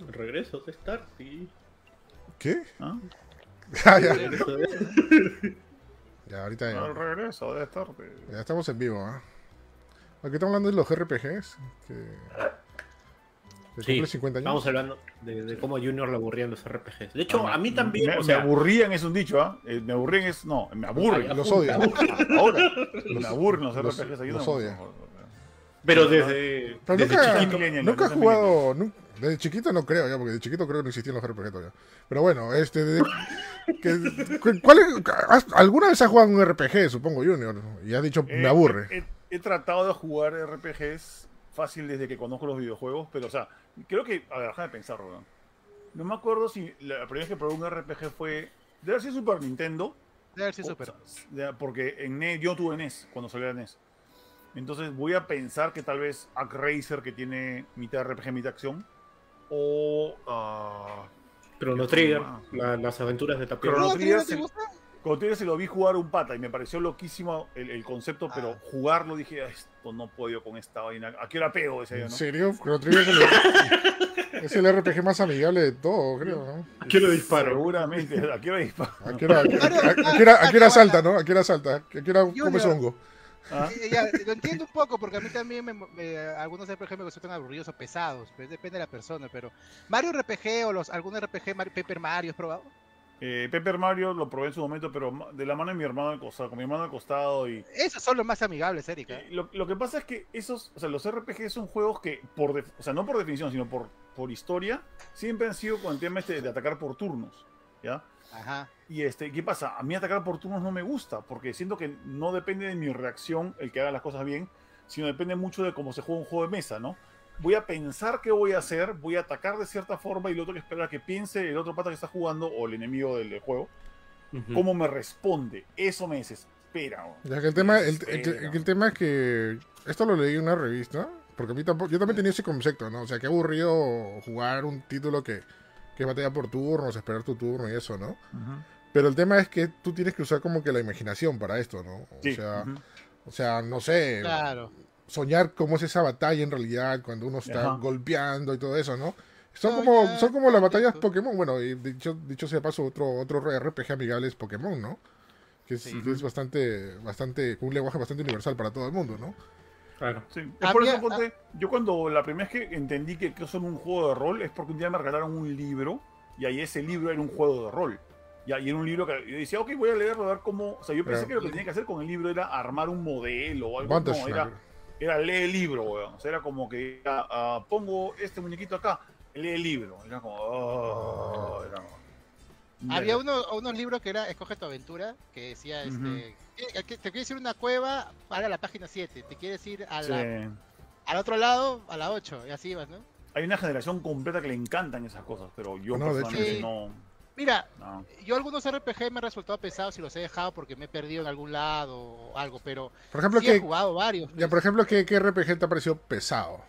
El regreso de Starty. ¿Qué? ¿Ah? Ah, ya. El regreso de- Ya, ahorita El ya, regreso de Starty. ya estamos en vivo, ¿ah? Aquí estamos hablando de los RPGs. Que, Sí, cumple 50 años. Estamos hablando de, de cómo Junior le aburrían los RPGs. De hecho, Ah, a mí también. Me, o me sea, aburrían es un dicho, ¿ah? Eh, Me aburrían es. No, me aburren. Ay, Los odio. Ahora. Me aburren los Los- RPGs. los odia. favor. pero desde, Pero desde nunca, chiquito. nunca he jugado. nu- desde chiquito no creo, ya, porque de chiquito creo que no existían los RPG todavía. Pero bueno, este. de- que- cu- ¿cuál es- has- ¿Alguna vez has jugado un RPG, supongo, Junior? Y has dicho, Eh, me aburre. He, he- he tratado de jugar RPGs fácil desde que conozco los videojuegos, pero, o sea, creo que. A ver, déjame pensar, weón. No me acuerdo si la primera vez que probé un RPG fue. Debe haber sido Super Nintendo. Debe haber sido super. o sea, de- porque en NES, yo tuve NES cuando salió la NES. Entonces voy a pensar que tal vez Racer que tiene mitad RPG, mitad acción. O. ah, Chrono Trigger, Ah. la- las aventuras de Tapio. Chrono ¿No, Trigger ¿no te se-? Cuando Trigger se lo vi jugar un pata y me pareció loquísimo el, el concepto, Ah. pero jugarlo dije, "Ah, esto no puedo con esta vaina. ¿A qué hora pego? Yo, ¿En ¿no? serio? Chrono Trigger es el, es el RPG más amigable de todo, creo, ¿no? ¿A qué lo disparo? Seguramente. ¿A qué hora disparo? ¿A qué hora, a a- a- a qué hora- a hora salta, no? ¿A qué hora salta? ¿A qué hora Junior. hongo? ¿Ah? Ya, lo entiendo un poco, porque a mí también me, me- algunos RPG me resultan aburridos o pesados, pero depende de la persona, pero Mario RPG o los algún RPG Mario, Paper Mario has probado? Eh, Paper Mario lo probé en su momento, pero de la mano de mi hermano al costado, con mi hermano al costado y... Esos son los más amigables, Erika. Eh, Lo, lo que pasa es que esos, o sea, los RPG son juegos que, por o sea, no por definición, sino por, por historia, siempre han sido con el tema este de atacar por turnos, ¿ya? Ajá. Y este, ¿qué pasa? A mí atacar por turnos no me gusta, porque siento que no depende de mi reacción el que haga las cosas bien, sino depende mucho de cómo se juega un juego de mesa, ¿no? Voy a pensar qué voy a hacer, voy a atacar de cierta forma y lo otro que esperar a que piense el otro pata que está jugando o el enemigo del juego, cómo me responde. Eso me desespera. Ya que el tema, el, el tema es que esto lo leí en una revista, porque a mí tampoco, yo también tenía ese concepto, ¿no? O sea, qué aburrido jugar un título que, que es batalla por turnos, esperar tu turno y eso, ¿no? Pero el tema es que tú tienes que usar como que la imaginación para esto, ¿no? O Sí, sea, o sea, no sé, Claro. soñar cómo es esa batalla en realidad cuando uno está Ajá. golpeando y todo eso, ¿no? Son No, como, ya, son como las batallas. Pokémon, bueno, y dicho, dicho sea de paso, otro, otro RPG amigable es Pokémon, ¿no? Que es, Sí. es bastante, bastante, con un lenguaje bastante universal para todo el mundo, ¿no? Claro. Sí, es por Había- eso ponte, yo cuando la primera vez que entendí que, que son un juego de rol es porque un día me regalaron un libro y ahí ese libro era un juego de rol. Y ahí era un libro que yo decía, ok, voy a leerlo, a ver cómo... O sea, yo pensé Pero- que lo que tenía que hacer con el libro era armar un modelo o algo. No, era, era leer el libro, weón. O sea, era como que ah, pongo este muñequito acá, lee el libro. Era como... oh, era como- Había uno, unos libros que era Escoge tu aventura, que decía, este, Ujú. "¿Qué- qué- te quieres ir a una cueva, para la página 7, te quieres ir a Sí. la- al otro lado, a la 8, y así vas, ¿no? Hay una generación completa que le encantan esas cosas, pero yo No, personalmente sí. no... Mira, no. yo algunos RPG me han resultado pesados y los he dejado porque me he perdido en algún lado o algo, pero Por ejemplo, sí he que, jugado varios. ya, por ejemplo, ¿qué, qué RPG te ha parecido pesado?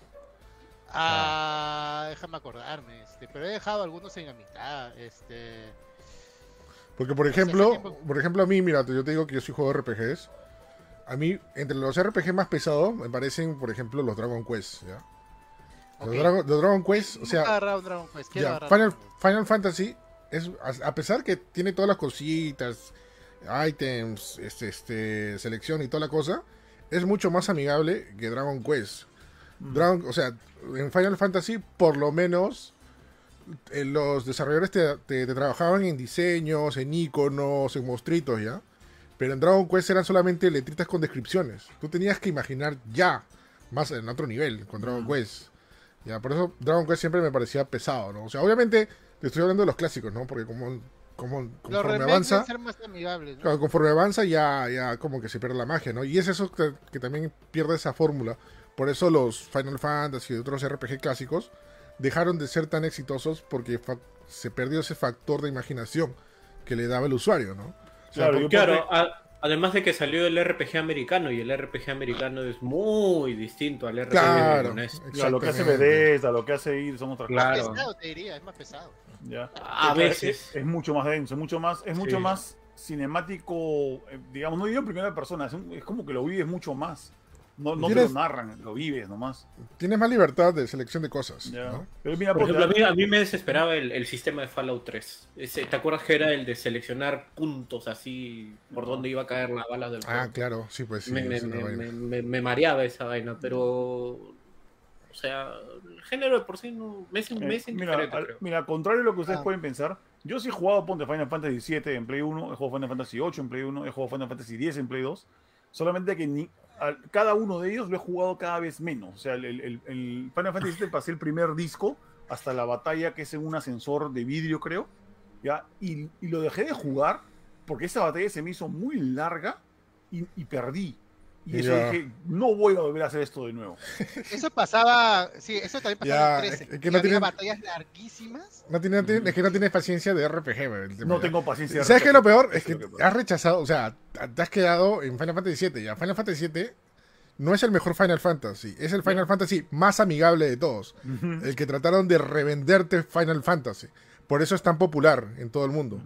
Ah, déjame acordarme, este, pero he dejado algunos en la mitad, este... Porque, por ejemplo, por ejemplo, a mí, mira, yo te digo que yo soy juego de RPGs. A mí, entre los RPG más pesados, me parecen, por ejemplo, los Dragon Quest, ¿ya? Los. Dragon, los Dragon Quest, o sea, Dragon Quest, ya, Final. Final Fantasy, es, a a pesar que tiene todas las cositas, items, este, este, selección y toda la cosa, es mucho más amigable que Dragon Quest. Dragon, o sea, en Final Fantasy, por lo menos, los desarrolladores te, te- te trabajaban en diseños, en iconos, en monstruitos, ¿ya? Pero en Dragon Quest eran solamente letritas con descripciones. Tú tenías que imaginar ya, más en otro nivel, con Dragon Quest. Ya, por eso Dragon Quest siempre me parecía pesado, ¿no? O sea, obviamente te estoy hablando de los clásicos, ¿no? Porque como, como conforme avanza, ser más amigables, ¿no? conforme avanza ya, ya como que se pierde la magia, ¿no? Y es eso que, que también pierde esa fórmula. Por eso los Final Fantasy y otros RPG clásicos dejaron de ser tan exitosos porque se perdió ese factor de imaginación que le daba el usuario, ¿no? O sea, Claro, Claro, a- además de que salió el RPG americano y el RPG americano es muy distinto al RPG Claro, japonés. Ya, lo que hace. Bethesda, lo que hace ir son otras Claro. Es pesado, te diría, es más pesado. cosas. Ya. A Es- veces. Es, es mucho más denso, es mucho más, es mucho Sí. más cinemático, eh, digamos, no digo en primera persona, es, un- es como que lo vives mucho más. No, no te lo narran, lo vives nomás. Tienes más libertad de selección de cosas. Ya. ¿no? Pero mira, Por ponte, ejemplo, a mí, a mí me desesperaba el, el sistema de Fallout 3. Ese, ¿Te acuerdas que era el de seleccionar puntos así por dónde iba a caer la bala del Ah, juego? claro, sí, pues sí. me, me- me- me- me- me mareaba esa vaina, pero. O sea, el género de por sí no. Me es, Eh, me es mira, indiferente, al, creo. mira, al contrario de lo que ustedes Ah. pueden pensar, yo sí he jugado ponte Final Fantasy VII en Play 1, he jugado Final Fantasy 8 en Play 1, he jugado Final Fantasy 10 en Play 2, solamente que ni, al- cada uno de ellos lo he jugado cada vez menos. O sea, el, el- el Final Fantasy pasé el primer disco hasta la batalla que es en un ascensor de vidrio, creo, ¿ya? Y, y lo dejé de jugar porque esa batalla se me hizo muy larga y perdí. Y eso Ya. dije, no voy a volver a hacer esto de nuevo. Eso pasaba, sí, eso también pasaba Ya, en el 13. es que no había tienen- batallas larguísimas. No tiene, tiene- es que no tienes paciencia de RPG, güey, el tema, No ya. tengo paciencia. de ¿Sabes qué es lo peor? Es Eso que has rechazado, o sea, te has quedado en Final Fantasy VII. Ya, Final Fantasy VII no es el mejor Final Fantasy, es el Final Fantasy más amigable de todos. El que trataron de revenderte Final Fantasy. Por eso es tan popular en todo el mundo.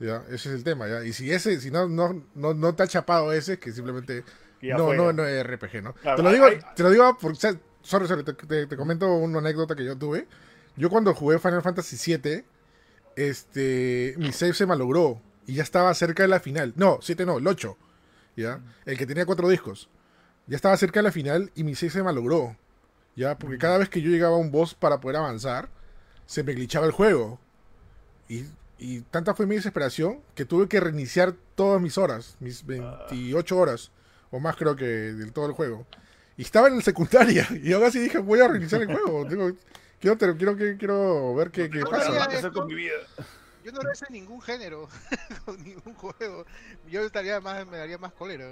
¿ya? Ese es el tema. ¿ya? Y si ese, si no, no, no, no te ha chapado ese, que simplemente ya no, fue. no, no es RPG, ¿no? Claro, te lo digo, hay- te lo digo sea, sorry, sorry, te, te- te comento una anécdota que yo tuve. Yo cuando jugué Final Fantasy VII, este, mi save se malogró y ya estaba cerca de la final. No, 7 no, el 8, ¿ya? El que tenía cuatro discos. Ya estaba cerca de la final y mi save se malogró, ¿ya? Porque cada vez que yo llegaba a un boss para poder avanzar, se me glitchaba el juego. Y, y tanta fue mi desesperación que tuve que reiniciar todas mis horas, mis 28 horas, o más creo que del todo el juego. Y estaba en el secundaria, y aún así dije, voy a reiniciar el juego. Digo, quiero, quiero, quiero, quiero ver qué, qué No pasa. Esto- hacer con mi vida. Yo no lo hice en ningún género, con ningún juego. Yo estaría más, me daría más cólera.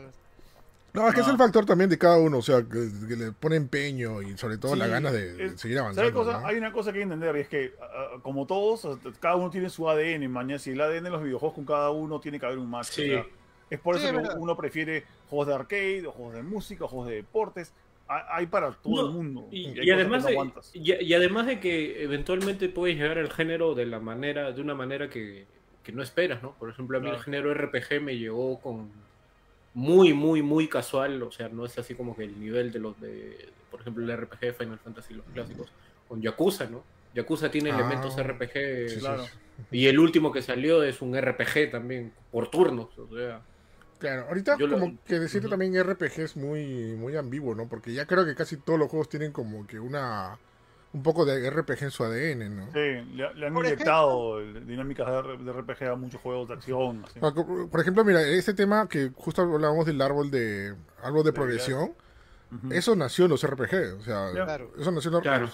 No, es que es No. el factor también de cada uno, o sea, que, que le pone empeño y sobre todo Sí, la ganas de, de es- seguir ¿Sabes avanzando. cosa? ¿no? Hay una cosa que hay que entender y es que, como todos, cada uno tiene su ADN, mañana. Si el ADN de los videojuegos con cada uno tiene que haber un match. Sí. o sea, es por Sí, eso es que verdad. uno prefiere juegos de arcade, o juegos de música, o juegos de deportes. Hay, para todo No, el mundo. Y, y además no de, aguantas. y, y además de que eventualmente puedes llegar al género de la manera, de una manera que, que no esperas, ¿no? Por ejemplo, a mí Claro. el género RPG me llegó con muy, muy, muy casual, o sea, no es así como que el nivel de los de, por ejemplo, el RPG de Final Fantasy, los clásicos, con Yakuza, ¿no? Yakuza tiene Ah, elementos RPG Claro. y el último que salió es un RPG también, por turnos, o sea. Claro, ahorita Yo lo- como que decirte también RPG es muy, muy ambiguo, ¿no? Porque ya creo que casi todos los juegos tienen como que una un poco de RPG en su ADN, ¿no? Sí, le, le han Por inyectado el- dinámicas de, R- de RPG a muchos juegos de acción. así. Ah, Por ejemplo, mira, este tema que justo hablábamos del árbol de árbol de De progresión, eso nació en los RPG, o sea. Claro. eso nació en los Claro.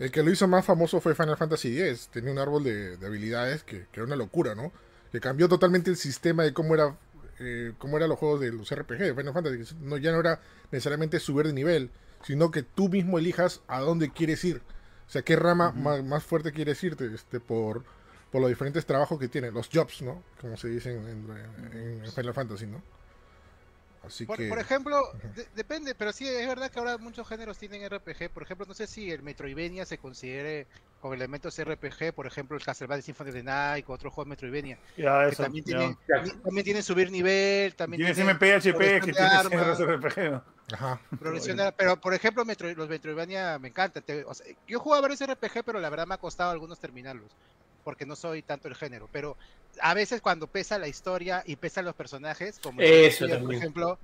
El que lo hizo más famoso fue Final Fantasy X, tenía un árbol de, de habilidades que, que era una locura, ¿no? Que cambió totalmente el sistema de cómo era eh, cómo eran los juegos de los RPG de Final Fantasy. No, ya no era necesariamente subir de nivel, sino que tú mismo elijas a dónde quieres ir. O sea, qué rama más, más fuerte quieres irte este, por, por los diferentes trabajos que tiene, los jobs, ¿no? Como se dicen en, en- en Final Fantasy, ¿no? Así Por, que... por ejemplo, de- depende, pero sí, es verdad que ahora muchos géneros tienen RPG. Por ejemplo, no sé si el Metroidvania se considere con elementos RPG, por ejemplo, el Castlevania Symphony of the Night o otro juego de Metroidvania, Ya, que también ya. tiene, Ya. ni- también tiene subir nivel, también Tienes tiene MPHP que tienes armas, RPG. ¿no? Ajá. progresión de- pero por ejemplo, Metro- los Metroidvania me encantan. te- o sea, yo he jugado varios RPG, pero la verdad me ha costado algunos terminarlos, porque no soy tanto el género, pero a veces cuando pesa la historia y pesan los personajes, como Eso por también. ejemplo.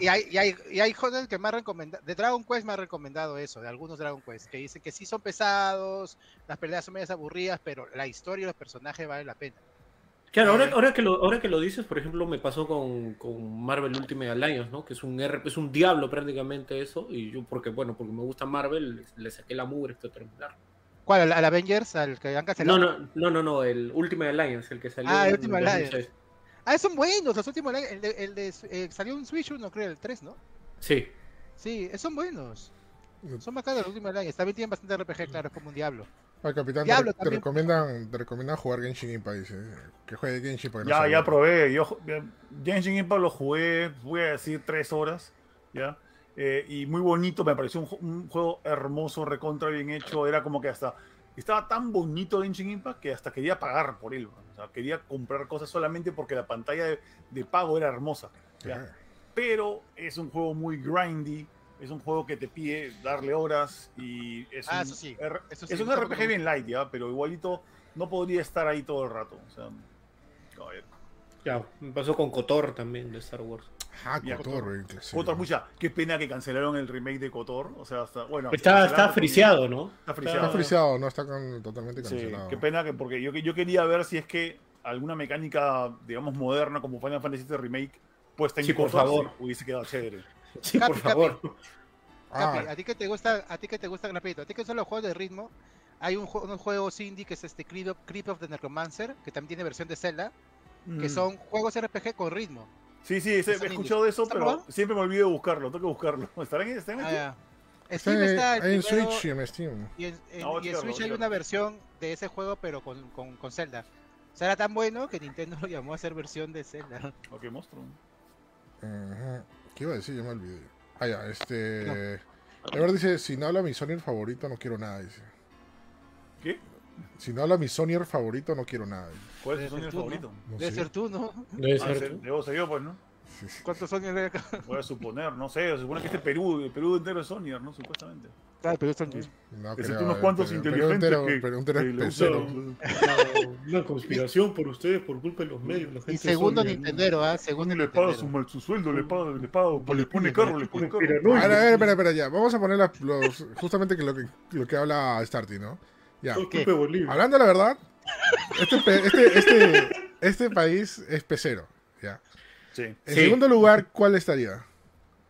Y hay, y hay, y hay juegos que me han recomendado, de Dragon Quest me han recomendado eso, de algunos Dragon Quest, que dicen que sí son pesados, las peleas son medias aburridas, pero la historia y los personajes valen la pena. Claro, ahora, Eh, ahora, que lo, ahora que lo dices, por ejemplo, me pasó con, con Marvel Ultimate Alliance, ¿no? Que es un R- es un diablo prácticamente eso, y yo porque, bueno, porque me gusta Marvel, le, le saqué la mugre hasta terminar. ¿Cuál? ¿Al, al Avengers? ¿Al que han cancelado? No, no, no, no, no, el Ultimate Alliance, el que salió Ah, el Ultimate 2006. Ah, son buenos, los últimos, el de, el de- eh, salió un Switch 1, creo, el 3, ¿no? Sí. Sí, eh, son buenos. Son bacanos los últimos Alliance, también tienen bastante RPG, claro, es como un diablo. Al capitán, te, Diablo te también. recomiendan, te recomiendan jugar Genshin Impact, dice. Que juegue Genshin no Ya, ya probé. Yo ya- Genshin Impact lo jugué, voy a decir, tres horas. ¿ya? Eh, y muy bonito, me pareció un, ju- un juego hermoso, recontra bien hecho. Era como que hasta. Estaba tan bonito Genshin Impact que hasta quería pagar por él. O sea, quería comprar cosas solamente porque la pantalla de, de pago era hermosa. Pero es un juego muy grindy. es un juego que te pide darle horas y es Ah, un, eso sí, R- eso sí, es un RPG bien light, ¿ya? Pero igualito no podría estar ahí todo el rato. O sea, a ver. Ya, me pasó con Kotor también de Star Wars. Ah, Ya, Kotor, Kotor. güey, sí. Kotor, mucha, qué pena que cancelaron el remake de Kotor. O sea, hasta, bueno. Está, está friseado, ¿no? Está friseado. Está friseado, no está con- totalmente Sí, cancelado. qué pena que porque yo, yo quería ver si es que alguna mecánica, digamos, moderna como Final Fantasy VII Remake puesta en Sí, por favor. sí, hubiese quedado chévere. Sí, Capi, por favor. Ah, Capi, a ti que te gusta, a ti que te gusta rapidito, a ti que son los juegos de ritmo, hay un juego, unos juegos indie que es este Creep of, Creep of the Necromancer, que también tiene versión de Zelda, que Mm. son juegos RPG con ritmo. Sí, sí, he escuchado de eso, ¿Está pero probado? siempre me olvido de buscarlo. Tengo que buscarlo. ¿Estará en, está en Ah, Steam en, está el hay en primero, Switch y en Steam. y en, y Switch hay una versión de ese juego pero con, con, con Zelda. O sea, era tan bueno que Nintendo lo llamó a hacer versión de Zelda. Ok, monstruo. Ujú. ¿Qué iba a decir? Ya me olvidé. Ah, ya, este. Ever dice: Si no habla mi Sonyer favorito, no quiero nada. Dice. ¿Qué? Si no habla mi Sonyer favorito, no quiero nada. ¿Cuál es tu Sony ser tú, ¿no? favorito? No Debe sé. ser tú, ¿no? Debe Ah, ser se- tú. debo ser yo, pues, ¿no? Sí, sí. ¿Cuántos son hay acá? Voy a suponer, no sé. Se supone que este Perú, el Perú entero es Sony, ¿no? Supuestamente. Claro, pero son No Excepto creo, unos cuantos pero- inteligentes pero entero, que, pero entero que es usan- Una conspiración por ustedes, por culpa de los medios. La gente Y segundo. Nintendero, ¿ah? Segundo le paga su, su sueldo, le paga, le paga, le pone carro, le pone carro. A ver, a ver, espera, espera, ya. Vamos a poner las- los, justamente que lo, que lo que habla Starty, ¿no? Ya. Culpa de Bolivia. Hablando la verdad, este, este, este, este país es pecero. ¿ya? Sí. En Sí. segundo lugar, ¿cuál estaría?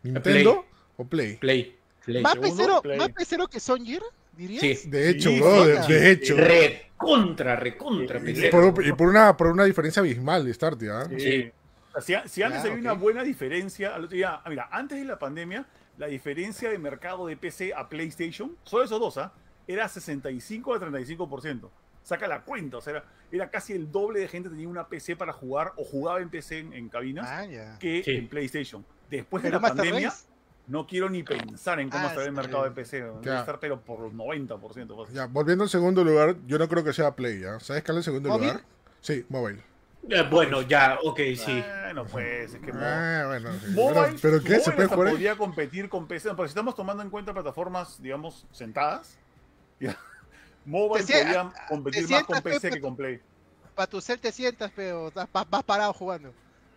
¿Nintendo o Play? Play. Play. ¿Más pecero, Play. ¿Más pecero que Sonyer? ¿Dirías? Sí. De hecho, Sí, brother, sí. de hecho. Recontra, recontra. Sí, pendejo. Por- y por una, por una diferencia abismal de Starty, ¿ah? Sí. O sea, Si, si antes Ah, había una buena diferencia, al otro día, ah, mira, antes de la pandemia, la diferencia de mercado de PC a PlayStation, solo esos dos, ¿ah? Era 65 a 35%. Saca la cuenta, o sea, era, era casi el doble de gente que tenía una PC para jugar o jugaba en PC en, en cabinas Ah, que Sí. en PlayStation. Después de la pandemia, Race, no quiero ni pensar en cómo Ah, estará el mercado de PC. Debe Ya. estar, pero por los 90%. fácil. Ya, volviendo al segundo lugar, yo no creo que sea Play, ¿ya? ¿Sabes cuál es el segundo ¿Móvil? lugar? Sí, mobile. Eh, bueno, ya, ok, sí. Bueno, pues, es que Ah, bueno. sí. Mobile, pero, pero ¿qué? ¿Se mobile puede hasta jugar? ahí? podría competir con PC, pero si estamos tomando en cuenta plataformas, digamos, sentadas, mobile ah, competir más con PC que con Play. Para tu cel te sientas, pero vas, parado jugando.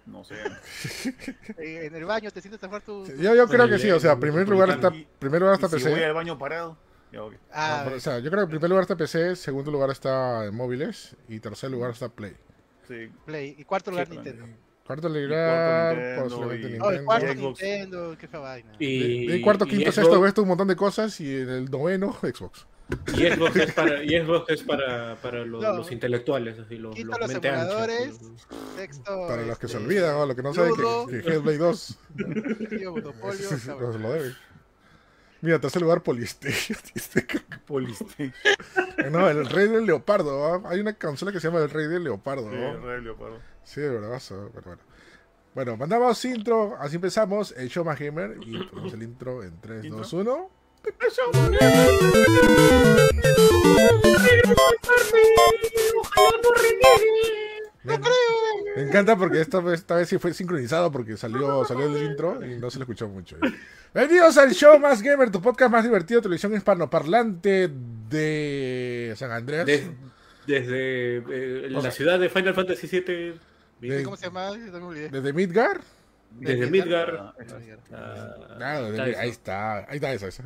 No sé. Eh, En el baño te sientas a jugar tu. Yo, yo creo que sí, o sea, primer lugar está, y- primer lugar Y está si voy PC. al baño parado. Ah, o sea, yo creo que en primer lugar está PC, segundo lugar está móviles y tercer lugar está Play. Sí. Play. Y cuarto lugar Sí, Nintendo. Cuarto lugar, Nintendo posiblemente y- Nintendo. Oh, cuarto Xbox. Nintendo, qué vaina. Y, De, de cuarto, y quinto, Xbox- sexto, esto un montón de cosas y en el noveno, Xbox. Y Xbox es para, y Xbox es para, para los, No. los intelectuales, así, los, Quito los los mente ancha, emuladores. los- Sexto. Para los que se este, olvidan o los que no saben que, que Hellblade 2 Tío, Monopolio, los cabrón. lo deben. Mira, tercer lugar, Polystation. dice. Polystation. no, el Rey del Leopardo. ¿ah? Hay una consola que se llama El Rey del Leopardo. Sí, ¿no? re leopardo. Sí, de verdad. Bueno, bueno. Bueno, mandamos intro, así empezamos el show más gamer y ponemos el intro en 3, ¿Intro? 2, 1. Me, me encanta porque esta vez, esta vez sí fue sincronizado porque salió, salió el intro y no se lo escuchó mucho. Bienvenidos al show más gamer, tu podcast más divertido, televisión hispanoparlante de San Andreas. Des- desde eh, la sea- ciudad de Final Fantasy VII, de- ¿Cómo se llama? Desde Midgar. Desde Midgar. Ah, ah, ahí está, ahí está eso. eso.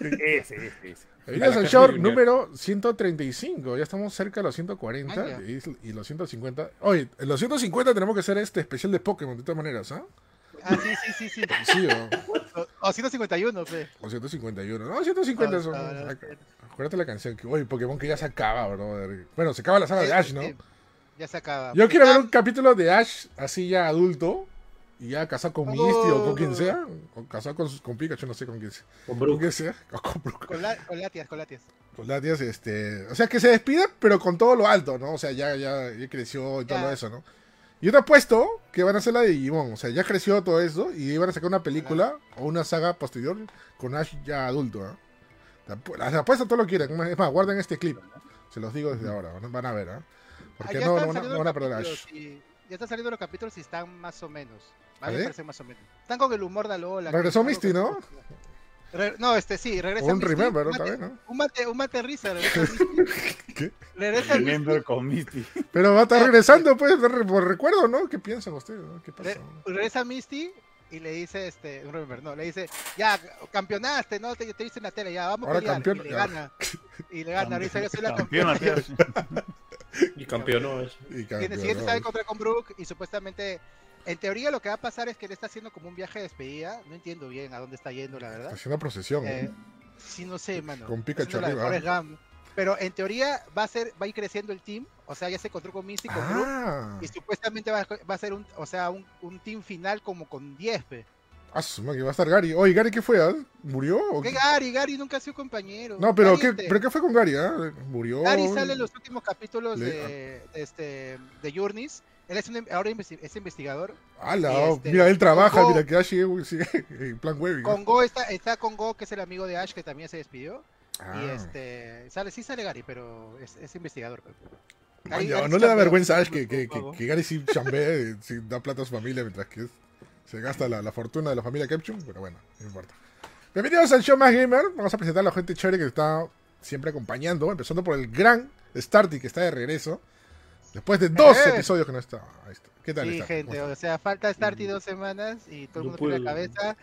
Ese, ese, ese. Bienvenidos al Para show Midgar. número 135. Ya estamos cerca de los 140 Ah, y, y los 150. Oye, en los 150 tenemos que hacer este especial de Pokémon de todas maneras, ¿ah? Ah, sí, sí, sí, sí. Sí, o, O, o 151, pe. o 151. No, 150 Ah, son. ah, Acuérdate la canción que, oye, Pokémon que ya se acaba, brother. Bueno, se acaba la saga de Ash, ¿no? Ya se acaba. Yo quiero ver Ah, un capítulo de Ash así ya adulto y ya casado con Misty o con quien sea. O casado con, con Pikachu, no sé con quién sea. Con Con Brook. quien sea. O con Brook. Con, la, con latias, con latias. Con Latias, este. O sea, que se despida, pero con todo lo alto, ¿no? O sea, ya, ya, ya creció y todo Ya. eso, ¿no? Y yo te apuesto que van a hacer la de Digimon. O sea, ya creció todo eso y van a sacar una película o una saga posterior con Ash ya adulto, ¿no? Las apuestas todo lo quieren. Es más, guarden este clip. Se los digo desde ahora. Van a ver, ¿ah? Porque Ah, ya no, no, no van a perder y ya están saliendo los capítulos y están más o menos. A ¿Ah, mí me sí? parece más o menos. Están con el humor de Alola. Regresó Misty, ¿no? Re- no, este sí, regresa Un Misty, remember, ¿no? un mate- También, ¿no? Un mate, un mate risa, regresa Misty. ¿Qué? Regresa Misty. Remember con Misty. Pero va a estar regresando, pues, por por recuerdo, ¿no? ¿Qué piensan ustedes? no? ¿Qué Re- pasa? regresa Misty y le dice, este, un remember, no, le dice, ya, campeonaste, ¿no? Te, te viste en la tele, ya, vamos a pelear. campeón, y le ya. gana. Y le gana, dice, yo soy la Campeona. Y campeonó. Y el siguiente ¿no? se va a encontrar con Brooke y supuestamente, en teoría lo que va a pasar es que él está haciendo como un viaje de despedida. No entiendo bien a dónde está yendo, la verdad. Haciendo procesión. ¿no? Eh, sí, no sé, mano. Con Pikachu arriba. Pero en teoría va a ser, va a ir creciendo el team. O sea, ya se encontró con Misty, con. Ah, Y supuestamente va a, va a ser un, o sea, un, un team final como con 10, pe. Ah, su madre, que va a estar Gary. Oye, ¿Gary qué fue? ah? ¿Murió? o ¿Qué qué? Gary? Gary nunca ha sido compañero. No, pero Gary, ¿qué, este, ¿pero qué fue con Gary? ah? ¿Murió? Gary sale en los últimos capítulos Le- de, este, de Journeys. Él es un, ahora investi- es investigador. Ala, y oh, este, mira, él trabaja, Go- mira que Ash sigue, sigue en plan web. Con Go está, está con Go, que es el amigo de Ash, que también se despidió. Ah. Y este, sale, sí sale Gary, pero es, es investigador. Ah, Gary- Gary no le da chambea, vergüenza a Ash que, que, que, que Gary sí chambee, sí da plata a su familia mientras que es- se gasta la, la fortuna de la familia Kepchum, pero bueno, no importa. Bienvenidos al show más gamer. Vamos a presentar a la gente chévere que está siempre acompañando, empezando por el gran Starty que está de regreso. Después de dos Eh. episodios que no está. Ahí está. ¿Qué tal Sí, está? gente, ¿Cómo o sea, falta Starty dos semanas y todo el No mundo tiene la cabeza.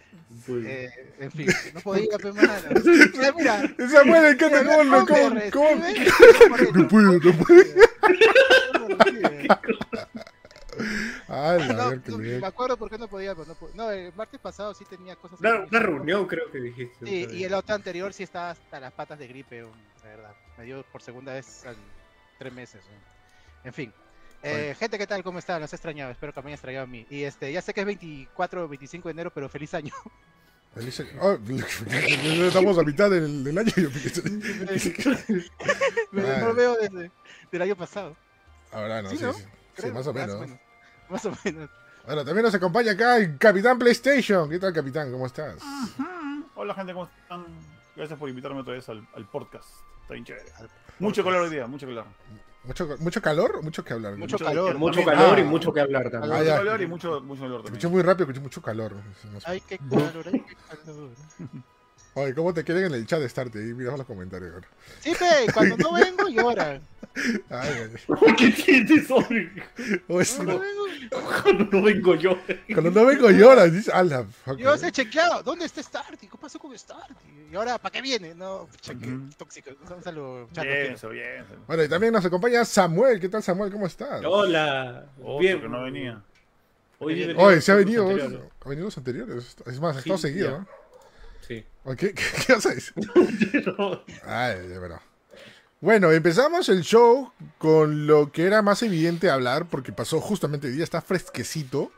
Pues, eh, en fin, no podía, pe, mano. Ya, mira, cómo, ¿cómo cómo, me cómo- recibe? No puedo, no puedo. La No, ver, no, me acuerdo por qué no podía, pero no, el martes pasado sí tenía cosas. Una, reunión creo que dijiste. Sí, y el otro anterior sí estaba hasta las patas de gripe, um, la verdad. Me dio por segunda vez en tres meses. um. En fin. Eh, gente, ¿qué tal? ¿Cómo están? Los he extrañado. Espero que me hayan extrañado a mí. Y este, ya sé que es 24 o 25 de enero, pero feliz año. Feliz año. Oh, estamos a mitad del, del año. Me- lo veo desde el año pasado. Ahora no, Sí, sí, ¿no? sí. Sí, creo, más o menos. Más o menos. Bueno, también nos acompaña acá el Capitán PlayStation. ¿Qué tal, Capitán? ¿Cómo estás? Hola gente, ¿cómo están? Gracias por invitarme otra vez al, al podcast. Está bien chévere. Mucho color hoy día, mucho color. ¿Mucho, mucho calor o mucho que hablar? Mucho Mucho- calor. Mucho También- calor y Ah. mucho que hablar también. Ah, Mucho ya. color y mucho, mucho Escuché también. muy rápido, escuché mucho calor. Ay, qué calor, ay, qué calor. Oye, ¿cómo te quieren en el chat de Starte? Ahí miramos los comentarios. ahora. Sí, pe, cuando no vengo lloran. Ay, ay, ay. ¿Qué tienes hoy? Sí, Cuando no. vengo, Cuando no vengo yo. Cuando no vengo lloras. Dice, a la fuck, Yo se he chequeado, ¿dónde está Starty? ¿Qué pasó con Starty? Y ahora, ¿para qué viene? No, cheque, tóxico. Un saludo, chato, Bien, eso, bien. Bueno, y también nos acompaña Samuel. ¿Qué tal, Samuel? ¿Cómo estás? Hola. Otro Bien. que no venía. Hoy he Oye, se ha venido. Ha venido los anteriores. Es más, ha Sí, estado seguido. ya. ¿no? Sí. ¿Qué, qué, qué? No, Ay, verá. Bueno, empezamos el show con lo que era más evidente hablar, porque pasó justamente hoy día, está fresquecito,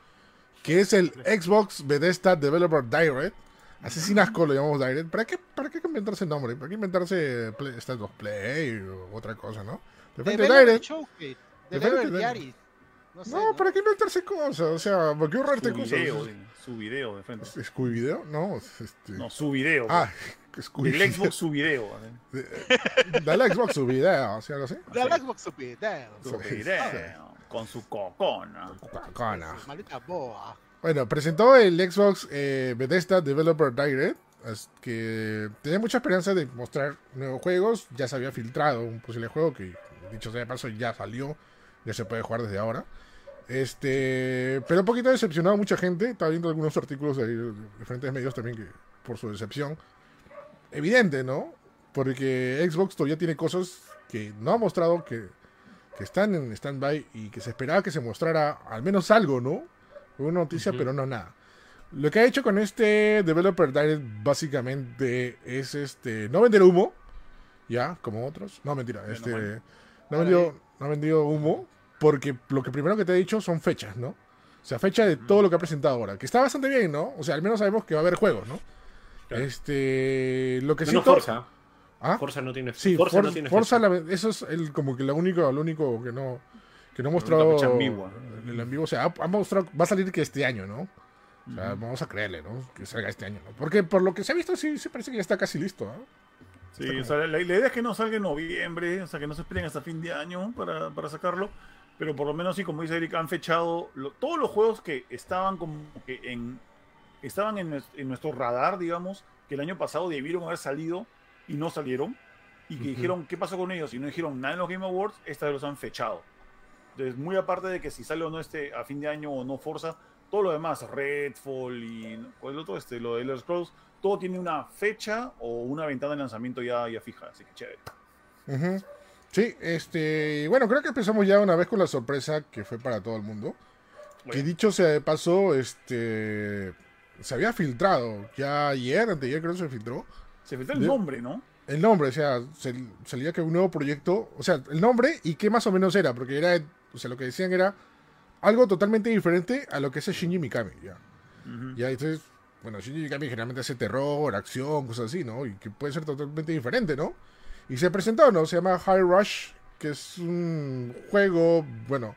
que es el Xbox Bethesda Developer Direct. Asesinaco lo llamamos Direct. ¿Para qué, ¿Para qué inventarse el nombre? ¿Para qué inventarse Play, State of Play o otra cosa, no? De repente Direct. Showcase, De repente. No sé, No, ¿no? ¿para qué inventarse cosas? O sea, ¿por qué ahorrarte Su cosas? video, sí, su video de frente. ¿Es- ¿Scooby Video? No, es este... No, su video. Ah, Scooby el Xbox su video. ¿eh? Dale Xbox su video, o sea, algo así. De la Xbox Super Down. Su Sí. video. Con su cocona. Coca-Cola. Maldita boa. Bueno, presentó el Xbox eh, Bethesda Developer Direct, que tenía mucha esperanza de mostrar nuevos juegos. Ya se había filtrado un posible juego que, dicho sea de paso, ya salió, ya se puede jugar desde ahora. Este, pero un poquito decepcionado a mucha gente. Estaba viendo algunos artículos de, diferentes medios también que por su decepción. Evidente, ¿no? Porque Xbox todavía tiene cosas que no ha mostrado, que, que están en stand-by y que se esperaba que se mostrara al menos algo, ¿no? Una noticia, pero no nada. Lo que ha hecho con este Developer Direct básicamente es este no vender humo, ya, como otros. No, mentira, Bueno, este bueno. no, ha vendido, no ha vendido humo porque lo que primero que te he dicho son fechas, ¿no? O sea, fecha de todo lo que ha presentado ahora, que está bastante bien, ¿no? O sea, al menos sabemos que va a haber juegos, ¿no? Claro. Este, lo que sí Menos to- Forza. ¿Ah? Forza no tiene Sí, Forza For- no tiene Forza, fecha. la- eso es el, como que lo único, lo único que no, que no ha mostrado fecha ambigua. en el ambiguo. O sea, ha, ha mostrado, va a salir que este año, ¿no? O sea, vamos a creerle, ¿no? Que salga este año, ¿no? Porque por lo que se ha visto, sí, sí parece que ya está casi listo, ¿no? Sí, o sea, la, la idea es que no salga en noviembre, o sea, que no se esperen hasta fin de año para, para sacarlo. Pero por lo menos sí, como dice Eric, han fechado lo- todos los juegos que estaban como que en estaban en, en nuestro radar, digamos, que el año pasado debieron haber salido y no salieron. Y que Ujú. dijeron, ¿qué pasó con ellos? Y no dijeron nada en los Game Awards, esta vez los han fechado. Entonces, muy aparte de que si sale o no este a fin de año o no Forza, todo lo demás, Redfall y ¿cuál es el otro? Este, lo de Elder Scrolls, todo tiene una fecha o una ventana de lanzamiento ya, ya fija, así que chévere. Ujú. Sí, este, bueno, creo que empezamos ya una vez con la sorpresa que fue para todo el mundo. Que dicho sea de paso, este, se había filtrado ya ayer, anteayer creo que se filtró. se filtró el de- nombre, ¿no? El nombre, o sea, se- salía que un nuevo proyecto, o sea, el nombre y qué más o menos era, porque era, o sea, lo que decían era algo totalmente diferente a lo que hace Shinji Mikami, ya. Ujú. Ya, entonces, bueno, Shinji Mikami generalmente hace terror, acción, cosas así, ¿no? Y que puede ser totalmente diferente, ¿no? Y se presentó, ¿no? Se llama High Rush, que es un juego, bueno,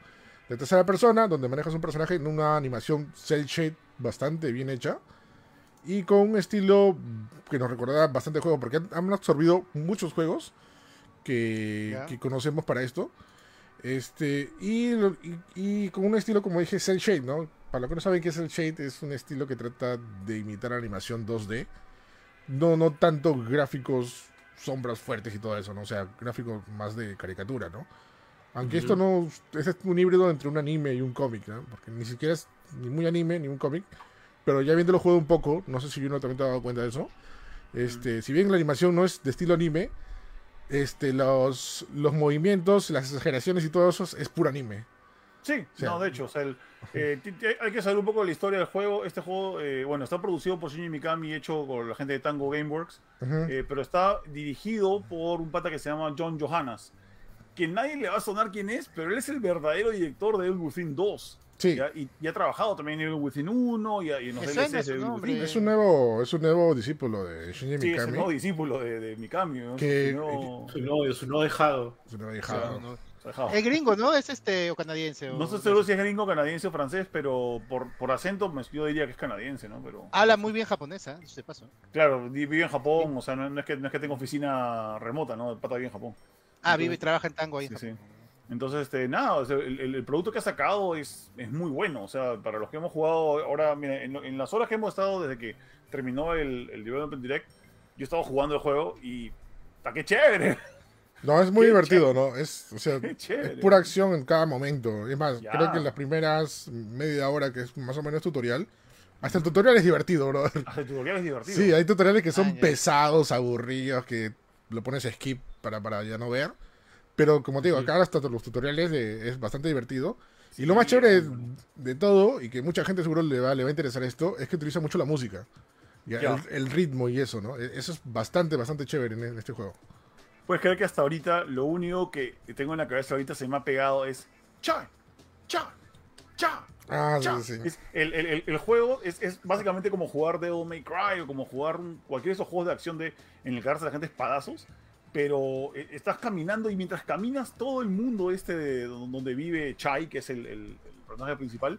de tercera persona, donde manejas un personaje en una animación cel shade bastante bien hecha. Y con un estilo que nos recuerda bastante juego, porque han- absorbido muchos juegos que, que conocemos para esto. Este, y, y con un estilo, como dije, cel shade, ¿no? Para los que no saben qué es el shade, es un estilo que trata de imitar animación 2D. No, no tanto gráficos, sombras fuertes y todo eso, ¿no? O sea, gráficos más de caricatura, ¿no? Aunque esto no es un híbrido entre un anime y un cómic, ¿no? Porque ni siquiera es ni muy anime ni un cómic. Pero ya viéndolo juego un poco, no sé si uno también te ha dado cuenta de eso. Este, si bien la animación no es de estilo anime, este, los, los movimientos, las exageraciones y todo eso es, es puro anime. Sí, no, de hecho, o sea, el- eh, hay que saber un poco de la historia del juego. Este juego, eh, bueno, está producido por Shinji Mikami, hecho por la gente de Tango Gameworks, eh, pero está dirigido por un pata que se llama John Johannes, que nadie le va a sonar quién es, pero él es el verdadero director de Evil Within 2. sí, ¿ya? Y, y ha trabajado también en Evil Within 1 y, y en los DLCs de Evil. Within. es un nuevo, es un nuevo discípulo de Shinji Sí, es Mikami. nuevo discípulo de, de Mikami. ¿no? Que- Su nuevo- Su no, su no dejado. Es una o hija- sea, No, no. su dejado. Es gringo, ¿no? Es este o canadiense. o- No estoy seguro si es gringo, canadiense o francés, pero por, por acento me- yo diría que es canadiense, ¿no? Pero Habla muy bien japonesa, de paso. claro, vi- vive en Japón, o sea, no, no es que, no es que tenga oficina remota, ¿no? El pata vive en Japón. Ah, Entonces- vive y trabaja en tango ahí. en Sí, sí. Japón. Entonces, este, nada, o sea, el, producto que ha sacado es, es muy bueno. O sea, para los que hemos jugado ahora, mira, en, las horas que hemos estado desde que terminó el, el Development Direct, yo he estado jugando el juego y ¡ta qué chévere! No, es muy Qué divertido, ¿no? Es, o sea, ¡Qué chévere! es pura acción en cada momento. Es más, Ya. creo que en las primeras media hora, que es más o menos tutorial, hasta el tutorial es divertido, bro. Hace tutoriales divertidos. Sí, hay tutoriales que son ya. pesados, aburridos, que lo pones a skip para, para ya no ver. Pero como te digo, acá hasta los tutoriales de- es bastante divertido. Y lo más Sí, chévere bueno. de todo, y que mucha gente seguro le va, le va a interesar esto, es que utiliza mucho la música. Ya. El, el ritmo y eso, ¿no? E- Eso es bastante, bastante chévere en, en este juego. Puedes creer que hasta ahorita lo único que tengo en la cabeza ahorita se me ha pegado es cha, cha, cha. Ah, sí, cha. sí. Es- el, el- el- juego es, es básicamente como jugar Devil May Cry o como jugar un- cualquier de esos juegos de acción de en el que a la gente espadazos. Pero eh, estás caminando y mientras caminas todo el mundo este de don- donde vive Chai, que es el, el- personaje principal,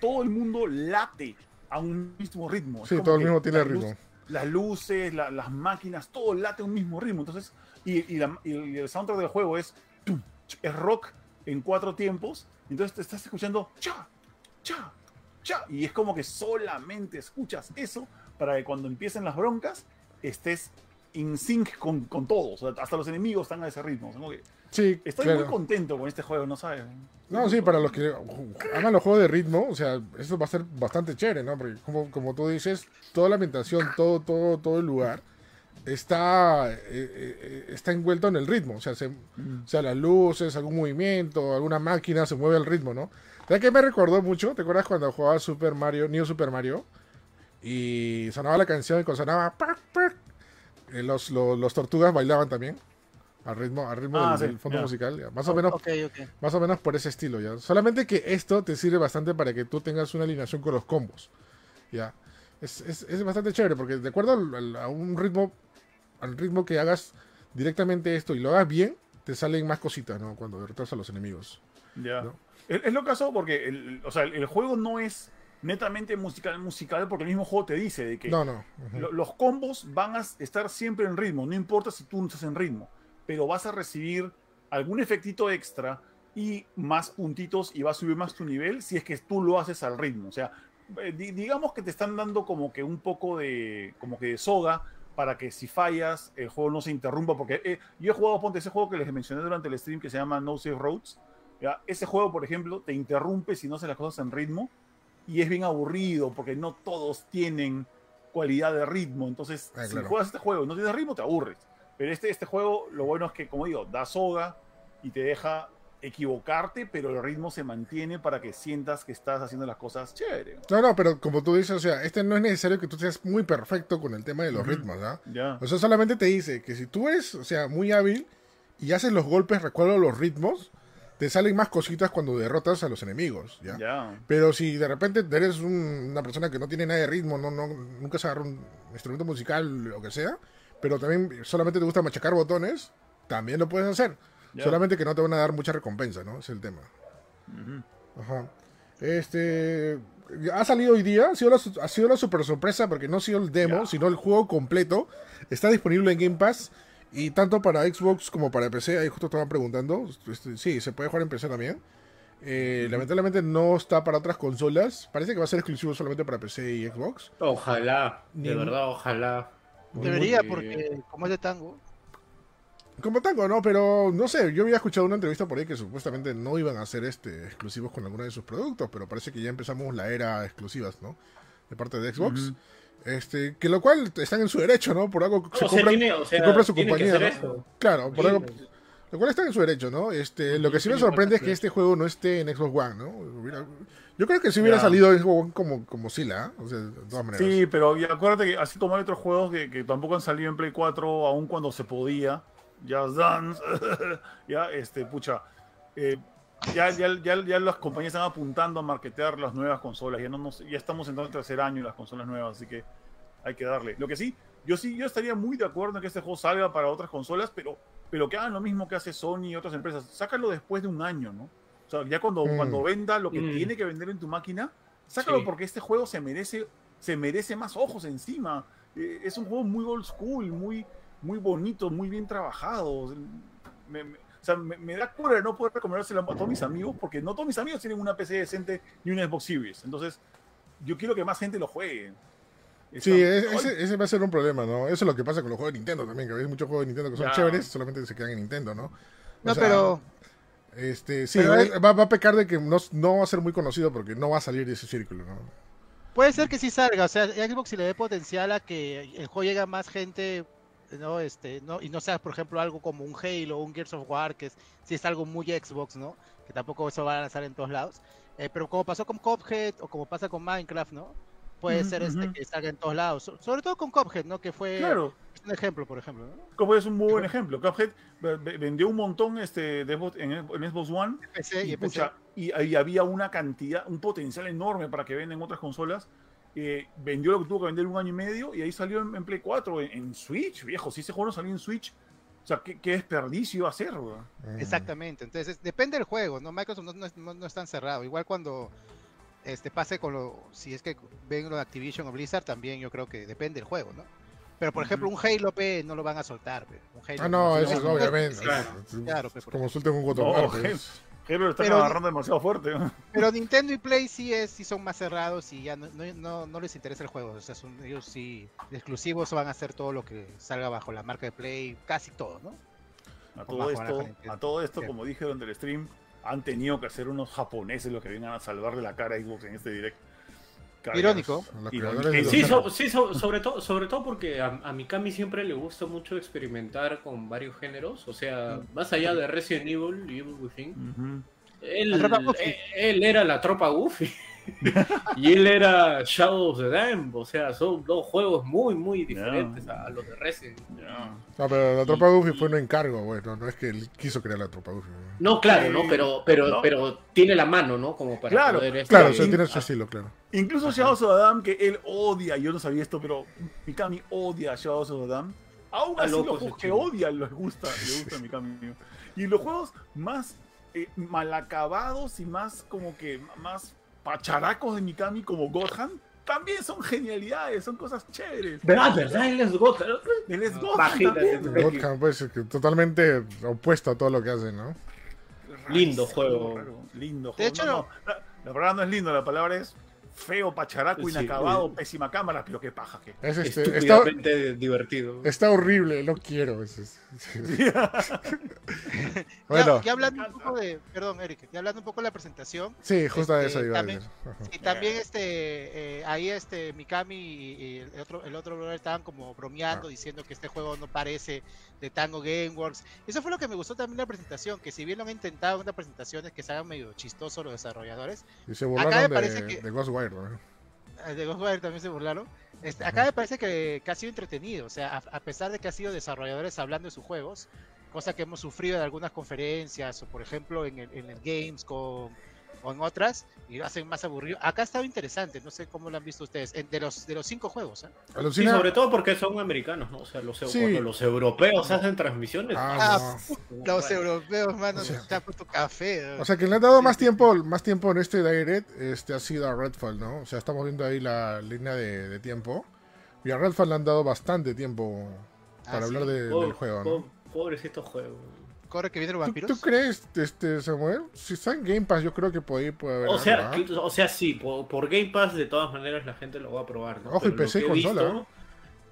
todo el mundo late a un mismo ritmo. Sí, todo el mismo tiene las luz- ritmo. las luces, la- las máquinas, todo late a un mismo ritmo. Entonces, y, y la- y el soundtrack del juego es, es rock en cuatro tiempos. Entonces te estás escuchando cha, cha, cha. Y es como que solamente escuchas eso para que cuando empiecen las broncas estés in sync con, con todos. O sea, hasta los enemigos están a ese ritmo. O sea, que Sí, estoy claro. muy contento con este juego, ¿no sabes? No, sí, para los que hagan los juegos de ritmo, o sea, eso va a ser bastante chévere, ¿no? Porque como, como tú dices, toda la ambientación, todo, todo, todo el lugar está, eh, eh, está envuelto en el ritmo. O sea, se- o sea, las luces, algún movimiento, alguna máquina se mueve al ritmo, ¿no? ¿Sabes qué me recordó mucho? ¿Te acuerdas cuando jugaba Super Mario, New Super Mario? Y sonaba la canción y cuando sonaba pac, pac, eh, los, los, los tortugas bailaban también. Al ritmo, al ritmo Ah, del, sí, del fondo musical. ya. Más o menos más o menos por ese estilo, ¿ya? Solamente que esto te sirve bastante para que tú tengas una alineación con los combos, ¿ya? Es, es- es bastante chévere porque de acuerdo a un ritmo, al ritmo que hagas directamente esto y lo hagas bien, te salen más cositas, ¿no? Cuando derrotas a los enemigos. Ya. ¿no? Es, es lo caso porque el, o sea, el, el juego no es netamente musical musical porque el mismo juego te dice de que No, no. ujú. lo- los combos van a estar siempre en ritmo, no importa si tú no estás en ritmo, pero vas a recibir algún efectito extra y más puntitos y va a subir más tu nivel si es que tú lo haces al ritmo. O sea, eh, di- digamos que te están dando como que un poco de, como que de soga para que si fallas el juego no se interrumpa. Porque eh, yo he jugado, ponte ese juego que les mencioné durante el stream que se llama No Safe Roads. ¿ya? Ese juego, por ejemplo, te interrumpe si no haces las cosas en ritmo y es bien aburrido porque no todos tienen cualidad de ritmo. Entonces, Ah, si claro. juegas este juego y no tienes ritmo, te aburres. Pero este, este juego, lo bueno es que, como digo, da soga y te deja equivocarte, pero el ritmo se mantiene para que sientas que estás haciendo las cosas chévere. No, no, pero como tú dices, o sea, este no es necesario que tú seas muy perfecto con el tema de los ritmos, ¿ah? Ya. O sea, solamente te dice que si tú eres, o sea, muy hábil y haces los golpes, recuerdo los ritmos, te salen más cositas cuando derrotas a los enemigos, ¿ya? Ya. Pero si de repente eres un- una persona que no tiene nada de ritmo, no, no, nunca se agarra un instrumento musical, lo que sea, pero también solamente te gusta machacar botones, también lo puedes hacer. Solamente que no te van a dar mucha recompensa, ¿no? Es el tema. Ajá. Este. Ha salido hoy día, ha sido, la, su- ha sido la super sorpresa porque no ha sido el demo, sino el juego completo. Está disponible en Game Pass y tanto para Xbox como para PC. Ahí justo estaban preguntando. Este, sí, se puede jugar en PC también. Eh, Lamentablemente no está para otras consolas. Parece que va a ser exclusivo solamente para PC y Xbox. Ojalá, de Ni- verdad, ojalá. Debería, Porque- porque como es de tango. Como tango, ¿no? Pero no sé, yo había escuchado una entrevista por ahí que supuestamente no iban a ser este, exclusivos con alguno de sus productos, pero parece que ya empezamos la era exclusivas, ¿no? De parte de Xbox. Este, que lo cual están en su derecho, ¿no? Por algo No, se compran, tiene- o sea, se compra su tiene que compañía. Claro, por Sí, algo, lo cual está en su derecho, ¿no? Este, lo que sí me sorprende es que este juego no esté en Xbox One, ¿no? Yo creo que si hubiera salido en Xbox One como, como Sila, ¿eh? o sea, de todas maneras. Sí, pero y acuérdate que así como hay otros juegos que, que tampoco han salido en Play 4, aun cuando se podía. Ya Dance, ya, este, pucha. eh, ya, ya, ya, ya las compañías están apuntando a marketear las nuevas consolas. Ya, no, nos- ya estamos entrando en el tercer año y las consolas nuevas, así que hay que darle. Lo que sí, yo sí, yo estaría muy de acuerdo en que este juego salga para otras consolas, pero, pero que hagan lo mismo que hace Sony y otras empresas. Sácalo después de un año, ¿no? O sea, ya cuando, Mm. cuando venda lo que Mm. tiene que vender en tu máquina, sácalo Sí. porque este juego se merece, se merece más ojos encima. Eh, es un juego muy old school, muy, muy bonito, muy bien trabajado. Me- me- o sea, me, me da cura no poder recomendárselo a todos mis amigos, porque no todos mis amigos tienen una PC decente ni una Xbox Series. Entonces, yo quiero que más gente lo juegue. Sí, Está- es- ese, ese va a ser un problema, ¿no? Eso es lo que pasa con los juegos de Nintendo también, que hay muchos juegos de Nintendo que son Ya. chéveres, solamente se quedan en Nintendo, ¿no? O No, sea, pero Este, sí, Pero es- hay- va, va a pecar de que no, no va a ser muy conocido porque no va a salir de ese círculo, ¿no? puede ser que sí salga. O sea, Xbox si le dé potencial a que el juego llegue a más gente, no, este, no, y no sea, por ejemplo, algo como un Halo o un Gears of War, que es, sí es algo muy Xbox, ¿no? Que tampoco eso va a lanzar en todos lados. Eh, pero como pasó con Cuphead o como pasa con Minecraft, ¿no? Puede ser este que salga en todos lados. So- sobre todo con Cuphead, ¿no? Que fue Claro, un ejemplo, por ejemplo, ¿no? como es un muy buen ejemplo. Ve- vendió un montón este, de Xbox- en, en Xbox One PC y y, PC. pucha, y ahí había una cantidad, un potencial enorme para que venden otras consolas. Eh, vendió lo que tuvo que vender un año y medio y ahí salió en, en Play 4, en, en Switch, viejo. Si ese juego no salió en Switch, o sea, qué, qué desperdicio weón. Mm. Exactamente, entonces depende del juego, ¿no? Microsoft no, no es- no- no es tan cerrado. Igual cuando este pase con lo, si es que ven lo de Activision o Blizzard, también yo creo que depende del juego, ¿no? Pero por ejemplo, un Halo P no lo van a soltar, pe. Un Halo Ah, no, eso es obviamente. claro. es- Claro, pues, como suelten un. No, Halo lo están Pero- agarrando demasiado fuerte. ¿no? Pero Nintendo y Play sí es, sí son más cerrados y ya no, no, no- no les interesa el juego. O sea, son, ellos sí, de exclusivos van a hacer todo lo que salga bajo la marca de Play, casi todo, ¿no? A todo esto, a todo esto, Sí. como dije durante el stream, han tenido que ser unos japoneses los que vengan a salvarle la cara a Xbox en este direct. Irónico. Sí, so- sí so- sobre, todo, sobre todo porque a, a Mikami siempre le gusta mucho experimentar con varios géneros. O sea, más allá de Resident Evil y Evil Within, él, él, él era la tropa Goofy. Y él era Shadow of the Dam. O sea, son dos juegos muy, muy diferentes a, a los de Resident. Ya. No, pero la tropa Goofy fue un encargo, bueno, no es que él quiso crear la tropa Goofy. ¿no? No, claro, Sí. ¿no? Pero, pero, No. pero tiene la mano, ¿no? Como para Claro, poder... este, Claro, o sea, tiene su estilo, claro. Incluso Shadows of the Dam, que él odia, yo no sabía esto, pero Mikami odia a Shadows of the Dam. Aún así loco los juegos que odia les gusta, le gusta a Mikami. Y los juegos más eh, mal acabados y más como que más pacharacos de Mikami como Gotham también son genialidades, son cosas chéveres. ¿Verdad? ¿Verdad? Él es Gotham. Él es Gotham pues, que totalmente opuesto a todo lo que hace, ¿no? Lindo juego. raro, Lindo De juego. hecho, No, no, la, la palabra no es lindo, la palabra es feo, pacharaco, Sí, inacabado, sí. pésima cámara, pero qué paja que. Es este, está, Estúpidamente divertido. está horrible, no quiero. es- es- Ya- bueno, ya, hablando un poco de, perdón, Eric, ya hablando un poco de la presentación, sí, justo a este, eso iba a también- decir. Y también este, eh, ahí este Mikami y, y el otro, el otro brother estaban como bromeando, Ah. diciendo que este juego no parece de Tango Gameworks. Eso fue lo que me gustó también de la presentación, que si bien lo han intentado en otras presentaciones que se hagan medio chistosos los desarrolladores, Y se me burlaron de, parece que- de Ghostwire. ¿no? eh, de Ghostwire también se burlaron. Este, acá me parece que, que ha sido entretenido, o sea, a, a pesar de que ha sido desarrolladores hablando de sus juegos, cosa que hemos sufrido en algunas conferencias, o por ejemplo en el, en el Gamescom o en otras, y lo hacen más aburrido. Acá ha estado interesante, no sé cómo lo han visto ustedes, en- de los de los cinco juegos. ¿eh? Sí, sobre todo porque son americanos, ¿no? O sea, los, Sí. cuando los europeos hacen transmisiones. Ah, no. Los europeos, mano, O sea- ha puesto café. ¿no? O sea, que le han dado más tiempo, más tiempo en este Direct este, ha sido a Redfall, ¿no? O sea, estamos viendo ahí la línea de, de tiempo. Y a Redfall le han dado bastante tiempo Ah, para sí. hablar de- Pobre- del juego, ¿no? po- Pobrecito juego. Corre que vienen los ¿Tú, vampiros. tú crees, este, Samuel? Si está en Game Pass, yo creo que por ahí puede haber. O sea, algo, que- o sea, sí, por, por Game Pass de todas maneras la gente lo va a probar, ¿no? Ojo, y Pero lo PC y que he consola, visto- ¿no?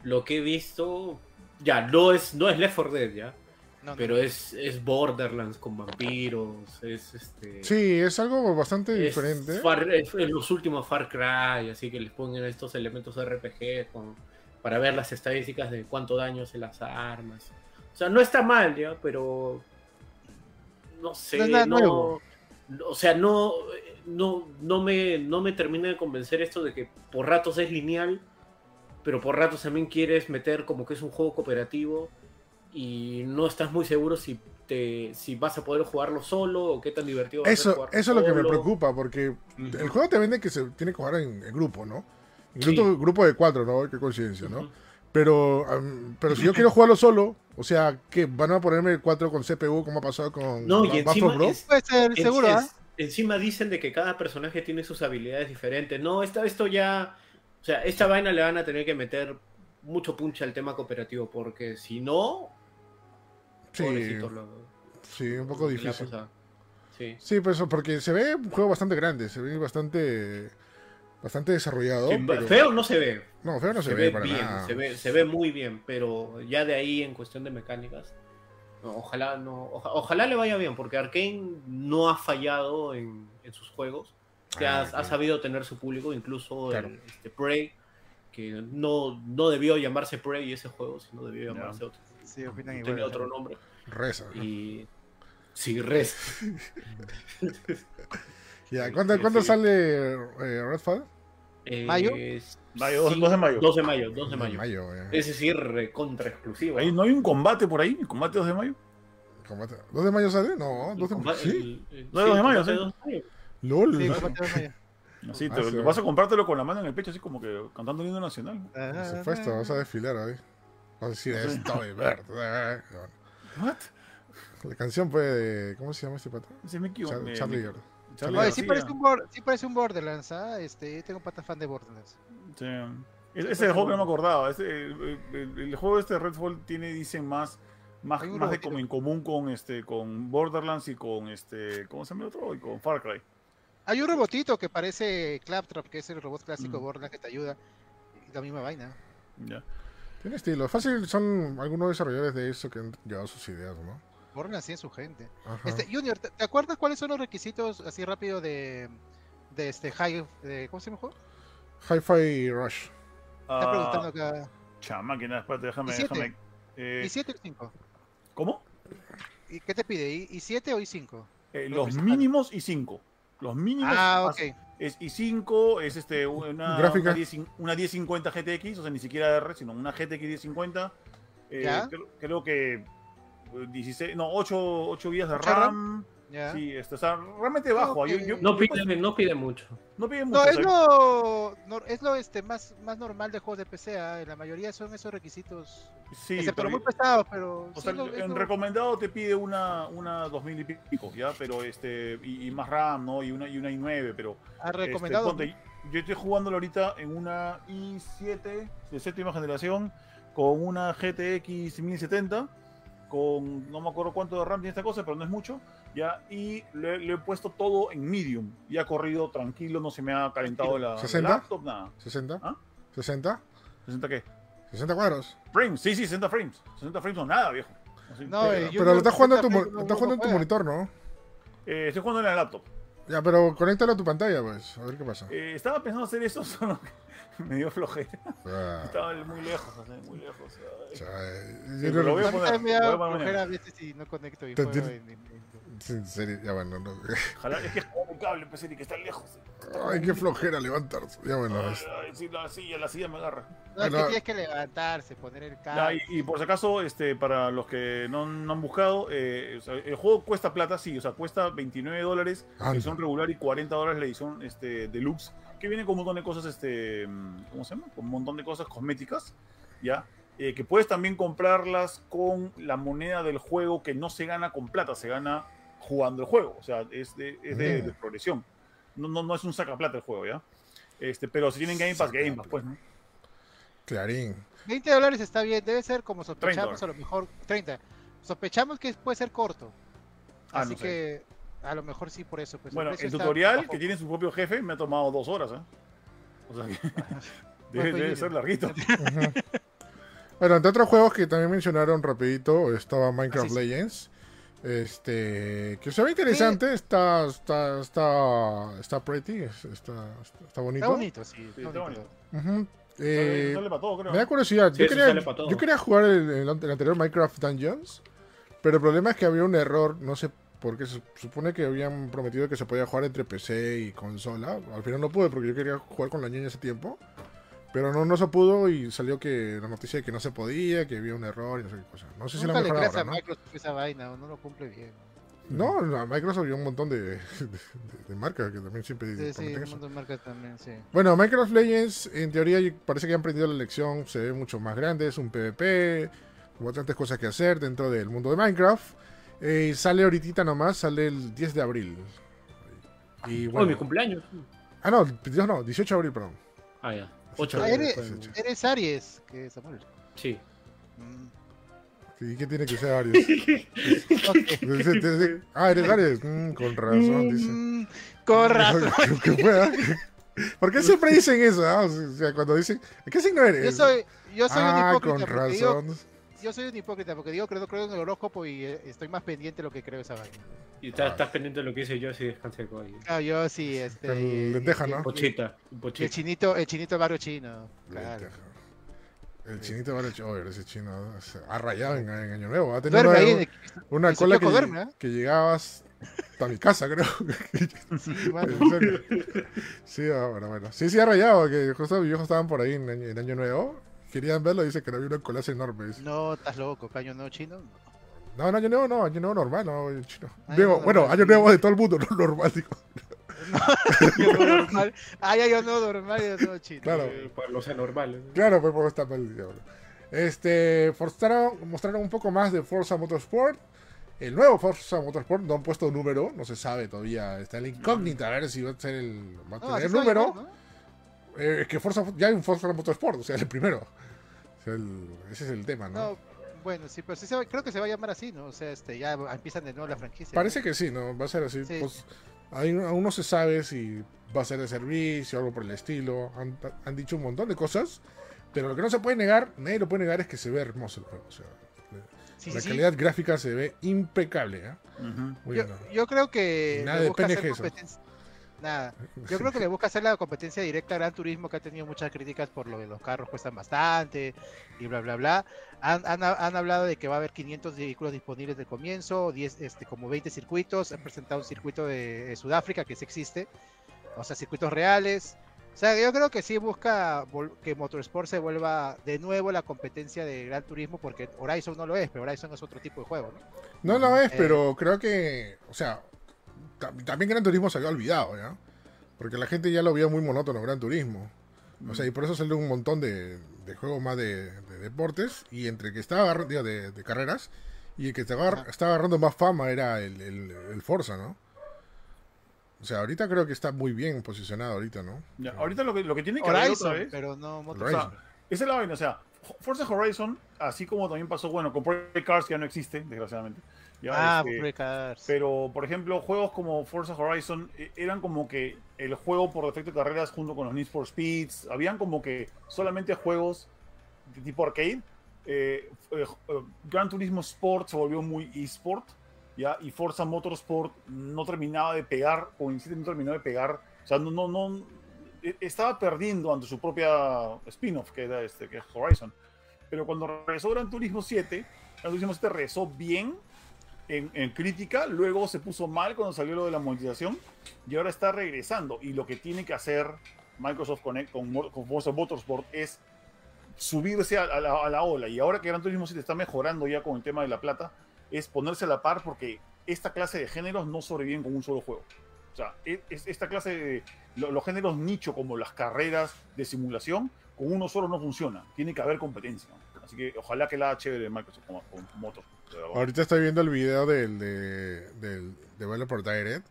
Lo que he visto, ya, no es, no es Left 4 Dead, ya. No, no. Pero es, es Borderlands con vampiros, es este... Sí, es algo bastante es diferente. Far- es- es los últimos Far Cry, así que les ponen estos elementos RPG con, para ver las estadísticas de cuánto daño hacen las armas. O sea, no está mal, ya, pero no sé, No no, o sea, no, no, no me, no me termina de convencer esto de que por ratos es lineal, pero por ratos también quieres meter como que es un juego cooperativo y no estás muy seguro si te, si vas a poder jugarlo solo o qué tan divertido va a ser Eso, jugarlo eso es lo que me preocupa, porque el juego te vende que se tiene que jugar en, en grupo, ¿no? En Sí. grupo, de cuatro, ¿no? Qué coincidencia, ¿no? Ujú. Pero, pero si yo quiero jugarlo solo, o sea, que van a ponerme el 4 con CPU como ha pasado con No, y encima, es- Puede ser, en- seguro, ¿ah? encima dicen de que cada personaje tiene sus habilidades diferentes. No, esta, esto ya. O sea, esta vaina le van a tener que meter mucho punch al tema cooperativo, porque si no. Sí, lo- sí, un poco difícil. Sí. Sí, pues porque se ve un juego bastante grande, se ve bastante bastante desarrollado. Sí, pero- Feo no se ve. No, feo no se, se, ve, ve, para bien, nada. se ve, se ve muy bien, pero ya de ahí en cuestión de mecánicas. no, ojalá no, oja- ojalá le vaya bien, porque Arkane no ha fallado en, en sus juegos. que Ah, ha, ha claro. sabido tener su público, incluso Claro. el, este, Prey, que no, no debió llamarse Prey ese juego, sino debió llamarse otro. Sí, opinan igual. Tenía otro nombre. Reza. Y. Sí, Res. Ya, sí, ¿cuándo, sí, cuándo sí. sale eh, Redfall? Eh, ¿Mayo? Mayo, dos- dos de mayo. 2 de mayo, 2 de mayo. ya. Es decir, recontra exclusivo. Ahí, ¿No hay un combate por ahí? ¿El combate 2 de mayo? Combate- ¿2 de mayo sale? No, 2 de mayo. ¿Sí? el- el- No, 2 de mayo, sí. 2 de mayo. LOL. Sí, combate de mayo. Así, Ah, te, sí, te va. vas a comprártelo con la mano en el pecho, así como que cantando el himno nacional. Por supuesto, vas a desfilar ahí. Vas a decir, estoy verde. ¿What? La canción fue de. ¿Cómo se llama este pata? Ese me me- Charlie. Charlie Oye, sí parece, un Bor- sí parece un Borderlands, ¿ah? Este, tengo pata fan de Borderlands. Sí. Ese es el juego que no me acordaba. Ese, el, el- el juego este de Redfall tiene, dicen, más, más, más de como en común con este con Borderlands y con este. ¿Cómo se llama el otro? Y con Far Cry. Hay un robotito que parece Claptrap, que es el robot clásico de Mm. Borderlands que te ayuda. Y la misma vaina. Ya. Tiene estilo. Fácil son algunos desarrolladores de eso que han llevado sus ideas, ¿no? Borderlands sí en su gente. Ajá. Este, Junior, ¿te, te acuerdas cuáles son los requisitos así rápido de, de este High, de, ¿cómo se llama? Hi-Fi Rush. Está Ah, preguntando acá. Chamáquina, espérate, déjame. ¿Y siete? déjame eh, ¿Y 7 o 5? ¿Cómo? ¿Y qué te pide? ¿Y, y 7 o y 5? Eh, Lo los principal. mínimos y 5. Los mínimos Ah, ok. es i5, es este, una, Gráfica. una, 10 una 1050 GTX, o sea, ni siquiera R, sino una GTX 1050. Eh, creo, creo que 16, no, 8, 8 GB de ¿Ocho RAM. Ya. Sí, este, o sea, realmente bajo. Ok. Yo- yo- No yo, pide, pues, no pide mucho. no pide mucho. No, es lo, no, es lo este, más, más normal de juegos de PC. ¿ah? La mayoría son esos requisitos. sí, Excepto pero- muy pesados, pero. O sí sea, lo- en lo- recomendado te pide una, una 2000 y pico, ¿ya? Pero este, y, y más RAM, ¿no? Y una, y una i9, pero ha Este, recomendado. ponte, yo estoy jugándolo ahorita en una i7 de séptima generación con una GTX 1070 con no me acuerdo cuánto de RAM tiene esta cosa, pero no es mucho, ya, y le, le he puesto todo en medium, y ha corrido tranquilo, no se me ha calentado la, la 60? laptop, nada. ¿60? ¿Ah? ¿60? ¿60 qué? ¿60 cuadros? Frames, sí, sí, 60 frames. 60 frames no nada, viejo. Así, No, pero- eh, Pero lo estás jugando en tu, no- lo estás jugando en tu monitor, ¿no? eh, estoy jugando en la laptop. Ya, pero conéctalo a tu pantalla, pues. A ver qué pasa. Eh, estaba pensando hacer eso, solo que me dio flojera. Ah, Estaba muy lejos, así, muy lejos. o sea, eh, Sí, yo pero lo no- voy a poner, también me voy a da poner flojera mañana. a veces si no conecto y Te juego tiene- en- en- en- serio, ya bueno. no. Ojalá, es que jugar el cable, pues, y que está lejos. Ay, qué flojera levantarse. Ya bueno. Ay, es- ay, sí, la silla, la silla me agarra. No, es que tienes que levantarse, poner el Ya, cable. y, y por si acaso, este, para los que no, no han buscado, eh, o sea, el juego cuesta plata, sí, o sea, cuesta 29 dólares la edición regular y 40 dólares la edición este, deluxe, que viene con un montón de cosas, este, ¿cómo se llama? Con un montón de cosas cosméticas, ¿ya? Eh, que puedes también comprarlas con la moneda del juego que no se gana con plata, se gana jugando el juego, o sea, es de, es de, de progresión. No, no, no es un sacaplata el juego, ¿ya? Este, pero si tienen Game Pass, Game Pass, pues, ¿no? Clarín. 20 dólares está bien, debe ser como 30 sospechamos, a lo mejor 30. Sospechamos que puede ser corto. Ah, Así no sé. que a lo mejor sí por eso. Pues, Bueno, el está tutorial que tiene su propio jefe me ha tomado dos horas, ¿eh? O sea que debe, debe ser larguito. Bueno, entre otros juegos que también mencionaron rapidito, estaba Minecraft Ah, sí, sí. Legends. Este, que se ve interesante, está, está, está, está pretty, es- está, está bonito. Está bonito, sí. Sí, está bonito. Ujú. Sale, Eh, sale para todo, creo. me da curiosidad, Sí, yo, quería, sale yo quería jugar el, el anterior Minecraft Dungeons, pero el problema es que había un error, no sé por qué, se supone que habían prometido que se podía jugar entre PC y consola, al final no pude porque yo quería jugar con la niña ese tiempo, pero no, no se pudo y salió que la noticia de que no se podía, que había un error y no sé qué cosa. No sé si la Nunca le creas a ahora, ¿no? Microsoft esa vaina, o no lo cumple bien. No, no, Microsoft y un montón de, de, de marcas que también siempre Sí, sí, un montón de marcas también, sí. Bueno, Minecraft Legends, en teoría, parece que han aprendido la lección. Se ve mucho más grande, es un PvP, con bastantes cosas que hacer dentro del mundo de Minecraft. Eh, sale ahorita nomás, sale el 10 de abril. Y Oh, bueno. mi cumpleaños. ah, no, Dios no, 18 de abril, perdón. Ah, ya. 8 Ocho de Ah, eres, Aries, que Samuel. Sí. ¿Y qué tiene que ser Aries? Dice- dice- ah, eres Aries. Mm, con razón, dice. Mm, Con razón. ¿Qué fue, ah? ¿Por qué siempre dicen eso? ah? O sea, cuando dicen, ¿qué signo eres? Yo soy, yo soy ah, un hipócrita. con digo- razón. Yo soy un hipócrita porque digo que no creo en el horóscopo y eh, estoy más pendiente de lo que creo esa vaina. Y estás, estás pendiente de lo que dice yo, así descanse con ahí. Ah, yo sí, este. El lenteja, ¿no? Pochita. y el Pochita. chinito, el chinito barrio chino. Claro. Lenteja. El chinito vale oh, ese chino ha rayado en, en Año Nuevo. Ha tenido Duerme una, el- cola que, duerme, ¿eh? que llegabas a mi casa, creo. Sí. Sí, ahora bueno. Sí, sí ha rayado, que justo mis viejos estaban por ahí en, Año- en Año Nuevo. Querían verlo y dice que no había una colaza enorme. dice. No, estás loco, caño no chino. No, no, Año Nuevo no, Año Nuevo normal, no, el chino. Año Digo, Nuevo bueno, Año. Nuevo de todo el mundo, no normal, digo. No normal. Ya yo no normal, yo no chino. Claro. Eh, Para los anormales. Claro, pues porque está mal el diablo. Este, mostraron, mostraron un poco más de Forza Motorsport. El nuevo Forza Motorsport no han puesto número, no se sabe todavía. Está en la incógnita, a ver si va a ser el. Va a No, tener va a número. ¿no? Eh, es que Forza, ya hay un Forza Motorsport, o sea, el primero. O sea, el- ese es el tema, ¿no? No, bueno, sí, pero sí se va- creo que se va a llamar así, ¿no? O sea, este, ya empiezan de nuevo la franquicia. Parece que sí, ¿no? Va a ser así. Sí. Pues, ahí aún no se sabe si va a ser de servicio o algo por el estilo. Han, han dicho un montón de cosas. Pero lo que no se puede negar, nadie lo puede negar, es que se ve hermoso el juego. O sea, Sí, la sí, calidad gráfica se ve impecable, ¿eh? Ujú. Muy Yo, bien. ¿no? yo creo que nada de PNG eso. Nada. Yo creo que le busca hacer la competencia directa a Gran Turismo, que ha tenido muchas críticas por lo de los carros cuestan bastante y bla, bla, bla. Han, han, han hablado de que va a haber 500 vehículos disponibles del comienzo, 10, este, como 20 circuitos. Han presentado un circuito de, de Sudáfrica que sí existe, o sea, circuitos reales. O sea, yo creo que sí busca que Motorsport se vuelva de nuevo la competencia de Gran Turismo, porque Horizon no lo es, pero Horizon es otro tipo de juego, ¿no? No lo es, Eh. pero creo que, o sea, también Gran Turismo se había olvidado, ¿ya? Porque la gente ya lo veía muy monótono, Gran Turismo. O sea, y por eso salió un montón de, de juegos más de, de deportes. Y entre que estaba agarrando, digo, de, de carreras, y el que estaba, estaba agarrando más fama era el, el, el Forza, ¿no? O sea, ahorita creo que está muy bien posicionado ahorita, ¿no? Ya, ahorita lo que, lo que tiene que haber otra Horizon, vez. pero no O sea, esa es la vaina, o sea, Forza Horizon, así como también pasó, bueno, con Project Cars, que ya no existe, desgraciadamente. Ya, Ah, este, pero, por ejemplo, juegos como Forza Horizon eh, eran como que el juego por defecto de carreras junto con los Need for Speeds. Habían como que solamente juegos de tipo arcade. Eh, eh, eh, Gran Turismo Sport se volvió muy eSport. ¿ya? Y Forza Motorsport no terminaba de pegar, o en sí no terminó de pegar. O sea, no, no, no, eh, estaba perdiendo ante su propia spin-off, que era este, que es Horizon. Pero cuando regresó Gran Turismo 7, Gran Turismo 7 regresó bien en, en crítica, luego se puso mal cuando salió lo de la monetización y ahora está regresando. Y lo que tiene que hacer Microsoft Connect con, con Forza Motorsport es subirse a, a la, a la ola. Y ahora que Gran Turismo 7 está mejorando ya con el tema de la plata, es ponerse a la par porque esta clase de géneros no sobreviven con un solo juego. O sea, es, es- esta clase de lo- los géneros nicho como las carreras de simulación, con uno solo no funciona. Tiene que haber competencia. Así que ojalá que la haga chévere Microsoft con, con Motorsport. Ahorita estoy viendo el video del de, del Developer Direct.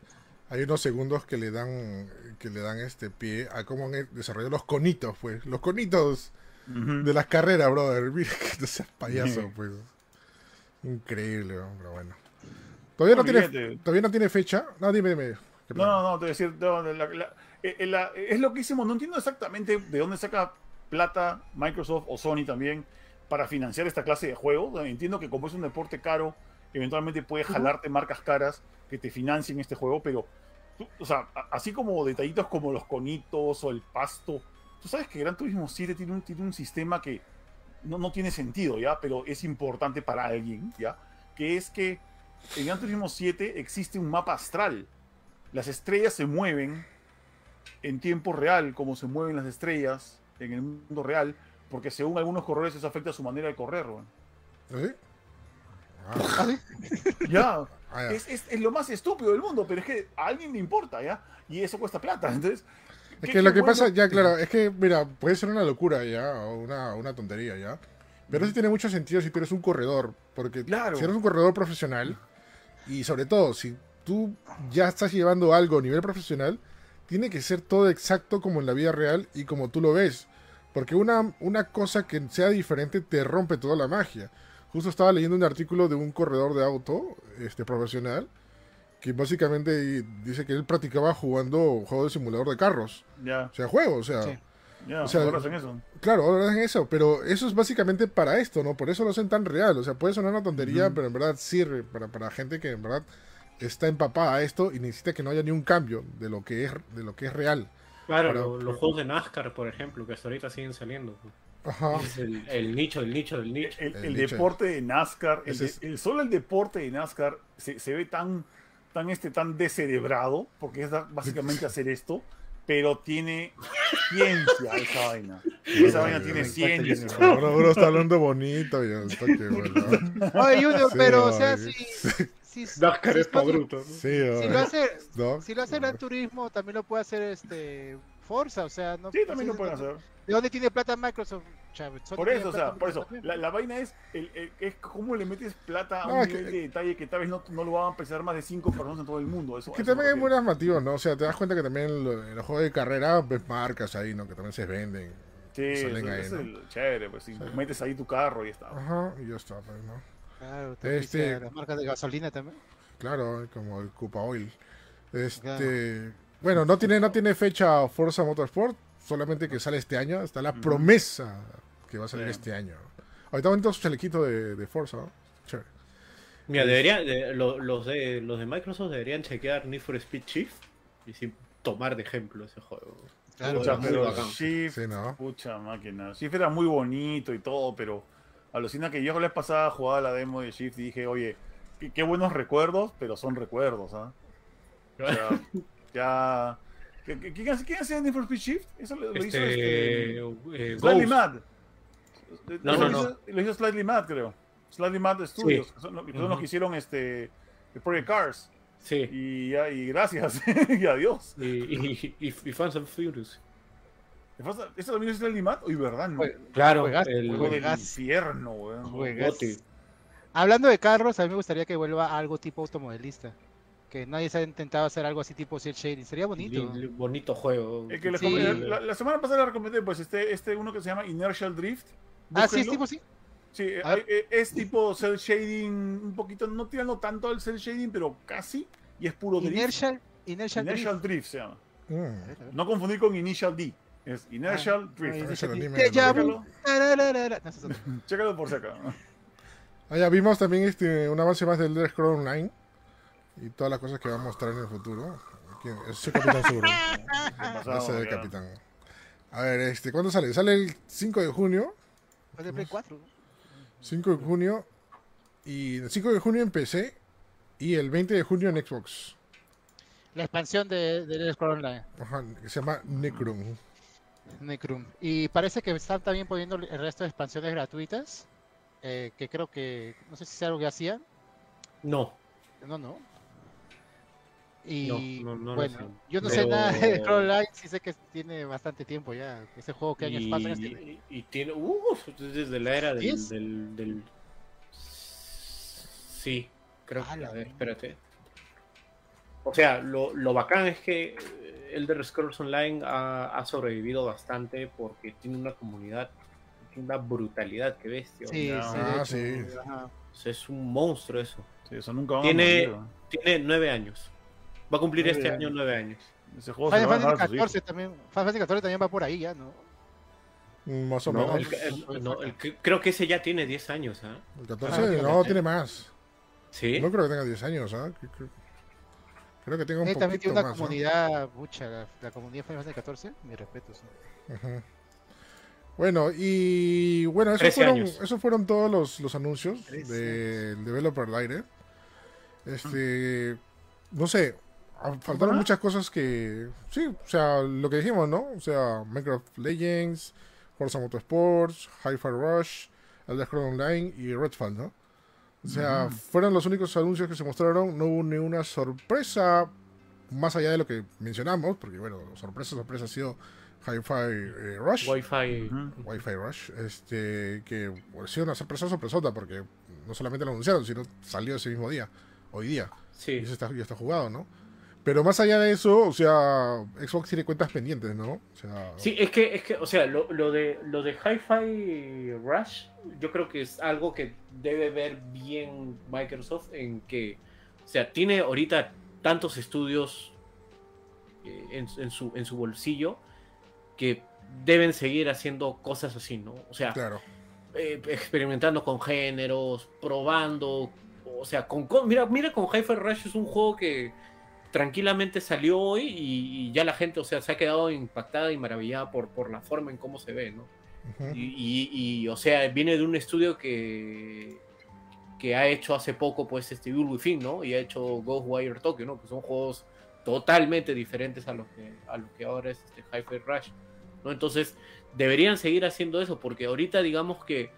Hay unos segundos que le dan que le dan este pie a cómo han desarrollado los conitos, pues. Los conitos de las carreras, brother. Mira que no seas payaso, pues. Increíble, ¿no? pero bueno. Todavía no, tiene, Olvídate. todavía no tiene fecha. No, dime, dime. ¿Qué No, no, no, te voy a decir, no, la- la- eh, eh, la- es loquísimo. No entiendo exactamente de dónde saca plata Microsoft o Sony también para financiar esta clase de juegos. Entiendo que como es un deporte caro, eventualmente puede jalarte marcas caras que te financien este juego, pero, tú- o sea, así como detallitos como los conitos o el pasto, tú sabes que Gran Turismo 7 tiene un, tiene un sistema que no, no tiene sentido, ¿ya? Pero es importante para alguien, ¿ya? Que es que en Gran Turismo 7 existe un mapa astral las estrellas se mueven en tiempo real, como se mueven las estrellas en el mundo real, porque según algunos corredores eso afecta su manera de correr. weón. ¿Sí? Ah, Ya, ah, ya. es, es- es lo más estúpido del mundo, pero es que a alguien le importa, ¿ya? Y eso cuesta plata, entonces... Es que lo que bueno- pasa, ya claro, es que, mira, puede ser una locura ya, o una, una tontería ya. Pero eso tiene mucho sentido si tú eres un corredor. Porque Claro. si eres un corredor profesional, y sobre todo, si tú ya estás llevando algo a nivel profesional, tiene que ser todo exacto como en la vida real y como tú lo ves. Porque una, una cosa que sea diferente te rompe toda la magia. Justo estaba leyendo un artículo de un corredor de auto este, profesional que básicamente dice que él practicaba jugando juegos de simulador de carros. Ya, O sea, juego, o sea, Sí. O sea, ahora hacen eso. claro, ahora hacen eso, pero eso es básicamente para esto, ¿no? Por eso lo hacen tan real, o sea, puede sonar una tontería, pero en verdad sirve para, para gente que en verdad está empapada a esto y necesita que no haya ni un cambio de lo que es, de lo que es real. Claro, los juegos de NASCAR, por ejemplo, que hasta ahorita siguen saliendo. Ajá. Es el, el nicho, el nicho del nicho. El, El el nicho. deporte de NASCAR, el, es- el- solo el deporte de NASCAR se, se ve tan, tan, este, tan descerebrado, porque es básicamente hacer esto, pero tiene ciencia esa vaina. Esa vaina tiene ciencia. Ahora, está hablando bonito y el bueno. Oye, Junior, Sí, pero, o sea, si. Si NASCAR si es pa' Sony- bruto. ¿no? Sí, Si lo hace, ¿no? si lo hace Gran Turismo, también lo puede hacer este Forza, o sea, no Sí, también lo pueden hacer. ¿De dónde tiene plata Microsoft? Por eso, o sea, por eso. La, la vaina es, el, el- es cómo le metes plata a No, un es que- nivel de detalle que tal vez no, no lo van a apreciar más de 5 personas en todo el mundo. Eso, Que eso también hay buenos motivos, ¿no? O sea, te das cuenta que también lo- en los juegos de carrera ves marcas ahí, ¿no? Que también se venden. Sí, salen eso- ahí, eso ¿no? es el chévere, pues si Sí. metes ahí tu carro y ya está. Ajá, y ya está, pues, ¿no? Claro, te Este- las marcas de gasolina también. Claro, como el Cupa Oil. Este, bueno, no tiene, no tiene fecha Forza Motorsport, solamente que sale este año. Está la promesa que va a salir Sí. este año. Ahorita bonito su chalequito de, de Forza, ¿no? Mira, debería, de- lo- los, de, los de Microsoft deberían chequear Need for Speed Shift y sí, tomar de ejemplo ese juego. Claro, Pucha, pero bacán. Shift, Sí, ¿no? pucha máquina. Shift era muy bonito y todo, pero alucina que yo la vez pasada jugaba la demo de Shift y dije, oye, qué, qué buenos recuerdos, pero son recuerdos, ¿ah? O sea, ya. ¿Qué- qué- ¿Quién hace, quién hace Need for Speed Shift? Eso lo, lo hizo Este, este. eh, Slightly Ghost. Mad. No, Lo no, hizo- Lo hizo Slightly Mad, creo. Slightly Mad Studios, que son, los que hicieron este. Project Cars. Sí, Y, ya- y gracias. y adiós. y, y, y, y Fans and Furious. ¿Eso también es Slightly Mad? Uy, ¿verdad? No? Claro, Juegazo, el juegas. infierno, weón. Juegas. Hablando de carros, a mí me gustaría que vuelva algo tipo automodelista. Que nadie se ha intentado hacer algo así tipo cel shading. Sería bonito. Bonito juego. El que les Sí. comenté- la, la semana pasada les recomendé, pues, este, este uno que se llama Inertial Drift. Ah, sí, es Búsquenlo. tipo sí. Sí, eh, A eh, es tipo cel shading, un poquito, no tirando tanto al cel shading, pero casi, y es puro drift. Inertial, inertial, Inertial drift. drift se llama. Mm. No confundir con Initial D. Es Inertial Ah, Drift. me vu. Chécalo, por si acaso. Ah, ya vimos también este, un avance más del Elder Scrolls Online y todas las cosas que va a mostrar en el futuro. El Capitán Seguro. Va a ser el. Capitán. A ver, este, ¿cuándo sale? Sale el 5 de junio. De Play 4. 5 de junio. Y el 5 de junio en PC. Y el 20 de junio en Xbox. La expansión de, de Elder Scrolls Online, Ajá, que se llama Necrum. Necrum. Y parece que están también poniendo el resto de expansiones gratuitas. eh, que creo que, no sé si es algo que hacían. No. No, no. Y No, no, no bueno, yo no sé nada de Scroll Online, sí sé que tiene bastante tiempo ya. Ese juego que años Y, pasan este. y- y tiene. Uf, desde la era del. Del, del- Sí, creo que. A ver, espérate. O sea, lo, lo bacán es que Elder Scrolls Online ha, ha sobrevivido bastante porque tiene una comunidad, tiene una brutalidad que bestia. Sí, sí, Ah, sí. es un monstruo eso. Sí, eso nunca va Tiene- a morir. Tiene nueve años. Va a cumplir Nueve este años. año nueve años. Ese juego Final Fantasy dejar a sus hijos. 14 también, Final Fantasy 14 también va por ahí ya, ¿no? Mm, Más o No, menos. El, el- no, el que- creo que ese ya tiene 10 años, ¿ah? El 14, Ah, no, tiene más. Sí. No creo que tenga 10 años, ¿ah? Creo que tenga un Eh, también tiene una más. ¿ah? comunidad, mucha, la, la comunidad Final Fantasy 14, mi respeto. sí. Bueno, y bueno, esos 13 fueron, años. esos fueron todos los, los anuncios 13 del Developer Direct. Este, no sé, ah, faltaron muchas cosas que, sí, o sea, lo que dijimos, ¿no? O sea, Minecraft Legends, Forza Motorsports, Hi-Fi Rush, Elder Scrolls Online y Redfall, ¿no? O sea, fueron los únicos anuncios que se mostraron, no hubo ni una sorpresa más allá de lo que mencionamos, porque bueno, sorpresa, sorpresa ha sido Hi-Fi eh, Rush. Wi-Fi. Wi-Fi Rush, este, que ha sido una sorpresa sorpresota porque no solamente lo anunciaron, sino salió ese mismo día, hoy día, y Sí. eso está, ya está jugado, ¿no? Pero más allá de eso, o sea, Xbox tiene cuentas pendientes, ¿no? O sea, Sí, es que, es que, o sea, lo, lo de lo de Hi-Fi Rush, yo creo que es algo que debe ver bien Microsoft en que, o sea, tiene ahorita tantos estudios eh, en, en su, en su bolsillo que deben seguir haciendo cosas así, ¿no? O sea, claro, eh, experimentando con géneros, probando, o sea, con, con- mira, mira con Hi-Fi Rush es un juego que tranquilamente salió hoy y, y ya la gente, o sea, se ha quedado impactada y maravillada por, por la forma en cómo se ve, ¿no? Y, y- y, o sea, viene de un estudio que que ha hecho hace poco, pues, este Within, ¿no? Y ha hecho Ghostwire Tokyo, ¿no? Que son juegos totalmente diferentes a lo que, a lo que ahora es este Hi-Fi Rush, ¿no? Entonces, deberían seguir haciendo eso, porque ahorita, digamos que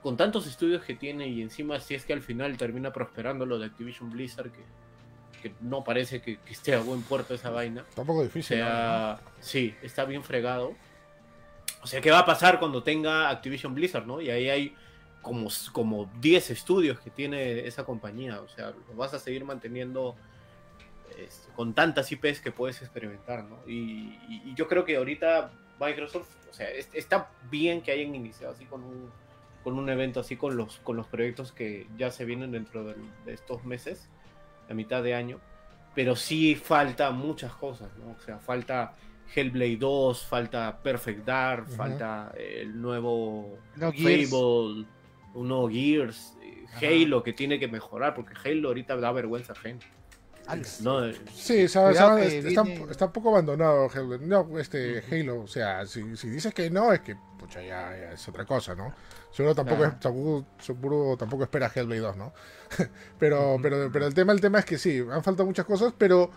con tantos estudios que tiene y encima si es que al final termina prosperando lo de Activision Blizzard, que, que no parece que, que esté a buen puerto esa vaina, está un poco o difícil. ¿no? sea, sí, está bien fregado. O sea, ¿qué va a pasar cuando tenga Activision Blizzard, no? Y ahí hay como, como 10 estudios que tiene esa compañía. O sea, lo vas a seguir manteniendo este, con tantas IPs que puedes experimentar, ¿no? Y, y- y yo creo que ahorita Microsoft, o sea, es- está bien que hayan iniciado así con un, con un evento así con los, con los proyectos que ya se vienen dentro de estos meses, a mitad de año pero sí falta muchas cosas, ¿no? O sea, falta Hellblade 2, falta Perfect Dark, falta el nuevo No, Gears. Fable, un nuevo Gears, eh, Ajá. Halo que tiene que mejorar, porque Halo ahorita da vergüenza ajena. Ala. ¿no? Eh, Sí, o sea, Cuidado o sea, que es- está, viene- está un poco abandonado Halo. No, este Halo, o sea, si, si dices que no, es que pucha, ya, ya es otra cosa, ¿no? Seguro tampoco, es, tampoco, seguro tampoco espera Hellblade 2, ¿no? pero, pero, pero el tema, el tema es que sí, han faltado muchas cosas, pero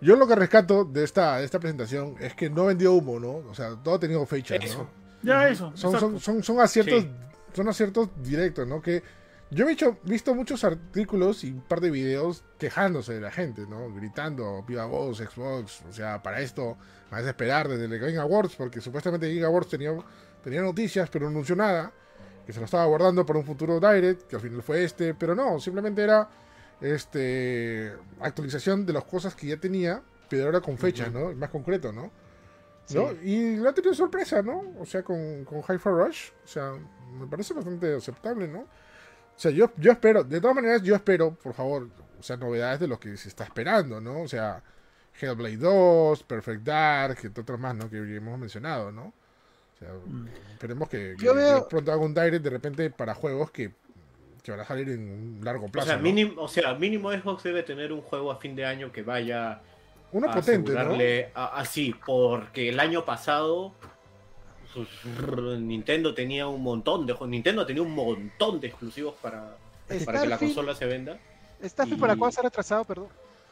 yo lo que rescato de esta, de esta presentación es que no vendió humo, ¿no? O sea, todo ha tenido fecha, ¿no? Eso. Ya, eso. Son, son, son, son aciertos, Sí. son aciertos directos, ¿no? Que yo he hecho, visto muchos artículos y un par de videos quejándose de la gente, ¿no? Gritando, viva voz, Xbox, o sea, para esto, a desesperar desde el Game Awards, porque supuestamente Game Awards tenía, tenía noticias, pero no anunció nada, que se lo estaba guardando para un futuro Direct, que al final fue este, pero no, simplemente era este actualización de las cosas que ya tenía, pero ahora con fecha, Ujú. ¿no? Más concreto, ¿no? Sí. ¿no? Y lo ha tenido sorpresa, ¿no? O sea, con, con Hi-Fi Rush, o sea, me parece bastante aceptable, ¿no? O sea, yo, yo espero, de todas maneras, yo espero, por favor, o sea, novedades de lo que se está esperando, ¿no? O sea, Hellblade 2, Perfect Dark, y otras más, ¿no? Que hemos mencionado, ¿no? O sea, esperemos que, que- que veo- pronto haga un direct de repente para juegos que, que van a salir en un largo O plazo. sea, ¿no? mínimo, o sea, mínimo Xbox debe tener un juego a fin de año que vaya Uno a potente, ¿no? así, porque el año pasado pues, Nintendo tenía un montón de juegos. Nintendo tenía un montón de exclusivos para, para que la consola se venda. Starfield Y- para cuándo se ha retrasado, perdón.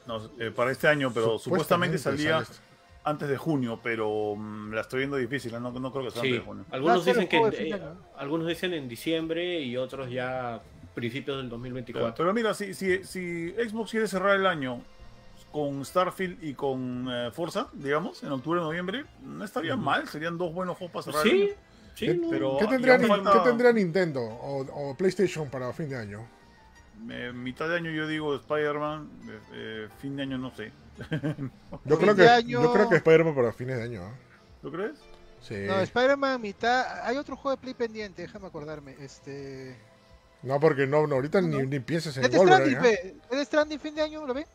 No, eh, para este año, pero supuestamente salía sale esto. Antes de junio, pero mm, la estoy viendo difícil, ¿eh? no, no creo que sea antes Sí, de junio. algunos dicen el que eh, año. algunos dicen en diciembre y otros ya principios del Pero, 2024. pero mira, si, si, si Xbox quiere cerrar el año con Starfield y con eh, Forza, digamos, en octubre noviembre, no estaría mal, serían dos buenos juegos para cerrar el sí, año. sí, ¿Qué- no. pero- ¿Qué tendría, aún Nin- falta- qué tendría Nintendo o, o PlayStation para fin de año? Eh, mitad de año yo digo Spider-Man, eh, eh, fin de año no sé. Yo creo, que, año- yo creo que Spider-Man para fines de año. ¿Tú crees? Sí. No, Spider-Man mitad. Hay otro juego de Play pendiente, déjame acordarme. Este. No, porque no, no ahorita No, ni, ni pienses en Death Wolverine. Stranding, Stranding fin de año, ¿lo ven?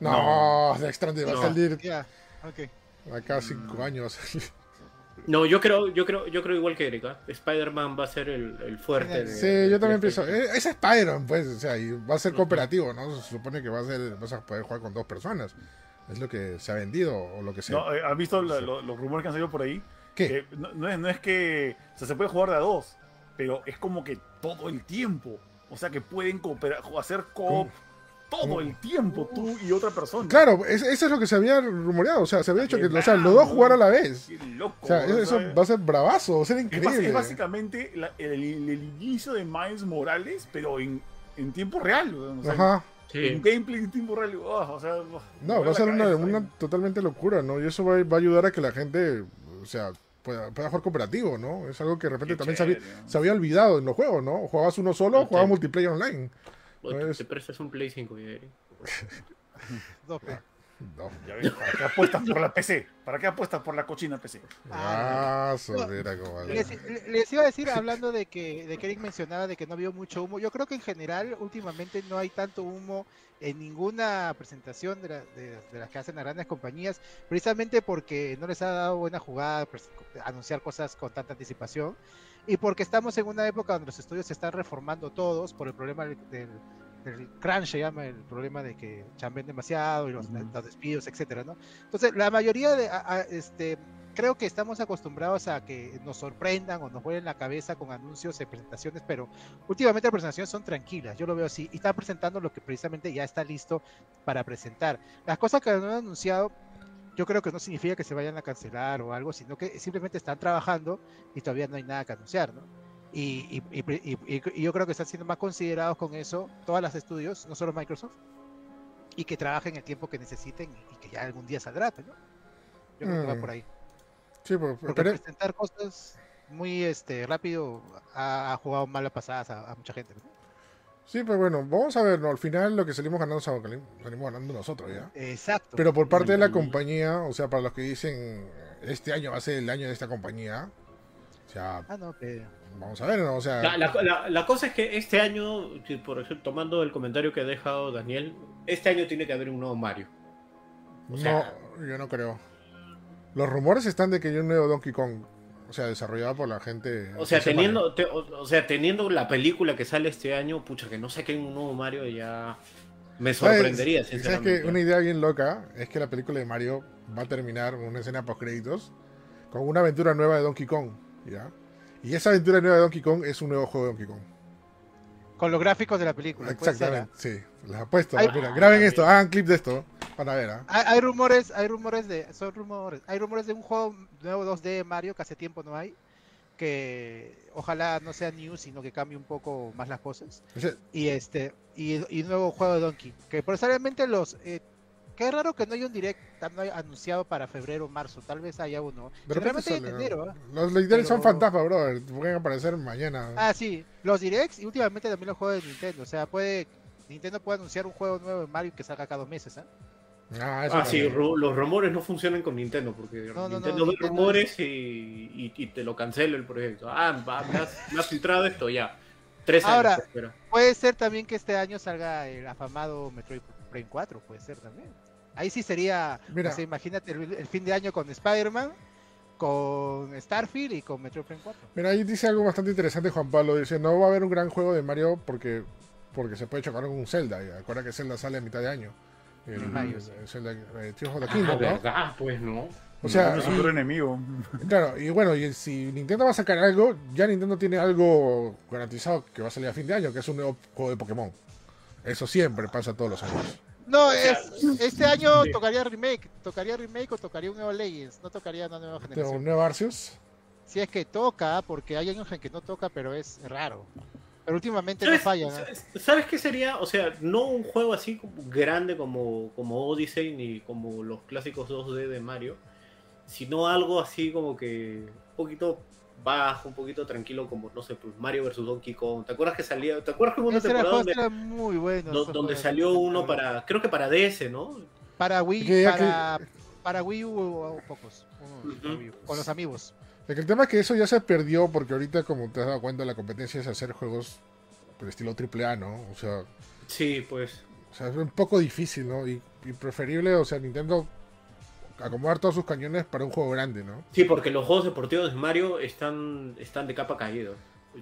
No, Death Stranding va a salir Ya, ok. acá cinco años. No, yo creo, yo creo, yo creo igual que Erika. Spider-Man va a ser el, el fuerte. de- sí, yo también pienso. Es Spider-Man, pues. O sea, y va a ser cooperativo, ¿no? Se supone que va a ser, vas a poder jugar con dos personas. Es lo que se ha vendido o lo que sea. No, eh, ¿Has visto la- lo- los rumores que han salido por ahí? ¿Qué? Que no, no es, no es que o sea, se puede jugar de a dos, pero es como que todo el tiempo. O sea que pueden cooperar, hacer coop ¿Cómo? Todo el tiempo, tú y otra persona. Claro, es- eso es lo que se había rumoreado. O sea, se había dicho que o sea, los dos jugar a la vez. Qué loco. O sea, eso, va a ser bravazo, va a ser increíble. es básicamente la- el, el inicio de Miles Morales, pero en, en tiempo real. o sea, Ajá. Sí. En gameplay en tiempo real. oh, o sea, No, va a ser una, totalmente locura, ¿no? Y eso va, va a ayudar a que la gente, o sea, pueda, pueda jugar cooperativo, ¿no? Es algo que de repente Qué también se había, se había olvidado en los juegos, ¿no? Jugabas uno solo, Sí. jugabas multiplayer online. O te- Pues- te prestas un Play 5 y Eric. Dos. No. Ya ves, ¿para qué apuestas por la PC? ¿Para qué apuestas por la cochina PC? Ah, solera, comadre. Les, les iba a decir, hablando de que, de que Eric mencionaba de que no vio mucho humo, yo creo que en general últimamente no hay tanto humo en ninguna presentación de, la- de- de las que hacen las grandes compañías, precisamente porque no les ha dado buena jugada pres- anunciar cosas con tanta anticipación y porque estamos en una época donde los estudios se están reformando todos por el problema del, del- del crunch, se llama el problema de que chamben demasiado y los, Ujú. los despidos, etcétera, ¿no? Entonces, la mayoría de, a- a- este, creo que estamos acostumbrados a que nos sorprendan o nos vuelen la cabeza con anuncios y presentaciones, pero últimamente las presentaciones son tranquilas, yo lo veo así, y están presentando lo que precisamente ya está listo para presentar. Las cosas que no han anunciado, yo creo que no significa que se vayan a cancelar o algo, sino que simplemente están trabajando y todavía no hay nada que anunciar, ¿no? Y, y- y- y- yo creo que están siendo más considerados con eso todas las estudios, no solo Microsoft, y que trabajen el tiempo que necesiten y que ya algún día saldrá, ¿no? Yo creo que va Mm. por ahí. Sí, pues, Porque pero- presentar cosas muy este rápido ha, ha jugado malas pasadas a, a mucha gente. ¿no? Sí, pues bueno, vamos a ver, ¿no? Al final lo que salimos ganando salimos salimos ganando nosotros, ¿ya? Exacto. Pero por parte de la compañía, o sea, para los que dicen, este año va a ser el año de esta compañía, o sea, Ah, no, pero- vamos a ver, ¿no? O sea, La, la- la- la cosa es que este año, que, por ejemplo, tomando el comentario que ha dejado Daniel, este año tiene que haber un nuevo Mario. O sea- no, yo no creo. Los rumores están de que hay un nuevo Donkey Kong, o sea, desarrollado por la gente. O sea, teniendo, te- o, o sea, teniendo la película que sale este año, pucha, que no saquen un nuevo Mario ya me sorprendería, ¿Sabes sinceramente. que Una idea bien loca es que la película de Mario va a terminar con una escena post créditos con una aventura nueva de Donkey Kong, ¿ya? Y esa aventura nueva de Donkey Kong es un nuevo juego de Donkey Kong. Con los gráficos de la película. Exactamente, sí. Les apuesto. Ay, Mira, ah, graben esto, hagan clip de esto. Para ver. Hay, hay rumores, hay rumores de, son rumores, hay rumores de un juego nuevo 2D de Mario que hace tiempo no hay, que ojalá no sea news, sino que cambie un poco más las cosas. Y este, y, y nuevo juego de Donkey, que probablemente los, eh, qué raro que no haya un direct no haya anunciado para febrero o marzo, tal vez haya uno. hay en enero, ¿no? ¿ah? Los leaders son fantasmas, brother. Pueden aparecer mañana. Ah, sí, los directs y últimamente también los juegos de Nintendo. O sea, puede Nintendo puede anunciar un juego nuevo de Mario que salga cada dos meses, ¿ah? Ah, Ah, sí, ru- los rumores no funcionan con Nintendo, porque No, no, no, Nintendo ve Nintendo rumores y, y- y te lo cancela el proyecto. Ah, va, me, has, me has filtrado esto, ya. Tres años. Ahora- te espera. Puede ser también que este año salga el afamado Metroid Prime 4, puede ser también. Ahí sí sería, Mira. o sea, imagínate el, el fin de año con Spider-Man, con Starfield y con Metroid Prime 4. Mira, ahí dice algo bastante interesante Juan Pablo. Dice, no va a haber un gran juego de Mario porque, porque se puede chocar con un Zelda. Y acuerda que Zelda sale a mitad de año. El, mayo, el- sí. el Zelda, eh, Tears of the Ah, Kingdom, ¿no? verdad, pues, ¿no? O sea, es un y- peor enemigo. Claro, y bueno, y si Nintendo va a sacar algo, ya Nintendo tiene algo garantizado que va a salir a fin de año, que es un nuevo juego de Pokémon. Eso siempre pasa todos los años. No, es, este año tocaría remake, tocaría remake o tocaría un nuevo Legends, no tocaría una nueva Tengo un generación. nuevo Arceus. Si es que toca, porque hay años en que no toca, pero es raro. Pero últimamente no ¿Sabes, falla. ¿no? sabes- ¿Sabes qué sería? O sea, no un juego así como grande como, como Odyssey ni como los clásicos 2D de Mario, sino algo así como que un poquito bajo, un poquito tranquilo, como, no sé, pues Mario vs. Donkey Kong. ¿Te acuerdas que salía? ¿Te acuerdas que hubo una temporada donde, era muy bueno. do- donde salió uno para, creo que para DS, ¿no? Para Wii, para, para Wii U hubo pocos. Wii U, Con los amigos. El tema es que eso ya se perdió porque ahorita, como te has dado cuenta, la competencia es hacer juegos por estilo AAA, ¿no? O sea, Sí, pues. o sea, es un poco difícil, ¿no? Y, y preferible, o sea, Nintendo acomodar todos sus cañones para un juego grande, ¿no? Sí, porque los juegos deportivos de Mario están, están de capa caído.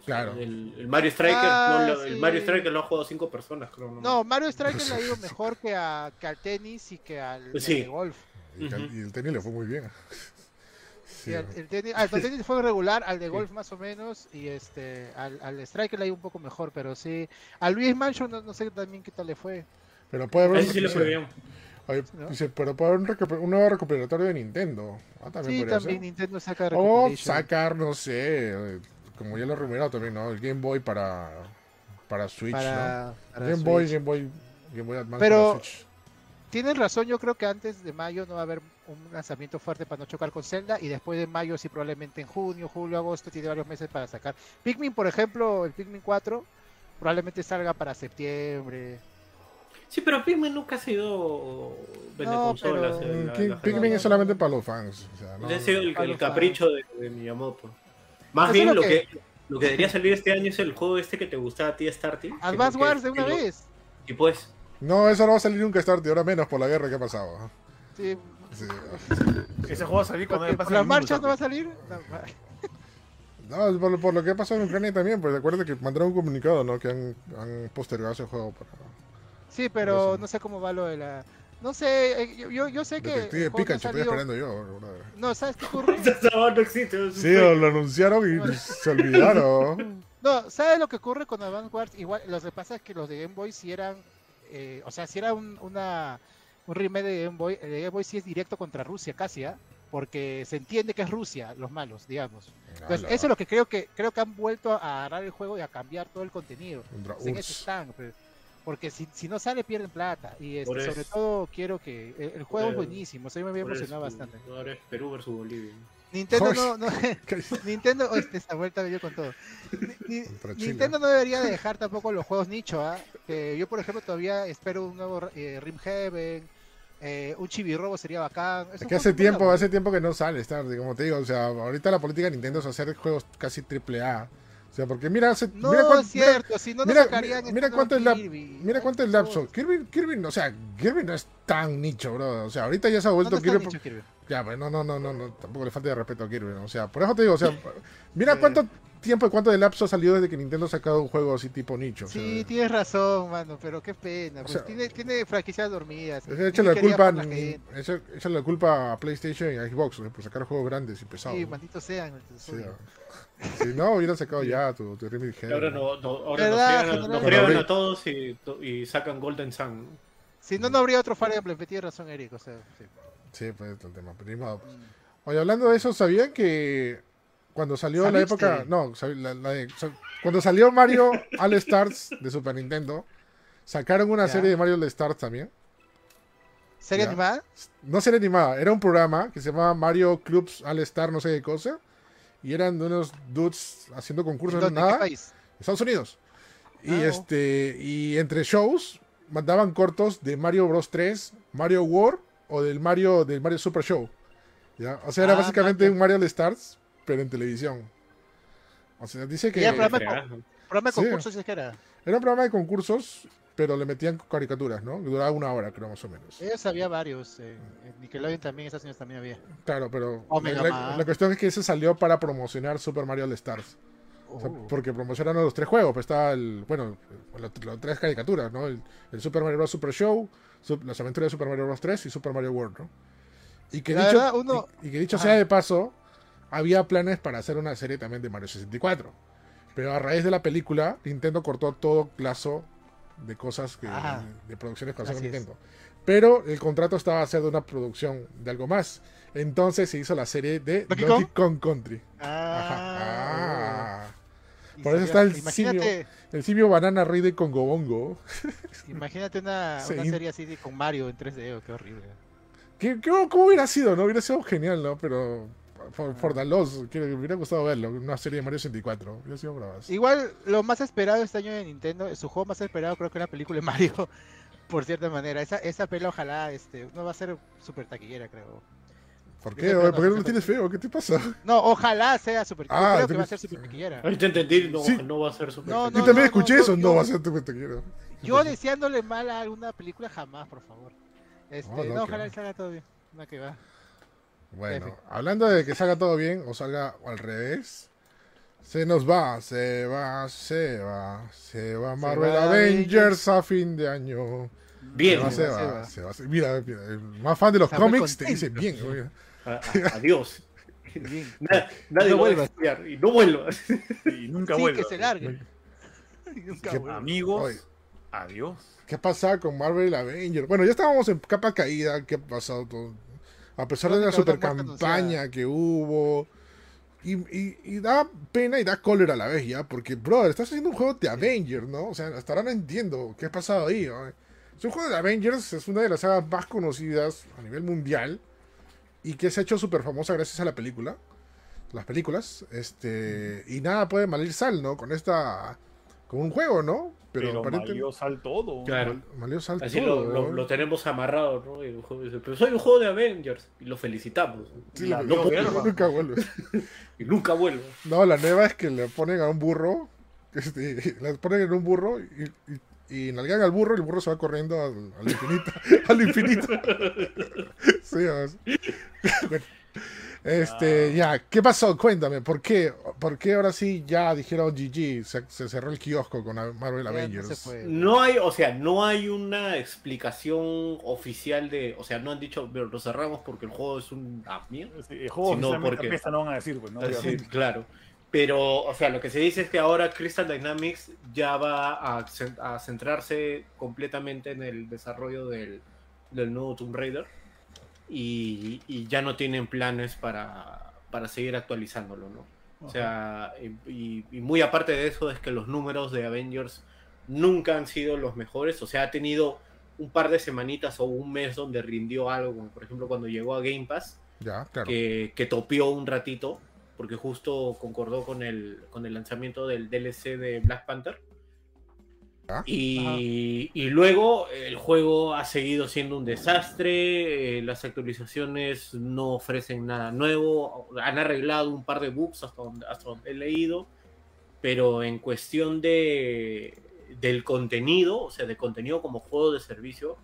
Claro. El, el Mario Striker, Ah, no lo- el. Mario Striker lo han jugado cinco personas, creo. No, Mario Striker le ha ido mejor que, a, que al tenis y que al, Pues al golf. Y, y el tenis le fue muy bien. Sí, al, el tenis, al tenis fue regular, al de golf más o menos, y este al, al Striker le ha ido un poco mejor, pero sí. A Luis Mansion no, no sé también qué tal le fue. Pero puede haber sí le fue bien. Oye, ¿no? dice, pero puede haber un, recuper- un nuevo recuperatorio de Nintendo. Ah, también Sí, también ser. Nintendo saca O sacar, no sé, como ya lo he rumoreado también, ¿no? El Game Boy para, para Switch, para, ¿no? para Game Boy, Switch. Game Boy, Game Boy Advance Pero- para Switch. Tienen razón, yo creo que antes de mayo no va a haber un lanzamiento fuerte para no chocar con Zelda y después de mayo sí probablemente en junio, julio, agosto tiene varios meses para sacar. Pikmin, por ejemplo, el Pikmin 4 probablemente salga para septiembre. Sí, pero Pikmin nunca ha sido vende No, consolas. pero- eh, la- King- la- Pikmin no, no, es solamente para los fans. O sea, no, Ese ha sido el, capricho de, de Miyamoto. Más Eso bien lo que- que... lo que debería salir este año es el juego este que te gustaba a ti, Starty. Advance Wars de una vez vez. Y pues, No, eso no va a salir nunca Start, y ahora menos por la guerra que ha pasado. Sí. Ese juego va a salir cuando por las marchas no va a salir. No, por, por lo que ha pasado en Ucrania también, pues acuérdate que mandaron un comunicado, ¿no? Que han, han postergado ese juego para... Sí, pero no sé cómo va lo de la. No sé, eh, yo, yo, yo sé que. Detective Pikachu, estoy esperando yo. No, ¿sabes qué ocurre? no existe. Sí, lo anunciaron y se olvidaron. No, ¿sabes lo que ocurre con Advance Wars? Igual, lo que pasa es que los de Game Boy si eran, eh, o sea, si era un, una, un remake de Game Boy, de Game Boy sí es directo contra Rusia casi, ¿ah? Porque se entiende que es Rusia, los malos, digamos. Entonces, Ala, eso es lo que creo que creo que han vuelto a agarrar el juego y a cambiar todo el contenido. Pues en eso URSS. están, pues. porque si, si no sale pierden plata. Y este, sobre todo quiero que el, el juego es buenísimo, eso me había emocionado bastante. Ahora es Perú versus Bolivia. Nintendo no, no. Nintendo, oh, esta vuelta me dio con todo. Ni-. Nintendo no debería de dejar tampoco los juegos nicho, ¿ah? Que yo, por ejemplo, todavía espero un nuevo eh, Rim Heaven, eh, un Chibi-Robo sería bacán. Es que hace tiempo, hace tiempo que no sale Star, como te digo, o sea, ahorita la política de Nintendo es hacer juegos casi triple A. O sea, porque mira, hace- No, mira cuán- es cierto, si no, mira, sacarían mira, este mira cuánto es la, Kirby. mira cuánto es lapso. Kirby, Kirby, o sea, Kirby no es tan nicho, bro. O sea, ahorita ya se ha vuelto Kirby. nicho, Kirby. Ya, pues no, no, no, no, no, tampoco le falta de respeto a Kirby, ¿no? O sea, por eso te digo, o sea, mira cuánto tiempo y cuánto de lapso ha salido desde que Nintendo ha sacado un juego así tipo nicho. o sea, Sí, tienes razón, mano, pero qué pena. pues, sea, tiene, tiene franquicias dormidas. Échale la culpa, la échale culpa a PlayStation y a Xbox ¿no? por sacar juegos grandes y pesados. Sí, ¿no? malditos sean. Sí, odio. Si no, hubieran sacado ya tu, tu Remedy Y ahora, no, no- ahora nos ¿Verdad? friegan, a todos y, to- y sacan Golden Sun. Si no, no habría otro Fire Emblem, tienes razón, Eric. O sea, sí. Sí, pues es el tema. pero modo, pues. Mm. Oye, hablando de eso, ¿sabían que cuando salió la ¿Sabiste? época... No, la- la de- cuando salió Mario All Stars de Super Nintendo, sacaron una serie de Mario All Stars también. ¿Serie animada? No serie animada, era un programa que se llamaba Mario Clubs All Star no sé qué cosa. Y eran de unos dudes haciendo concursos ¿En? ¿En qué nada. país? Estados Unidos. Y Ah, oh. este y entre shows mandaban cortos de Mario Bros 3, Mario World o del Mario del Mario Super Show. ¿ya? O sea, era Ah, básicamente un Mario All Stars, pero en televisión. O sea, dice que era programa, Fregazo. programa de Sí. concursos es que era. un programa de concursos, pero le metían caricaturas, ¿no? Duraba una hora, creo, más o menos. Ellos había varios. eh, en Nickelodeon también, esas señores también había. Claro, pero la, cuestión es que ese salió para promocionar Super Mario All Stars. O sea, Oh. porque promocionaron los tres juegos. Pues estaba el. Bueno, los, los tres caricaturas, ¿no? El, el Super Mario Bros. Super Show, las aventuras de Super Mario Bros. 3 y Super Mario World, ¿no? Y que La dicho, verdad, uno- y, y que dicho Ajá. sea de paso, había planes para hacer una serie también de Mario 64. Pero a raíz de la película, Nintendo cortó todo plazo de cosas que, Ajá. de producciones que hacía con es. Nintendo. Pero el contrato estaba a ser de una producción de algo más. Entonces se hizo la serie de ¿Donkey Donkey Kong Country. Ah, Ajá. Ah. por eso está el Imagínate, El simio Banana Rey de Congo Bongo. imagínate una, Sí. una serie así de- con Mario en 3D, oh, qué horrible. ¿Qué, qué- cómo hubiera sido? ¿No? Hubiera sido genial, ¿no? Pero por, por the loss, que me hubiera gustado verlo. Una serie de Mario 64. Hubiera sido bravas. Igual, lo más esperado este año de Nintendo, su juego más esperado creo que era la película de Mario, por cierta manera. Esa, esa pela ojalá este, no va a ser super taquillera, creo. ¿Por qué? ¿Por qué no, no lo tienes feo? ¿Qué te pasa? No, ojalá sea super Ah, creo que va a ser super taquillera. Ahí te entendí, no, Sí. no va a ser super. No, Yo no, también escuché no, eso. No, yo- va a ser te quiero. Yo deseándole mal a alguna película jamás, por favor. Este, No, no, ojalá salga todo bien. No, que va. Bueno, F. hablando de que salga todo bien o salga al revés. Se nos va, se va, se va, se va Marvel va Avengers a fin de año. Bien, se va, se se va, se va. Mira, mira, el más fan de los cómics te dice bien. contento. oye. a- a- adiós. Bien. Nadie No lo va a estudiar y no vuelvas. Y nunca sí, vuelva. que se largue. Y nunca vuelva. Amigos, Oye. adiós. ¿Qué pasa con Marvel Avengers? Bueno, ya estábamos en capa caída. ¿Qué ha pasado? Todo? A pesar de La super campaña que hubo. Y, y- y da pena y da cólera a la vez ya. Porque, brother, estás haciendo un juego de Avengers, ¿no? O sea, hasta ahora no entiendo qué ha pasado ahí. ¿no? Es un juego de Avengers, es una de las sagas más conocidas a nivel mundial. Y que se ha hecho súper famosa gracias a la película. Las películas. Este. Y nada puede malir sal, ¿no? Con esta. Con un juego, ¿no? Pero, Pero, aparentemente. Mario sal todo. Claro. Malió sal Así todo, lo, lo- tenemos amarrado, ¿no? Y el juego dice, pero soy un juego de Avengers. Y lo felicitamos. Sí, La- lo- no, nunca vuelve. y nunca vuelvo. No, la nueva es que le ponen a un burro, este, le ponen en un burro y, y, y nalgan al burro y el burro se va corriendo al, al infinito. al infinito. sí. Bueno, este, ya, ¿qué pasó? Cuéntame, ¿por qué? ¿Por qué ahora sí ya dijeron GG? Se, se cerró el kiosco con Marvel Ya Avengers. No hay, o sea, no hay una explicación oficial de, o sea, no han dicho, pero lo cerramos porque el juego es un ah, mierda. Sí, El juego Si no, oficialmente porque- no van a decir, pues, ¿no? Sí, Obviamente. claro. Pero, o sea, lo que se dice es que ahora Crystal Dynamics ya va a, a centrarse completamente en el desarrollo del, del nuevo Tomb Raider y, y ya no tienen planes para, para seguir actualizándolo, ¿no? O sea, y, y muy aparte de eso es que los números de Avengers nunca han sido los mejores, o sea, ha tenido un par de semanitas o un mes donde rindió algo, como por ejemplo cuando llegó a Game Pass, Ya, claro. que, que topió un ratito, porque justo concordó con el, con el lanzamiento del DLC de Black Panther. Ah. Y, y luego el juego ha seguido siendo un desastre, eh, las actualizaciones no ofrecen nada nuevo, han arreglado un par de bugs hasta donde, hasta donde he leído, pero en cuestión de, del contenido, o sea, de contenido como juego de servicio,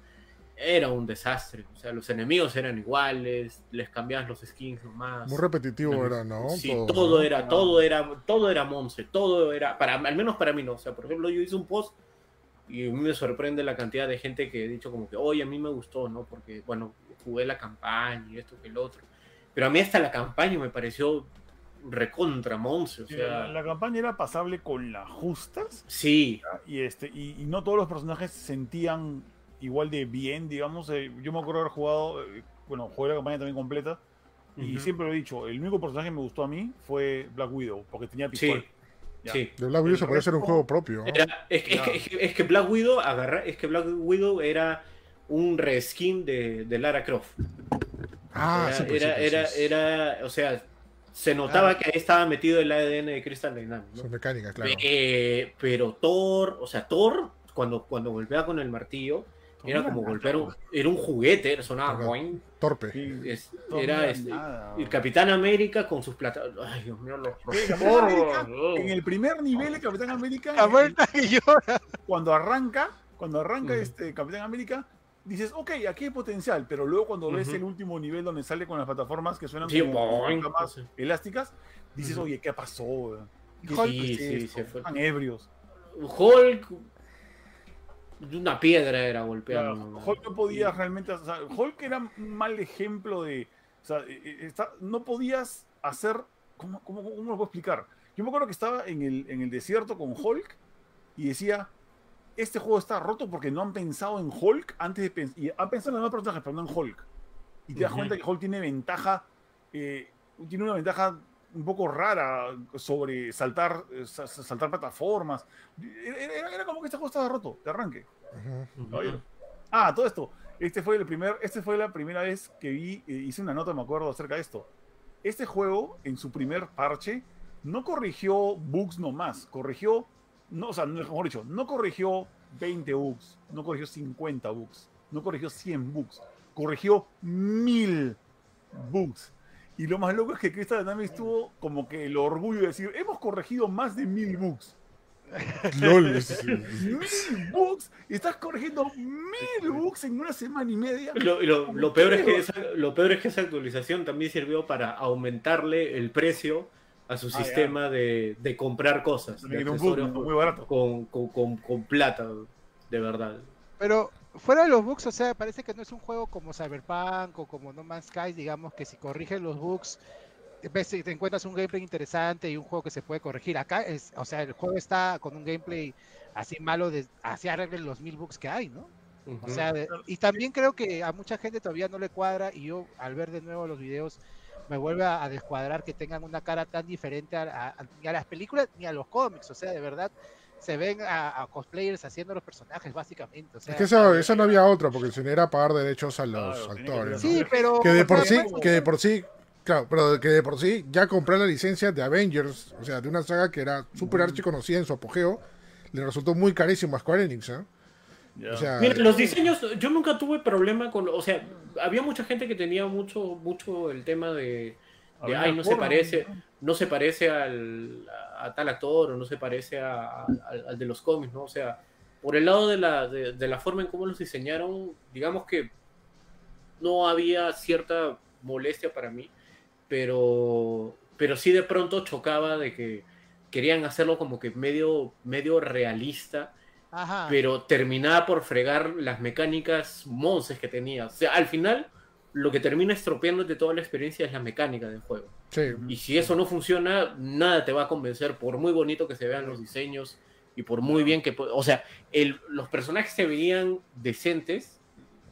era un desastre. O sea, los enemigos eran iguales, les cambiabas los skins nomás. Muy repetitivo era, ¿no? Sí, todo, ¿no? era, todo era, todo era Monse, todo era, para, al menos para mí no. O sea, por ejemplo, yo hice un post y me sorprende la cantidad de gente que he dicho como que, oye, a mí me gustó, ¿no? Porque, bueno, jugué la campaña y esto que el otro. Pero a mí hasta la campaña me pareció recontra Monse, o sea, la, la campaña era pasable con las justas sí, y este y, y no todos los personajes se sentían igual de bien, digamos. eh, yo me acuerdo haber jugado, eh, bueno, jugué la campaña también completa y siempre lo he dicho, el único personaje que me gustó a mí fue Black Widow porque tenía pistola. sí. Sí. De Black Widow se puede hacer un juego propio. ¿no? Era- es, que, es que- es que- es que Black Widow agarra, es que Black Widow era un reskin de, de Lara Croft. Ah, era, sí, pues, sí, era, pues, era, sí, era, o sea, se notaba Ah. que ahí estaba metido el ADN de Crystal Dynamics. ¿no? Son mecánicas, claro. Eh, pero Thor, o sea, Thor cuando, cuando golpeaba con el martillo, era como golpear un, era un juguete, era- sonaba boing. Torpe. Es- era este, nada. el Capitán América con sus plata. Ay, Dios mío, los, El América, En el primer nivel de Capitán América, La vuelta que llora. cuando arranca, cuando arranca este Capitán América, dices, ok, aquí hay potencial, pero luego cuando ves el último nivel donde sale con las plataformas que suenan Sí, como, como boing. más elásticas, dices, oye, ¿qué pasó? ¿Qué Sí, es sí, se fue. Están ebrios. Hulk. Una piedra era golpeando. Claro, Hulk no podía realmente, o sea, Hulk era un mal ejemplo de, o sea, eh, está- no podías hacer, ¿cómo, cómo, cómo lo puedo explicar? Yo me acuerdo que estaba en el, en el desierto con Hulk y decía, este juego está roto porque no han pensado en Hulk antes de pensar, y han pensado en los demás personajes, pero no en Hulk. Y te das cuenta que Hulk tiene ventaja, eh, tiene una ventaja un poco rara sobre saltar, eh, sa- sa- saltar plataformas. Era, era- era como que este juego estaba roto, de arranque. Ah, todo esto. Este fue el primer, este fue la primera vez que vi, eh, hice una nota, me acuerdo, acerca de esto. Este juego, en su primer parche, no corrigió bugs nomás, corrigió, no, o sea, no, mejor dicho, no corrigió 20 bugs, no corrigió 50 bugs, no corrigió 100 bugs, corrigió 1000 bugs. Y lo más loco es que Crystal Dynamics tuvo como que el orgullo de decir, hemos corregido más de 1000 bugs. LOL. mil bugs y estás corrigiendo mil bugs en una semana y media. Lo, lo- lo peor es que esa, lo peor es que esa actualización también sirvió para aumentarle el precio a su Ah, sistema de, de comprar cosas, de bug muy barato. con, con, con- con plata, de verdad. Pero fuera de los bugs, o sea, parece que no es un juego como Cyberpunk o como No Man's Sky, digamos que si corriges los bugs, ves, te encuentras un gameplay interesante y un juego que se puede corregir. Acá es, o sea, el juego está con un gameplay así malo, de, así arreglen los mil bugs que hay, ¿no? O sea, de- y también creo que a mucha gente todavía no le cuadra y yo al ver de nuevo los videos me vuelve a, a descuadrar que tengan una cara tan diferente a, a- a- ni a las películas ni a los cómics, o sea, de verdad se ven a, a cosplayers haciendo los personajes básicamente, o sea, Es que eso, eso no había otra, porque si no era pagar derechos a los Claro, tenía que actores. sí, pero Que de por sí, que de por sí, claro, pero que de por sí ya comprar la licencia de Avengers, o sea, de una saga que era súper archi conocida en su apogeo, le resultó muy carísimo a Square Enix, ¿eh? Ya. O sea, Mira, los diseños, yo nunca tuve problema con, o sea, había mucha gente que tenía mucho, mucho el tema de, ay, no se parece, ¿no? no se parece al, a, tal actor o no se parece a- a- al, al de los cómics, ¿no? O sea, por el lado de la, de, de la forma en cómo los diseñaron, digamos que no había cierta molestia para mí, pero, pero sí de pronto chocaba de que querían hacerlo como que medio, medio realista Ajá. pero terminaba por fregar las mecánicas monces que tenía. O sea, al final, lo que termina estropeándote toda la experiencia es la mecánica del juego. sí. Y si eso no funciona, nada te va a convencer, por muy bonito que se vean los diseños y por muy bien que... O sea, el- los personajes se veían decentes,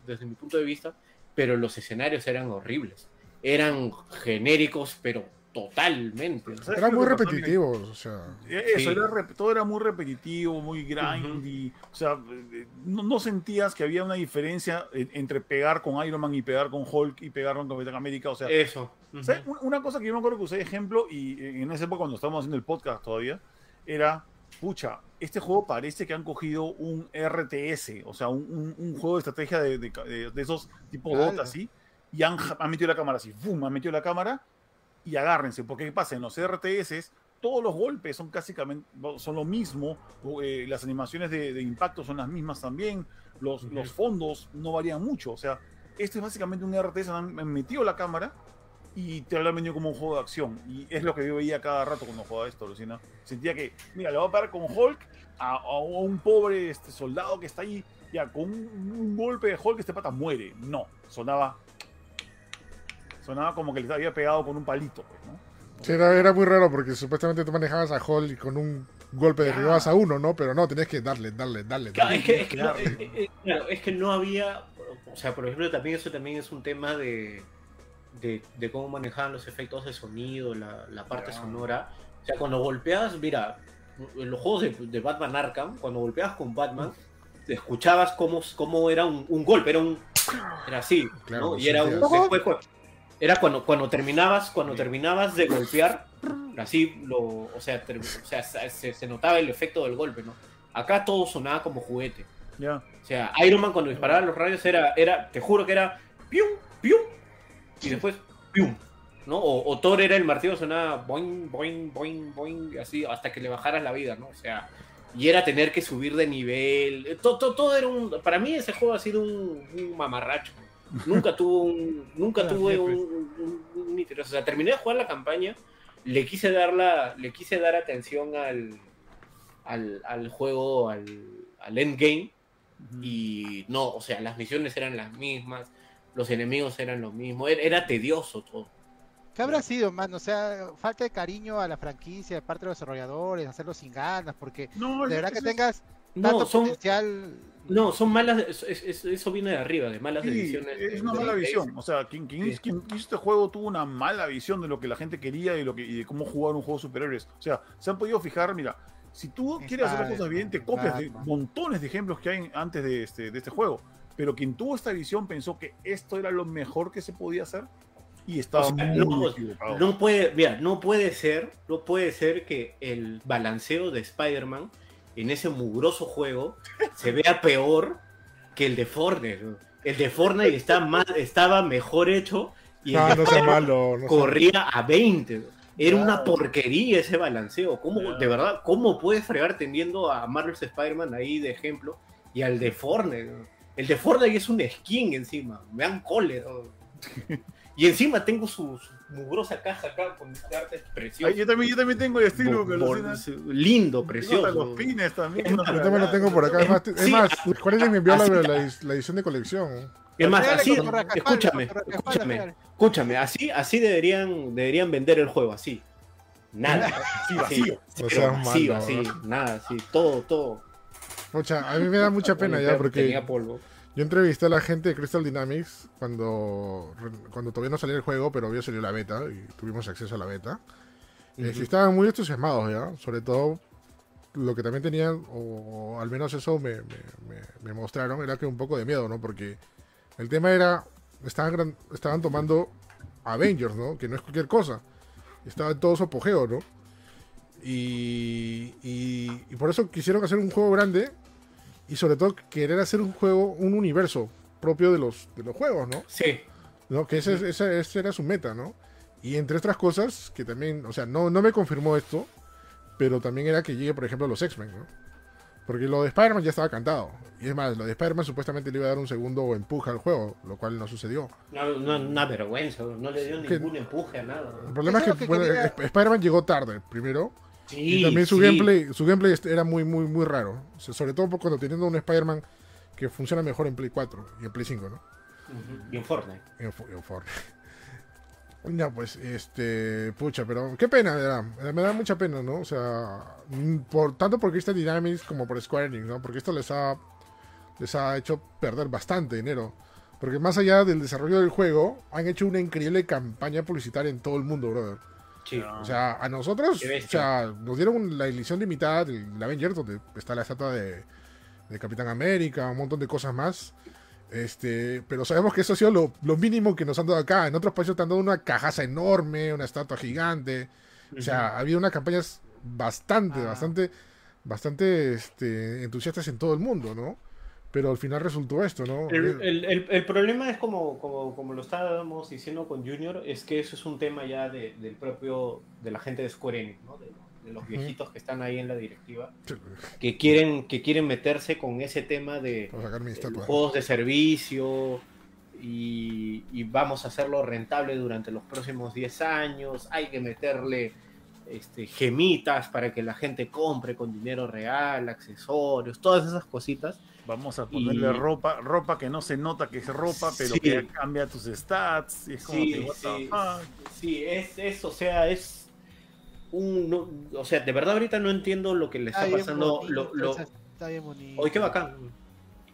desde mi punto de vista, pero los escenarios eran horribles. Eran genéricos, pero totalmente. ¿Sabes Eran muy repetitivos, o sea. Eh, Eso, Sí. era rep- todo era muy repetitivo, muy grindy. O sea, eh, no, no sentías que había una diferencia en- entre pegar con Iron Man y pegar con Hulk y pegar con Capitán América. O sea, Eso. Una cosa que yo me acuerdo que usé de ejemplo, y en esa época cuando estábamos haciendo el podcast todavía, era, pucha, este juego parece que han cogido un RTS, o sea, un, un- un juego de estrategia de, de- esos tipo Ala. Dota, así, y han, han metido la cámara así, ¡fum! Han metido la cámara y agárrense, porque ¿qué pasa? En los RTS todos los golpes son casi son lo mismo, eh, las animaciones de, de impacto son las mismas también, los, Ujú. los fondos no varían mucho, o sea, este es básicamente un RTS, han, han metido la cámara y te lo han vendido como un juego de acción, y es lo que yo veía cada rato cuando jugaba esto, Lucina. Sentía que, mira, le voy a parar con Hulk a, a un pobre este, soldado que está ahí, ya, con un, un golpe de Hulk este pata muere. No, sonaba sonaba como que le había pegado con un palito, pues, ¿no? Sí, era, era muy raro porque supuestamente tú manejabas a Hall y con un golpe derribabas a uno, ¿no? Pero no, tenías que darle, darle, darle. Claro, darle. es que, es que no, Claro. eh, eh, claro, es que no había, o sea, por ejemplo, también eso también es un tema de, de, de cómo manejaban los efectos de sonido, la, la parte Ya. sonora. O sea, cuando golpeabas, mira, en los juegos de, de Batman Arkham, cuando golpeabas con Batman, te escuchabas cómo, cómo era un, un golpe, era un... Era así, Claro, ¿no? Y sí, era un... sí. después, era cuando, cuando terminabas, cuando terminabas de golpear, así lo, o sea, ter- o sea se, se notaba el efecto del golpe, ¿no? Acá todo sonaba como juguete. Ya. O sea, Iron Man cuando disparaba los rayos era, era te juro que era pium, pium, y después pium, ¿no? O, o Thor era el martillo, sonaba boing, boing, boing, boing, así, hasta que le bajaras la vida, ¿no? O sea, y era tener que subir de nivel. eh, Todo, todo, todo era un. Para mí ese juego ha sido un, un mamarracho. Nunca tuvo un. Nunca Ah, tuve un, siempre. un- un interés. O sea, terminé de jugar la campaña, le quise dar la, le quise dar atención al, al, al juego, al, al endgame. Y no, o sea, las misiones eran las mismas, los enemigos eran los mismos, era, era tedioso todo. ¿Qué habrá sido, man? O sea, falta de cariño a la franquicia de parte de los desarrolladores, hacerlo sin ganas, porque No, de verdad que es- tengas tanto No, son, potencial. no, son malas, es- es- es- eso viene de arriba, de malas Sí, decisiones. es una de mala visión. O sea, quien, quien hizo- quien hizo este juego tuvo una mala visión de lo que la gente quería y, lo que, y de cómo jugar un juego de superhéroes. O sea, se han podido fijar, mira, si tú quieres hacer las cosas bien, te copias de montones de ejemplos que hay antes de este, de este juego. Pero quien tuvo esta visión pensó que esto era lo mejor que se podía hacer y estaba O sea, muy no, equivocado. No puede, mira, no puede ser, no puede ser que el balanceo de Spider-Man en ese mugroso juego se vea peor que el de Fortnite. ¿no? El de Fortnite está más, estaba mejor hecho y el de no sea malo. No sea- corría a 20. ¿no? Era una porquería ese balanceo. ¿Cómo, Claro. de verdad, ¿cómo puedes fregar tendiendo a Marvel's Spider-Man ahí de ejemplo y al de Fortnite? El de Fortnite es un skin encima. Me dan. Y encima tengo su, su mugrosa caja acá con arte precioso. Ay, yo, también, yo también tengo el estilo Bo- bo- lindo, precioso. Los pines también. Es Yo también lo tengo por acá. Es más, es Sí, más Juárez me envió la, la, la edición de colección. Es más, así, escúchame, escúchame, escúchame, así, así deberían, deberían vender el juego, así. Nada, Sí, así, vacío. cero, seas vacío, malo, así, nada, así, todo, todo. Ocha, a mí me da mucha pena ya porque Tenía polvo. Yo entrevisté a la gente de Crystal Dynamics cuando, cuando todavía no salió el juego, pero había salido la beta y tuvimos acceso a la beta. Eh, sí Ujú. estaban muy entusiasmados ya, sobre todo lo que también tenían, o, al menos eso me, me- me- me mostraron, era que un poco de miedo, ¿no? Porque el tema era, estaban, gran- estaban tomando Avengers, ¿no? Que no es cualquier cosa. Estaba en todo su apogeo, ¿no? Y, y, y por eso quisieron hacer un juego grande y sobre todo querer hacer un juego, un universo propio de los, de los juegos, ¿no? Sí, ¿no? Que ese, ese, ese era su meta, ¿no? Y entre otras cosas, que también, o sea, no, no me confirmó esto, pero también era que llegue, por ejemplo, los X-Men, ¿no? Porque lo de Spider-Man ya estaba cantado. Y es más, lo de Spider-Man supuestamente le iba a dar un segundo empuje al juego, lo cual no sucedió. no, no, una vergüenza, no le dio Que- ningún empuje a nada. El problema es que, que bueno, quería- Spider-Man llegó tarde, primero. Sí, y también su sí. gameplay, su gameplay est- era muy, muy, muy raro. O sea, sobre todo cuando teniendo un Spider-Man que funciona mejor en Play 4 y en Play 5, ¿no? Y en Fortnite. En, en Fortnite. Ya, pues, este, pucha, pero qué pena, me da, me da- me da mucha pena, ¿no? O sea, mm, por, tanto por Crystal Dynamics como por Square Enix, ¿no? Porque esto les ha, les ha hecho perder bastante dinero. Porque más allá del desarrollo del juego, han hecho una increíble campaña publicitaria en todo el mundo, brother. Sí. O sea, a nosotros, o sea, nos dieron la edición limitada del Avengers, donde está la estatua de, de Capitán América, un montón de cosas más. Este, pero sabemos que eso ha sido lo, lo mínimo que nos han dado acá. En otros países te han dado una cajaza enorme, una estatua gigante. O sea, ha habido unas campañas bastante, Ah. bastante, bastante este, entusiastas en todo el mundo, ¿no? Pero al final resultó esto, ¿no? El, el- el- el problema es como, como, como lo estábamos diciendo con Junior, es que eso es un tema ya de- del propio, de la gente de Square Enix, ¿no? de, de los viejitos que están ahí en la directiva, que quieren, que quieren meterse con ese tema de eh, juegos de servicio y, y vamos a hacerlo rentable durante los próximos 10 años, hay que meterle este, gemitas para que la gente compre con dinero real, accesorios, todas esas cositas. Vamos a ponerle Y- ropa, ropa que no se nota que es ropa, pero Sí. que cambia tus stats. Y es como Sí, que, what the sí, fuck. sí, es, es, o sea, es un, no- o sea, de verdad ahorita no entiendo lo que le está pasando. bonito, Lo, lo, esa- está bien bonito. Oye, qué bacán.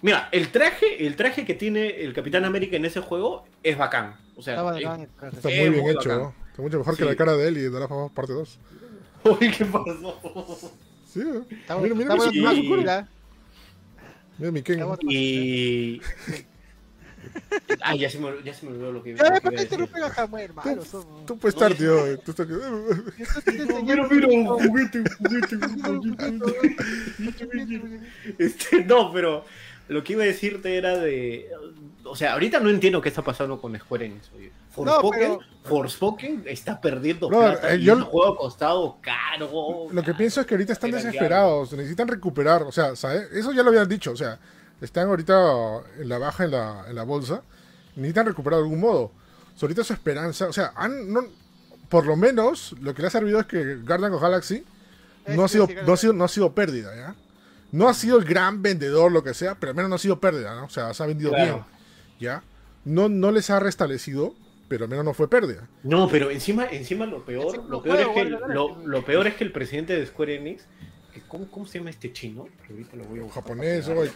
Mira, el traje, el traje que tiene el Capitán América en ese juego es bacán. O sea, Está bacán muy bien muy hecho, bacán. ¿no? Está mucho mejor que la cara de él y de la famosa parte 2. Uy, ¿qué pasó? Sí. Está Mira, mira, está mira, bueno, sí. mira, Mira mi Ken. está bueno. Y Ah, ya se me, ya se me olvidó lo que iba, Ya, ¿por qué interrumpen a Samuel? Malo somos. Tú puedes estar, tío. Tú estás... Mira, mira, juguete, juguete, juguete. Este, no, pero lo que iba a decirte era de. O sea, ahorita no entiendo qué está pasando con Square Enix. oye. Forspoken, pero- Forspoken está perdiendo Brother, plata. eh, y yo- el juego ha costado caro. Lo que pienso es que ahorita están Era desesperados, necesitan recuperar, o sea, ¿sabes? Eso ya lo habían dicho, o sea, están ahorita en la baja en la, en la bolsa, necesitan recuperar de algún modo. Ahorita su esperanza, o sea, han, no- por lo menos lo que le ha servido es que Guardian of Galaxy no ha sido, no ha sido, no ha sido pérdida, ¿ya? No ha sido el gran vendedor, lo que sea, pero al menos no ha sido pérdida, ¿no? O sea, se ha vendido Claro. bien, ¿ya? No, no les ha restablecido, pero al menos no fue pérdida. No, pero encima, encima lo peor, lo peor es que el- lo, lo peor es que el presidente de Square Enix, que ¿cómo, cómo se llama este chino? Que ahorita lo voy a buscar Japonés, oye.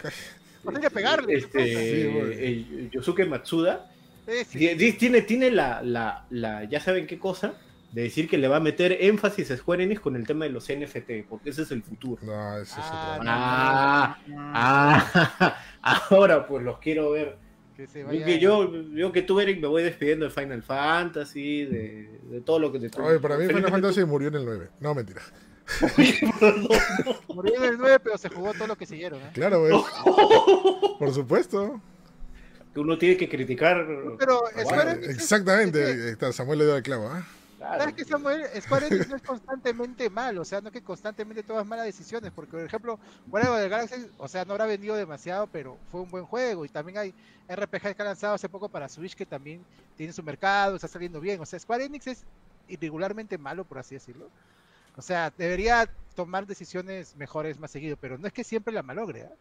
No que pegarle. Este, Sí, Yosuke Matsuda sí. Tiene, tiene la, la, la, ya saben qué cosa, de decir que le va a meter énfasis a Square Enix con el tema de los NFT, porque ese es el futuro. No, ese es Ah, otro. no. Ah, ah, ahora pues los quiero ver. Que se Yo vaya- que, yo, yo que tú, Eric, me voy despidiendo de Final Fantasy, de, de todo lo que te Oye, para mí Final Fantasy murió en el 9. No, mentira. Murió en el 9, pero se jugó todo lo que siguieron. ¿eh? Claro, güey. Por supuesto. que uno tiene que criticar. Pero Ah, Square bueno, Enix Exactamente. Samuel le dio el clavo. ¿ah? Claro. ¿Sabes qué, Samuel? Square Enix no es constantemente malo, o sea, no es que constantemente tomas malas decisiones, porque por ejemplo, Guardians of the Galaxy, o sea, no habrá vendido demasiado, pero fue un buen juego, y también hay RPGs que han lanzado hace poco para Switch que también tienen su mercado, está saliendo bien, o sea, Square Enix es irregularmente malo, por así decirlo. O sea, debería tomar decisiones mejores más seguido, pero no es que siempre la malogre, ¿ah?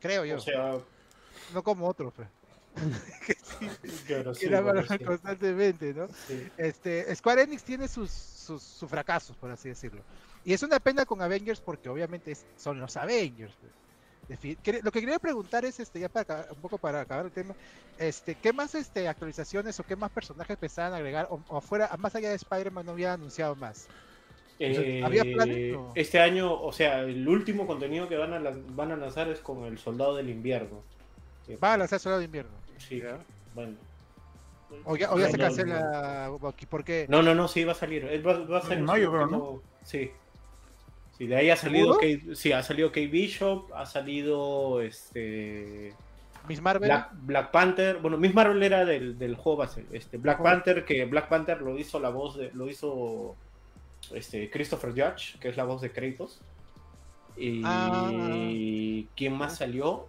Creo yo, O sea, no como otros, pues, que sí, claro, que sí, la bueno, malogran sí, constantemente, ¿no? sí. Este, Square Enix tiene sus, sus, sus fracasos, por así decirlo. Y es una pena con Avengers porque obviamente es- son los Avengers. Lo que quería preguntar es, este, ya para un poco para acabar el tema, este, ¿qué más este, actualizaciones o qué más personajes pensaban agregar? O, o fuera, más allá de Spider-Man no había anunciado más. Eh, ¿había planes o? Este año, o sea, el último contenido que van a, van a lanzar es con el Soldado del Invierno. Que- Va a lanzar solo de invierno. Sí, ¿Ya? bueno. O ya, o ya No, se no, cancela aquí, porque No, no, no, sí, va a salir. Va, va a ser En mayo, último- creo, Sí. Sí, de ahí ha salido. Kate, sí, ha salido Kate Bishop, ha salido este Miss Marvel. Black, Black Panther, bueno, Miss Marvel era del, del juego base, este Black. Panther, que Black Panther lo hizo la voz de, lo hizo este Christopher Judge, que es la voz de Kratos. Y Ah. ¿quién más salió?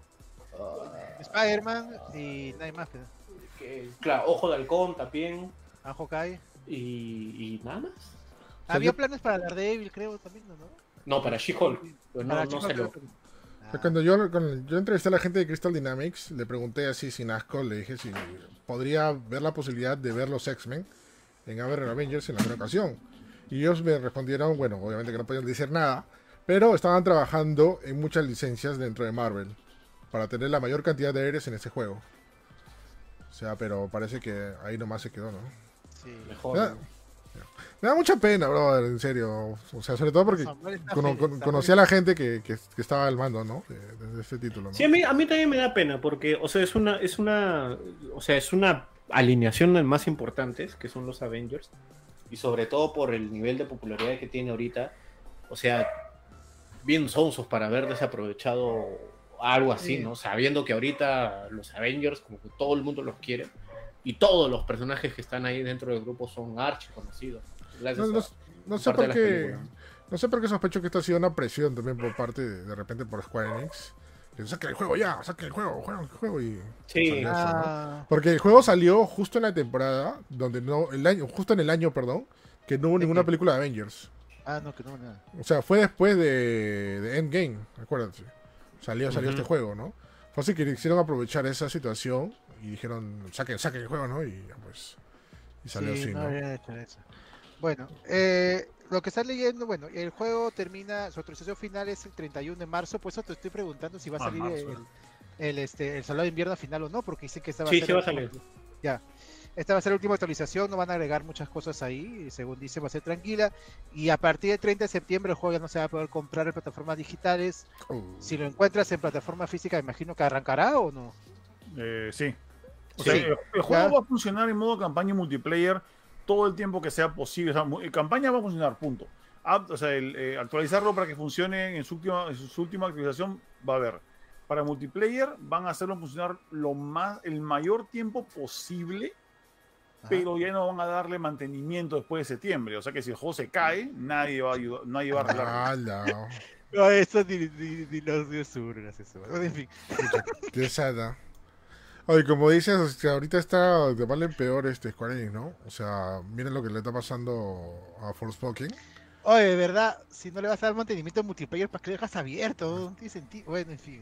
Ah, Spider-Man y nadie más. que- claro, Ojo de Halcón también. Ah, Hawkeye. Y, y nada más. sea, Había yo- planes para Daredevil, creo, también, ¿no? No, para She-Hulk. Pues no, no Ah. Cuando yo, cuando yo entrevisté a la gente de Crystal Dynamics, le pregunté así sin asco, le dije si podría ver la posibilidad de ver los X-Men en Aver Avengers en alguna ocasión. Y ellos me respondieron, bueno, obviamente que no podían decir nada, pero estaban trabajando en muchas licencias dentro de Marvel para tener la mayor cantidad de aéreos en ese juego. O sea, pero parece que ahí nomás se quedó, ¿no? Sí. Mejor. Ya. Me da mucha pena, brother, en serio. O sea, sobre todo porque cono- con- conocí a la gente que, que- que estaba al mando, ¿no? De, de este título, ¿no? Sí, a mí, a mí también me da pena, porque, o sea, es una, es una, o sea, es una alineación de más importantes, que son los Avengers, y sobre todo por el nivel de popularidad que tiene ahorita, o sea, bien sonsos para haber desaprovechado algo así, Sí. ¿no? Sabiendo que ahorita los Avengers, como que todo el mundo los quiere, y todos los personajes que están ahí dentro del grupo son archi conocidos. No, no- a- no sé por qué. No sé por qué sospecho que esto ha sido una presión también por parte de, de repente por Square Enix. Que saquen el juego ya, saquen el juego, jueguen el juego y. Sí. salió eso, ¿no? Ah, Porque el juego salió justo en la temporada, donde no, el año, justo en el año, perdón, que no hubo ¿De ninguna qué? película de Avengers. ah, no, que no, nada. O sea, fue después de, de Endgame, acuérdate. Salió, salió este juego, ¿no? Fue así que quisieron aprovechar esa situación y dijeron, saquen, saquen el juego, ¿no? Y ya, pues. Y salió Sí, así, no ¿no? había hecho eso. Bueno, eh, lo que estás leyendo, bueno, el juego termina, su autorización final es el 31 de marzo, por eso te estoy preguntando si va a Ah, salir marzo. el, el, este, el soldado de invierno final o no, porque dice que esta va Sí, sí va a salir. Ya. Esta va a ser la última actualización, no van a agregar muchas cosas ahí, según dice va a ser tranquila. Y a partir del 30 de septiembre el juego ya no se va a poder comprar en plataformas digitales. Oh. Si lo encuentras en plataforma física, imagino que arrancará o no. Eh, sí. O Sí. sea, el, el juego Ya. va a funcionar en modo campaña y multiplayer todo el tiempo que sea posible. O sea, mu- campaña va a funcionar, punto. Ah, o sea, el, eh, actualizarlo para que funcione en su, última, en su última actualización va a haber. Para multiplayer van a hacerlo funcionar lo más, el mayor tiempo posible, pero ya no van a darle mantenimiento después de septiembre. O sea que si el juego se cae, nadie va a ayudar, nadie va a arreglarlo. ¡Hala! No, eso ni, ni, ni los de surgas, eso. En fin. ¡Qué sada! Oye, como dices, ahorita está de mal en peor este Square Enix, ¿no? O sea, miren lo que le está pasando a Forspoken. Oye, de verdad, si no le vas a dar mantenimiento en multiplayer, ¿para qué lo dejas abierto? No tiene sentido. Bueno, en fin.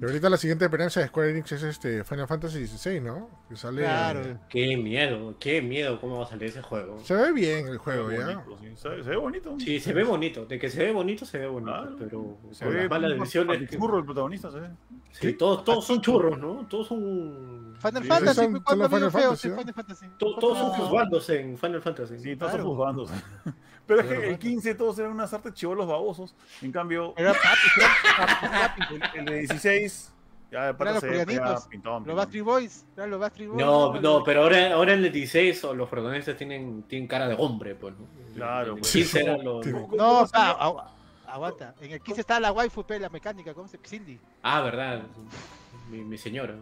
Y ahorita la siguiente experiencia de Square Enix es este Final Fantasy XVI, ¿no? Que sale... Claro. Qué miedo, qué miedo cómo va a salir ese juego. Se ve bien el juego, ¿ya? bonito, sí. Se, se ve bonito. Sí, se ve bonito. De que se ve bonito, se ve bonito. Claro. Pero Se con ve las malas más decisiones. que- churro el protagonista, se ve. Sí, todos, todos son churros, ¿no? Todos son. Final Sí, Fantasy, son- ¿cuándo son los Final Fantasy. Final Fantasy? to- todos son juzgandos en Final Fantasy. Sí, todos Claro. son juzgandos. Pero es que el 15 todos eran unas artes chivolos babosos. En cambio, Era papi, era papi. el, el de 16 ya de los se. Backstreet Boys, eran los Backstreet Boys. No, no, pero ahora, ahora en el 16 o los protagonistas tienen, tienen cara de hombre, pues, ¿no? Claro, pues. 15 eran los. Sí. No, pa, aguanta. En el 15 estaba la waifu, la mecánica, ¿cómo se Cindy, Ah, verdad. Mi, mi señora.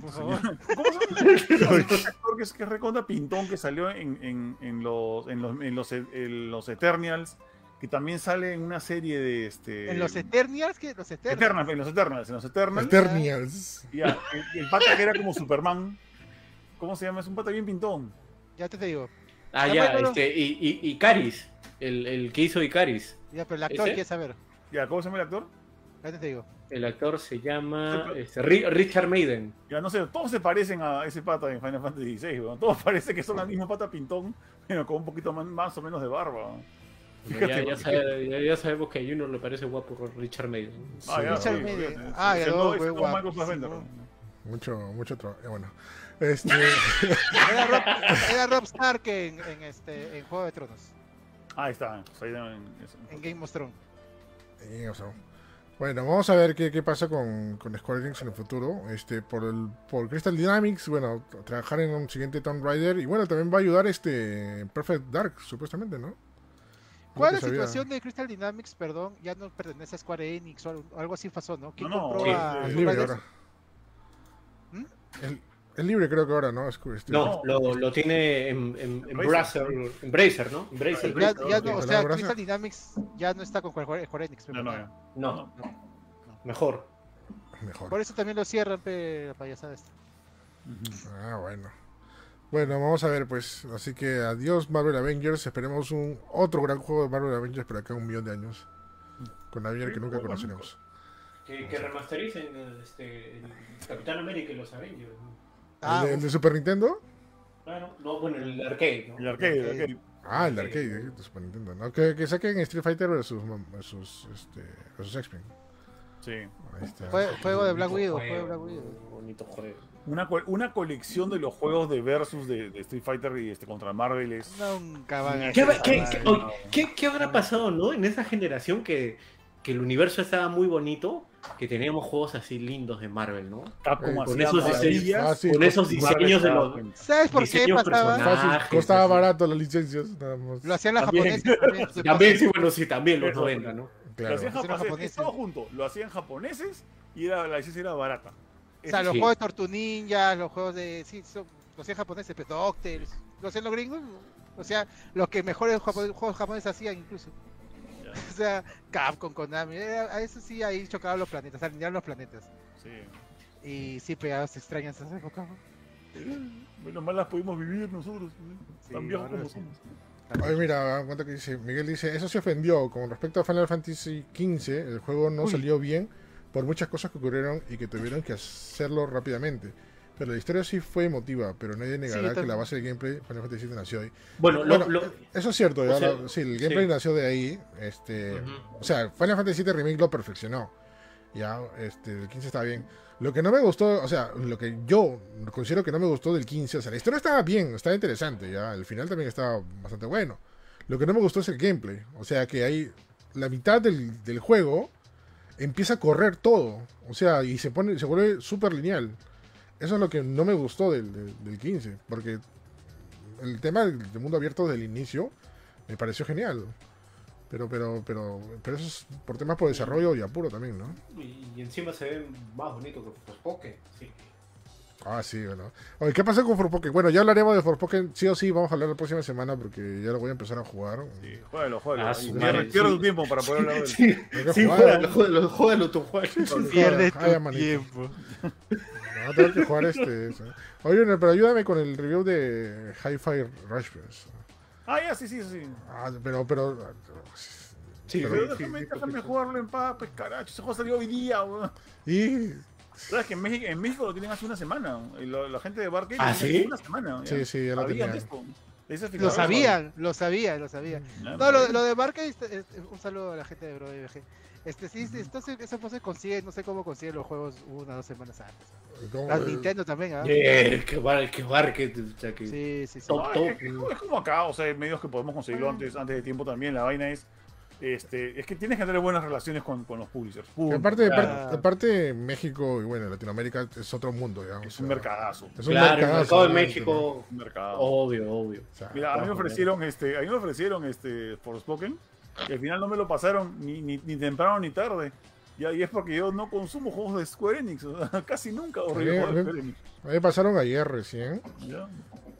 por favor. ¿Cómo se llama? El actor que es, que es recontra pintón que salió en, en, en los, en, los, en, los, en los Eternals, que también sale en una serie de este. En los Eternials, ¿qué? Los Eternials. Eternals, en los Eternals, en los Eternals. Eternials. ya, el, el pata que era como Superman. ¿Cómo se llama? Es un pata bien pintón. Ya te digo. Ah, Ya, ya, bueno, este, y, y, Icaris, el, el que hizo Icaris. Ya, pero el actor, ¿Ese? ¿quieres saber? Ya, ¿cómo se llama el actor? Ya te digo. El actor se llama este, Ri- Richard Maiden. Ya no sé, todos se parecen a ese pata en Final Fantasy XVI, weón. Todos parecen que son la misma pata pintón, pero con un poquito más, más o menos de barba. Ya, Fíjate, ya, porque- sabe- ya- ya sabemos que a Junior le parece guapo Richard Maiden. Ah, ya, Richard sí, fíjate. Ah, no, es. Mucho, mucho trabajo. Bueno. Este. Era Rob, era Rob Stark en, en, este, en Juego de Tronos, Ah, ahí está. pues ahí en- Game of Thrones. bueno, vamos a ver qué, qué pasa con, con Square Enix en el futuro. Este, por el, por Crystal Dynamics, bueno, trabajar en un siguiente Tomb Raider. Y bueno, también va a ayudar este Perfect Dark, supuestamente, ¿no? ¿Cuál es la sabía. situación de Crystal Dynamics? Perdón, ya no pertenece a Square Enix o algo, algo así pasó, ¿no? ¿Quién No, no, compró sí, a Es libre ahora. ¿Mm? Es, es libre, creo que ahora, ¿no? Es- este- No, lo, lo tiene en, en, en Bracer, en Bracer, ¿no? En Bracer. Ya, ya no, o ¿Con sea, Crystal Dynamics ya no está con Square Square Enix. No, no. No, mejor. Mejor. Por eso también lo cierran, pe, la payasada esta. Ah, bueno. Bueno, vamos a ver, pues. Así que adiós, Marvel Avengers. Esperemos un otro gran juego de Marvel Avengers, pero acá un millón de años. Con Avengers que nunca conoceremos. Que, que remastericen este, el Capitán América y los Avengers. ¿no? Ah, ¿El, de, el de Super Nintendo? Claro, no, bueno, el arcade, ¿no? El arcade, el arcade. Ah, el de arcade eh, de Super Nintendo. ¿no? Que, que saquen Street Fighter versus, versus, este, versus X-Men. Sí. Ahí está. Fue- juego de Black Widow, juego de Black Widow. Bonito juego. Una, co- una colección de los juegos de versus de, de Street Fighter y este contra Marvel es. Nunca van a ¿Qué, qué- esa qué- madre. oye, qué- qué habrá pasado, no? En esa generación que, que el universo estaba muy bonito, que teníamos juegos así lindos de Marvel, ¿no? Capcom Eh, con esos Fácil, Con esos diseños se de los... ¿Sabes por qué diseños pasaba? Fácil, costaba barato las licencias, nada más. Lo hacían los También. japoneses también. sí, bueno, sí, también los Eso. 90, ¿no? Lo hacían japoneses. todo junto. Lo hacían japoneses y era, la licencia era barata. O sea, los Sí. juegos de Tortu Ninja, los juegos de. Sí, son, los japoneses, pero Doctors. Los hacían los gringos. O sea, los que mejores juegos japoneses hacían incluso. O sea, Capcom, Konami. era- A eso sí, ahí chocaban los planetas, alinearon los planetas. Sí. Y sí, pegados se extrañan esas épocas. ¿no? Menos mal las pudimos vivir nosotros. ¿eh? Sí, Tan viejos como sí. somos. Oye, mira, cuenta que dice, Miguel dice, eso se ofendió. Con respecto a Final Fantasy XV, el juego no Uy. salió bien por muchas cosas que ocurrieron y que tuvieron que hacerlo rápidamente. Pero la historia sí fue emotiva, pero nadie negará que la base del gameplay Final Fantasy VII nació ahí. Bueno, lo- Bueno, lo- Eso es cierto, ya sea, sí, el gameplay sí. nació de ahí. Este, Ujú. O sea, Final Fantasy VII Remake lo perfeccionó. Ya, este, el 15 estaba bien. Lo que no me gustó, o sea, lo que yo considero que no me gustó del 15, o sea, la historia estaba bien, estaba interesante, ya, el final también estaba bastante bueno. Lo que no me gustó es el gameplay, o sea, que hay la mitad del, del juego empieza a correr todo, o sea, y se pone, se vuelve súper lineal. eso es lo que no me gustó del, del, del 15, porque el tema del, mundo abierto del inicio me pareció genial. Pero, pero, pero, pero eso es por temas por desarrollo y apuro también, ¿no? Y, y encima se ve más bonito que Forspoken. Sí. Ah, sí, bueno. Oye, ¿qué pasó con Forspoken? Bueno, ya hablaremos de Forspoken, sí o sí, vamos a hablar la próxima semana porque ya lo voy a empezar a jugar. Sí, juégalo, juégalo. Ah, sí. tu tiempo para poder hablar de. Sí, sí, jugar. juégalo, juégalo, juégalo tú, juégalo. Pierde Ay, tu tiempo. No, tengo que jugar este. eso. Oye, pero ayúdame con el review de Hi-Fi Rush. pues. Ah, ya, sí, sí, sí. Ah, pero, pero. Sí, Pero- Pero déjame, déjame jugarlo en paz, pues carajo. Ese juego salió hoy día, weón. Y. ¿Sabes que en México, en México lo tienen hace una semana? Y lo- la gente de Barcade ¿Ah, sí? una semana. Sí, sí, ya lo Sabían tenían. Lo sabían, lo sabían, lo sabían. Ya, No, lo, lo de Barca, este, un saludo a la gente de Bro BG. Este, sí, sí, esto se, eso pues se consigue, no sé cómo consigue los juegos una o dos semanas antes. ¿cómo? La Nintendo también, ¿ah? Eh, que bar, que bar, que, o sea, que Sí, sí, sí. Top, No, top. es, es- es como acá, o sea, hay medios que podemos conseguirlo antes, antes de tiempo también. La vaina es, este, es que tienes que tener buenas relaciones con, con los publishers. Punto. aparte, Claro. aparte, aparte, México y bueno, Latinoamérica es otro mundo, o es sea, un mercadazo. Es un Claro, el mercadazo, mercado de México, Un mercado. obvio, obvio. O sea, Mira, a mí me ofrecieron este, a mí me ofrecieron este Forspoken y al final no me lo pasaron ni, ni, ni temprano ni tarde. Y ahí es porque yo no consumo juegos de Square Enix, o sea, casi nunca a mí me pasaron ayer recién ¿ya?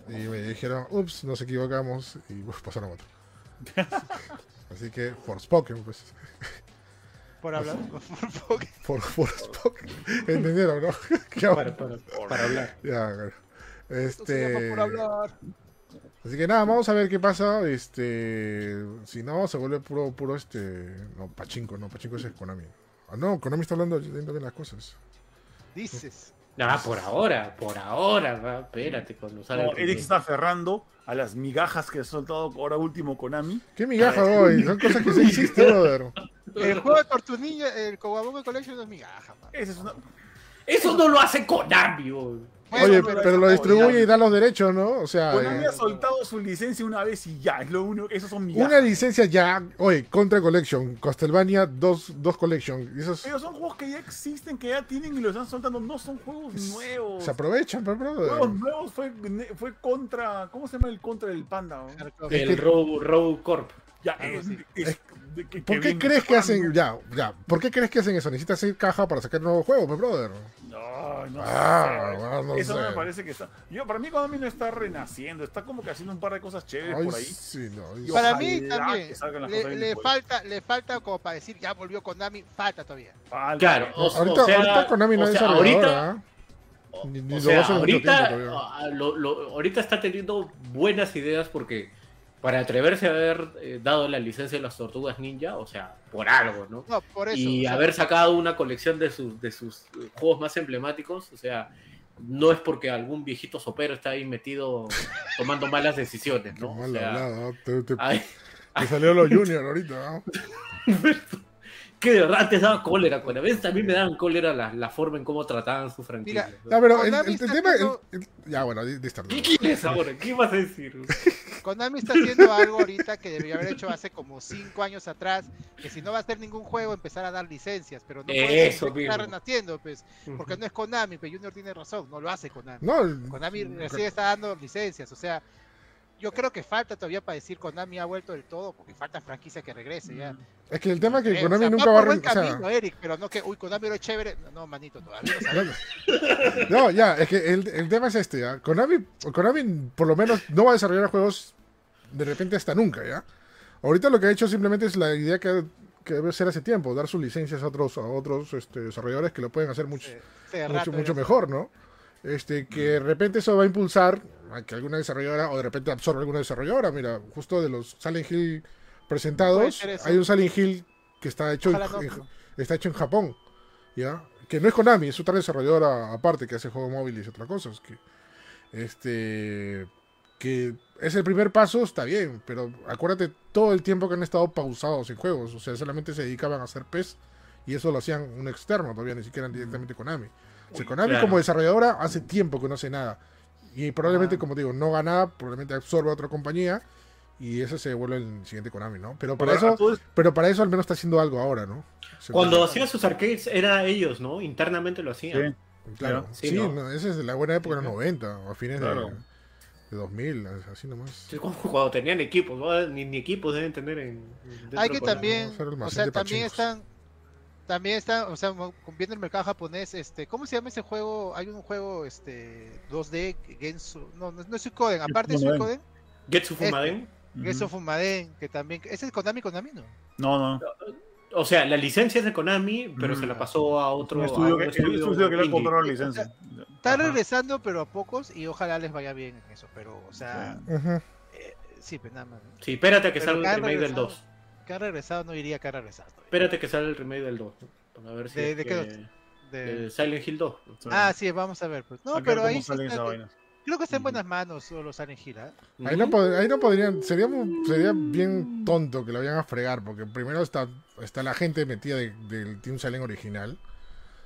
y me dijeron, ups, nos equivocamos y uf, pasaron otro. Así que, Forspoken, pues. Por hablar. por- For, Forspoken. ¿Entendieron, no? Para, para, para hablar. ya, claro. Esto se llama Este. por hablar. Así que nada, vamos a ver qué pasa. Este. Si no, se vuelve puro, puro este. No, Pachinko, no, Pachinko es Konami. Ah, no, Konami está hablando viendo bien las cosas. Dices. Ah, por ahora, por ahora, va, espérate cuando salga No, el Eric está aferrando a las migajas que ha soltado ahora último Konami. ¿Qué migaja hoy? Son cosas que sí existen, brother. El juego de Tortugas Ninja, el Kawabunga Collection no es migaja, man. Esa es una... Eso no lo hace Konami, bro. Bueno, Oye, pero- pero lo distribuye y da los derechos, ¿no? O sea, Konami eh, ha soltado su licencia una vez y ya, es lo único, esos son migajas. una licencia ya. Oye, Contra Collection, Castlevania, dos, dos Collection. Y esos Pero son juegos que ya existen, que ya tienen y los están soltando, no son juegos nuevos. se aprovechan, pero, brother. Juegos nuevos fue, fue contra. ¿Cómo se llama el contra del panda? no? El Row, Row Corp. Ya, Algo es- que- ¿Por qué crees que hacen, ya, ya, ¿por qué crees que hacen eso? Necesitas hacer caja para sacar nuevos juegos, pues, brother. No, no Ah, sé. bueno, no Eso sé. me parece que está. Yo, para mí, Konami no está renaciendo, está como que haciendo un par de cosas chéveres Ay, por ahí. sí, no, Y Para mí también. Le, falta, le falta como para decir ya volvió Konami, falta todavía. Falta. Claro, o, ahorita, o sea, ahorita Konami no o es sea, ahorita, ¿ah? Ni- ni o lo sea, ah, lo- lo- ahorita está teniendo buenas ideas porque para atreverse a haber eh, dado la licencia de las tortugas ninja, o sea, por algo, ¿no? No, por eso. y o sea, haber sacado una colección de sus, de sus eh, juegos más emblemáticos, o sea, no es porque algún viejito sopero está ahí metido tomando malas decisiones, Qué ¿no? O mal sea, hablado, te, te, los Junior ahorita, ¿ah? que de verdad antes daba cólera, con a veces también me daban cólera la, la forma en cómo trataban su franquicia. Mira, ¿no? Pero el, Konami el- el está tema. el- haciendo- el- ya, bueno, di- di start. ¿Qué quieres ahora? ¿Qué vas a decir? Konami está haciendo algo ahorita que debería haber hecho hace como 5 años atrás, que si no va a hacer ningún juego empezar a dar licencias, pero no puede Eso está renaciendo, pues, porque no es Konami, pero Junior tiene razón, no lo hace Konami. No, Konami recién está dando licencias, o sea, yo creo que falta todavía para decir Konami ha vuelto del todo, porque falta franquicia que regrese ya. es que el tema es que Eh, o Konami sea, nunca va va a. por buen re- o sea, Eric, pero no que, uy, Konami lo es chévere. No, no, manito, todavía no. No, ya, es que el, el tema es este, ¿ya? Konami, Konami por lo menos no va a desarrollar juegos de repente hasta nunca, ¿ya? Ahorita lo que ha hecho simplemente es la idea que, que debe ser hace tiempo, dar sus licencias a otros, a otros este, desarrolladores que lo pueden hacer mucho, Sí, hace mucho, mucho mejor, ¿no? Este, que de repente eso va a impulsar que alguna desarrolladora, o de repente absorba alguna desarrolladora. Mira, justo de los Silent Hill presentados, hay un Silent Hill que está hecho, en, no, en- está hecho en Japón, ¿ya? Que no es Konami, es otra desarrolladora aparte que hace juegos móviles y otras cosas. Que, este, que es el primer paso, está bien, pero acuérdate todo el tiempo que han estado pausados en juegos, o sea, solamente se dedicaban a hacer PES y eso lo hacían un externo todavía, ni siquiera directamente Konami. O sea, Konami claro. como desarrolladora hace tiempo que no hace nada. Y probablemente, Ah. como digo, no gana, probablemente absorba a otra compañía y ese se vuelve el siguiente Konami, ¿no? Pero para eso, pero para eso al menos está haciendo algo ahora, ¿no? Se Cuando hacía sus arcades era ellos, ¿no? Internamente lo hacían. Sí. Claro, Sí, sí, ¿no? no, esa es la buena época de los 90 o a fines Claro. de, de 2000, así nomás. Cuando tenían equipos, ¿no? ni, ni equipos deben tener en. Hay que también, o sea, también están, también están, o sea, viendo el mercado japonés, este, ¿cómo se llama ese juego? Hay un juego, este, 2D, Gensu, no, no, no es Suikoden, aparte de Suikoden. Getsu Fumaden. Gensu Ujú. Fumaden, que también, ese es Konami, Konami, ¿no? No, no. O sea, la licencia es de Konami, pero Mm. se la pasó a otro. A estudio que, el estudio que le comprado la licencia. Está Ajá. regresando, pero a pocos, y ojalá les vaya bien en eso, pero, o sea, Ujú. eh, sí, pues nada más. Sí, espérate a que Pero salga el remake del regresado. 2. Que ha regresado, no diría que ha regresado. todavía. Espérate que salga el remake del 2. ¿no? Para ver si. ¿De- es de que- qué De- de Silent Hill 2. Sí. Ah, sí, vamos a ver, pues. No, pero ahí sí sale está- creo que está en Ujú. buenas manos solo Silent Hill, ¿ah? Ahí no, ahí no podrían, sería, sería bien tonto que lo vayan a fregar, porque primero está, está la gente metida de- del Team Silent original.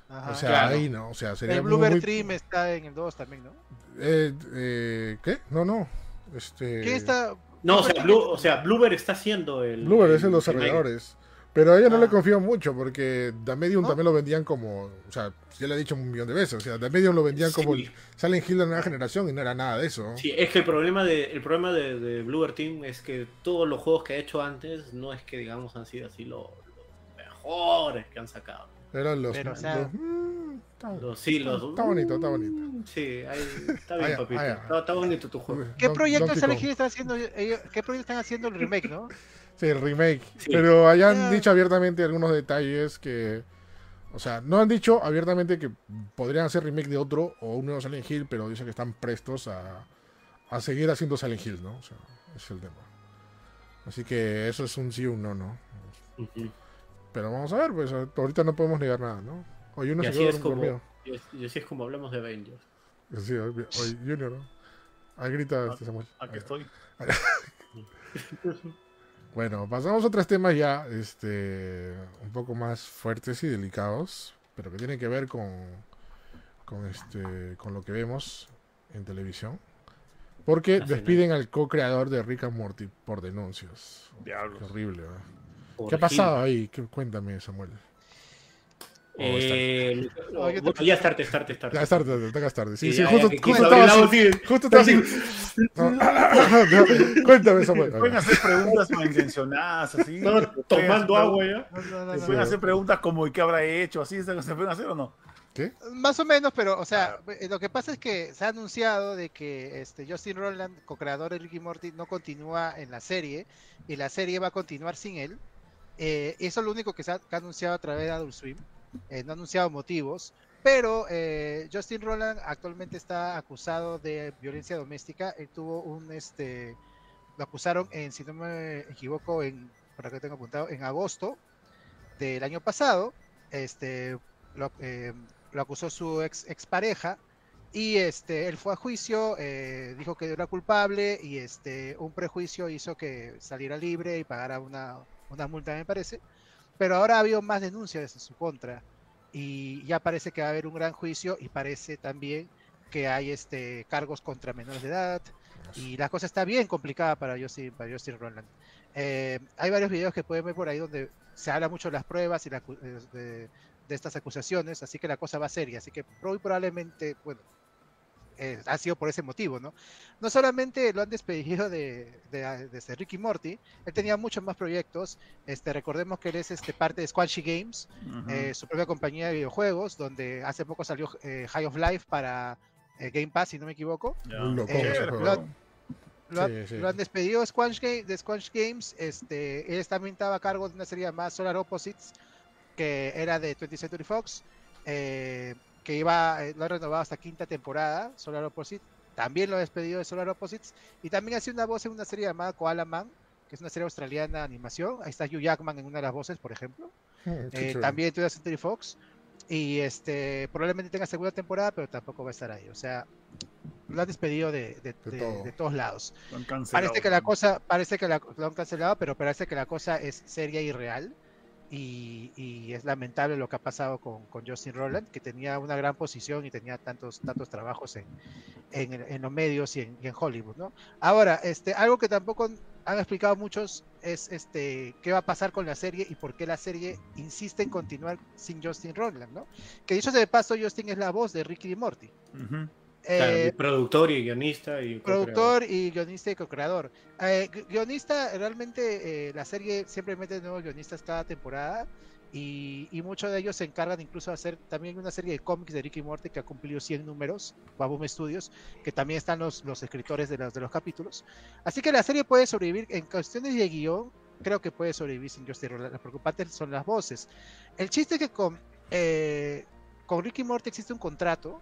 Ajá. o sea, claro. ahí no, o sea, sería el muy- Bluebird muy- Dream está en el 2 también, ¿no? eh, eh, ¿Qué? No, no. Este, ¿Quién está? No, o sea, Blue, está- o sea, Bluebird está haciendo el. Bluebird es el los desarrolladores. Pero a ella no Ah. le confío mucho porque The Medium ¿No? también lo vendían como, o sea, ya le he dicho un millón de veces, o sea, The Medium lo vendían como Sí. el Silent Hill de la nueva generación y no era nada de eso. Sí, es que el problema de el problema de, de Bluebird Team es que todos los juegos que ha hecho antes no es que digamos han sido así los, los mejores que han sacado. Eran los, Pero, o sea- los- mm, está, Los, sí, está- los, está bonito, está bonito. Sí, ahí, está bien, papito. Está, está bonito tu juego. ¿Qué Don- proyecto Donkey Silent Kong. Hill están haciendo? ellos- ¿Qué proyecto están haciendo el remake, no? Sí, el remake. Sí. Pero hayan Ya. dicho abiertamente algunos detalles que. O sea, no han dicho abiertamente que podrían hacer remake de otro o un nuevo Silent Hill, pero dicen que están prestos a, a seguir haciendo Silent Hill, ¿no? O sea, es el tema. Así que eso es un sí o un no, ¿no? Ujú. Pero vamos a ver, pues ahorita no podemos negar nada, ¿no? Hoy uno Y se así quedó es como dormido. y, así es como hablamos de Avengers. Sí, hoy, hoy Junior, ¿no? Ahí grita este Samuel. Aquí estoy. Bueno, pasamos a otros temas ya, este, un poco más fuertes y delicados, pero que tienen que ver con, con este, con lo que vemos en televisión. Porque despiden al co-creador de Rick and Morty por denuncias. Diablos. Qué horrible, ¿verdad? Por ¿Qué ha pasado ahí? ¿Qué- cuéntame, Samuel. Eh, Oh, te- bueno, ya es tarde, es tarde, es tarde. Ya es tarde, ya es tarde. Sí, Sí, sí, ya, justo, ya, justo estaba así. voz, Justo estaba así. No, no, cuéntame, Samuel. Pueden hacer preguntas malintencionadas, así. Tomando agua ya. No, no, no, Se no. pueden hacer preguntas como ¿y qué habrá hecho? ¿Así se se pueden hacer o no? ¿Qué? Más o menos, pero, o sea, eh, lo que pasa es que se ha anunciado de que este Justin Roland, co-creador de Ricky Morty, no continúa en la serie y la serie va a continuar sin él. Eh, eso es lo único que se ha, que anunciado a través de Adult Swim. Eh, no ha anunciado motivos, pero eh, Justin Roland actualmente está acusado de violencia doméstica. Él tuvo un, este, lo acusaron en, si no me equivoco, en, por acá tengo apuntado, en agosto del año pasado. Este, lo, eh, lo acusó su ex expareja y este él fue a juicio, eh, dijo que era culpable y este un prejuicio hizo que saliera libre y pagara una, una multa me parece, pero ahora ha habido más denuncias en su contra y ya parece que va a haber un gran juicio y parece también que hay este cargos contra menores de edad y la cosa está bien complicada para Justin, para Justin Roland. Eh, hay varios videos que pueden ver por ahí donde se habla mucho de las pruebas y la, eh, de, de estas acusaciones, así que la cosa va seria, así que probablemente, bueno, eh, ha sido por ese motivo, ¿no? No solamente lo han despedido de, de, de este Ricky Morty, él tenía muchos más proyectos, este, recordemos que él es este, parte de Squanchy Games, eh, su propia compañía de videojuegos, donde hace poco salió eh, High of Life para eh, Game Pass, si no me equivoco. Loco. Lo, han- Sí, sí. lo han despedido de Squanch, Ga- de Squanch Games. Este, él también estaba a cargo de una serie llamada Solar Opposites, que era de 20th Century Fox, eh, que iba, eh, lo ha renovado hasta quinta temporada, Solar Opposites. También lo ha despedido de Solar Opposites. Y también hace una voz en una serie llamada Koala Man, que es una serie australiana de animación. Ahí está Hugh Jackman en una de las voces, por ejemplo. Eh, chévere. también 20th Century Fox. Y este probablemente tenga segunda temporada, pero tampoco va a estar ahí. O sea, lo han despedido de, de- De de- todo. de todos lados. Lo han cancelado. Parece que la cosa, parece que la, lo han cancelado, pero parece que la cosa es seria y real. Y, y es lamentable lo que ha pasado con, Justin Roland, que tenía una gran posición y tenía tantos, tantos trabajos en, en, los medios y en, Hollywood, ¿no? Ahora, este, algo que tampoco han explicado muchos es este qué va a pasar con la serie y por qué la serie insiste en continuar sin Justin Roiland, ¿no? Que dicho de paso, Justin es la voz de Ricky Morty. Claro, Eh, productor y guionista y productor y guionista y co-creador. Eh, gu- guionista, realmente eh, la serie siempre mete nuevos guionistas cada temporada y, y muchos de ellos se encargan incluso de hacer también una serie de cómics de Ricky Morty que ha cumplido 100 números, Boom Studios, que también están los, los escritores de los, de los capítulos. Así que la serie puede sobrevivir en cuestiones de guion, creo que puede sobrevivir sin Justin. Las preocupantes son las voces. El chiste es que con, eh, con Ricky Morty existe un contrato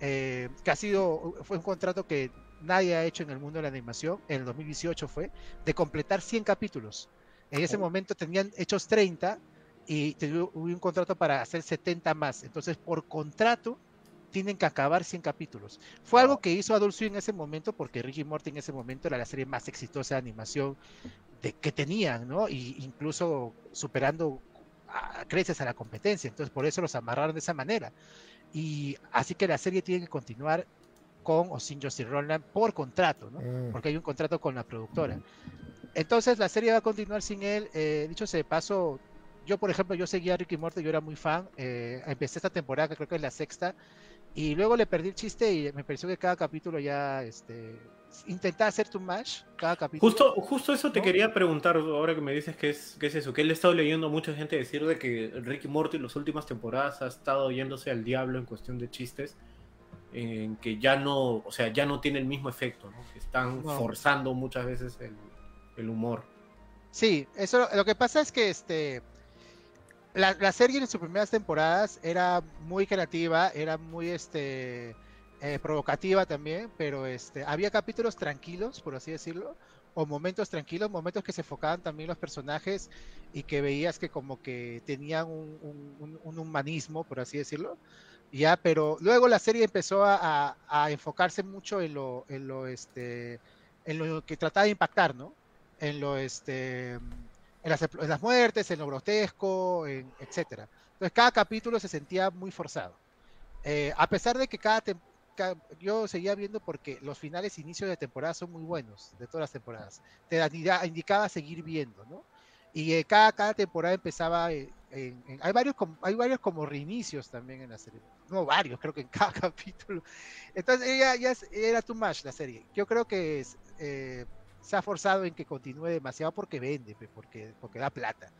eh, que ha sido, fue un contrato que nadie ha hecho en el mundo de la animación, en el 2018 fue, de completar 100 capítulos. En ese Oh. momento tenían hechos 30 y hubo un contrato para hacer 70 más. Entonces, por contrato, tienen que acabar 100 capítulos. Fue algo que hizo Adult Swim en ese momento, porque Ricky Morty en ese momento era la serie más exitosa de animación de, que tenían, ¿no? Y incluso superando a creces a la competencia. Entonces, por eso los amarraron de esa manera. Y así que la serie tiene que continuar con o sin Justin Roiland por contrato, ¿no? Mm. Porque hay un contrato con la productora. Entonces la serie va a continuar sin él. Eh, dicho sea de paso, yo por ejemplo, yo seguía a Ricky Morty, yo era muy fan. eh, empecé esta temporada, que creo que es la sexta, y luego le perdí el chiste y me pareció que cada capítulo ya este, intentaba hacer tu match, cada capítulo. Justo, justo eso te ¿No? quería preguntar ahora que me dices que es, que es eso, que él ha estado leyendo a mucha gente decir de que Ricky Morty en las últimas temporadas ha estado yéndose al diablo en cuestión de chistes, en que ya no, o sea, ya no tiene el mismo efecto, ¿no? Que están No. forzando muchas veces el, el humor. Sí, eso lo que pasa es que este la, la serie en sus primeras temporadas era muy creativa, era muy este eh, provocativa también, pero este había capítulos tranquilos, por así decirlo, o momentos tranquilos, momentos que se enfocaban también los personajes y que veías que como que tenían un, humanismo, por así decirlo. Ya, pero luego la serie empezó a, enfocarse mucho en lo, en lo este en lo que trataba de impactar, ¿no? en lo este en las, muertes, en lo grotesco, en, etcétera. Entonces cada capítulo se sentía muy forzado. Eh, a pesar de que cada, yo seguía viendo porque los finales inicios de temporada son muy buenos, de todas las temporadas. Te indi- indicaba seguir viendo, ¿no? Y eh, cada, cada temporada empezaba eh, en- en- hay varios como, hay varios como reinicios también en la serie. No, varios, creo que en cada capítulo. Entonces ya es- era too much la serie. Yo creo que es, eh, se ha forzado en que continúe demasiado porque vende, porque, porque da plata.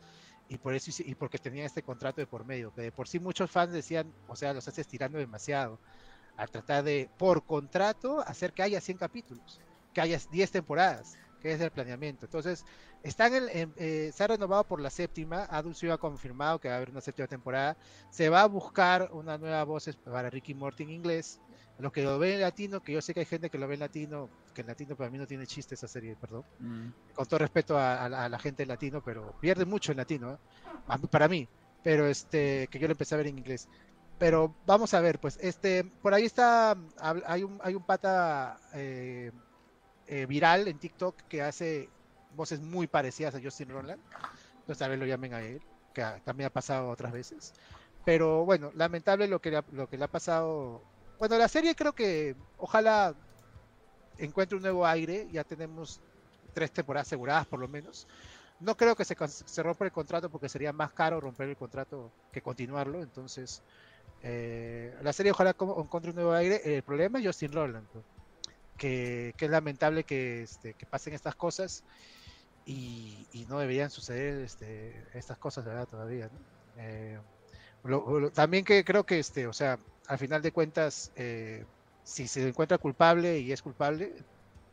Y por eso y porque tenía este contrato de por medio, que de por sí muchos fans decían, o sea, los estás estirando demasiado a tratar de, por contrato, hacer que haya 100 capítulos, que haya 10 temporadas, que es el planeamiento. Entonces, están en, en- eh, se ha renovado por la séptima, Adult Swim ha confirmado que va a haber una séptima temporada, se va a buscar una nueva voz para Ricky Morty en inglés, los que lo ven en latino, que yo sé que hay gente que lo ve en latino, que en latino para mí no tiene chiste esa serie, perdón Mm. con todo respeto a, a la, a la gente en latino, pero pierde mucho en latino, ¿eh? Para mí, pero este, que yo lo empecé a ver en inglés. Pero vamos a ver, pues, este, por ahí está, hay un, hay un pata eh, eh, viral en TikTok que hace voces muy parecidas a Justin Roland, entonces tal vez lo llamen a él, que también ha pasado otras veces. Pero bueno, lamentable lo que, le ha- lo que le ha pasado. Bueno, la serie creo que ojalá encuentre un nuevo aire, ya tenemos tres temporadas aseguradas por lo menos. No creo que se, se rompa el contrato porque sería más caro romper el contrato que continuarlo. Entonces, eh, la serie ojalá encuentre un nuevo aire. El problema es Justin Roland, que, es lamentable que, este, que pasen estas cosas y, y no deberían suceder este, estas cosas, todavía. ¿no? Eh, también que creo que, este, o sea, al final de cuentas, eh, si se encuentra culpable y es culpable,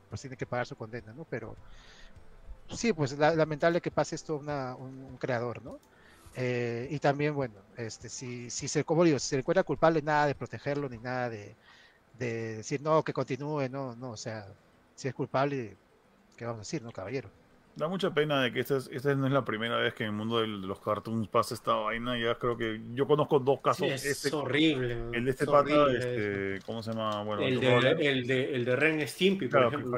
pues tiene que pagar su condena, ¿no? Pero sí, pues la- lamentable que pase esto a un, un creador, ¿no? Eh, y también, bueno, este, si, si se, como digo, si se encuentra culpable, nada de protegerlo ni nada de, de decir no, que continúe, no, no, o sea, si es culpable, ¿qué vamos a decir, no, caballero? Da mucha pena de que esta, es- esta no es la primera vez que en el mundo de los cartoons pasa esta vaina. Ya creo que yo conozco dos casos. Sí, es este- horrible. el de este es pata, este, ¿cómo se llama? Bueno, El de, el, de, el de Ren Stimpy, por Claro, ejemplo.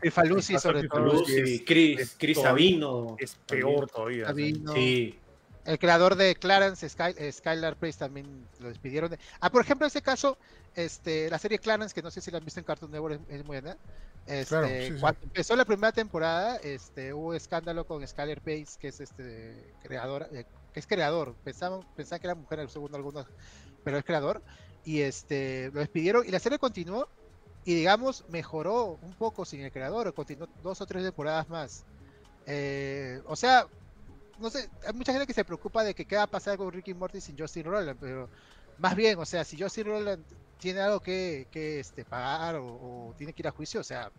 Pifalusi. Sobre todo. Pifalusi Chris, Chris Sabino. es peor todavía. Sabino. Sí. El creador de Clarence, Sky, eh, Skylar Place también lo despidieron. De... Ah, por ejemplo, en este caso, este, la serie Clarence, que no sé si la han visto en Cartoon Network, es, es muy buena. Este, Claro, sí, sí. Cuando empezó la primera temporada, este, hubo escándalo con Skylar Pace, que es este creador, eh, que es creador. Pensaban, pensaban que era mujer, según algunos, pero es creador. Y este, lo despidieron y la serie continuó y digamos mejoró un poco sin el creador, continuó dos o tres temporadas más. Eh, o sea, no sé, hay mucha gente que se preocupa de que qué va a pasar con Ricky Morty sin Justin Roland, pero más bien, o sea, si Justin Roland tiene algo que, que este, pagar o, o tiene que ir a juicio, o sea,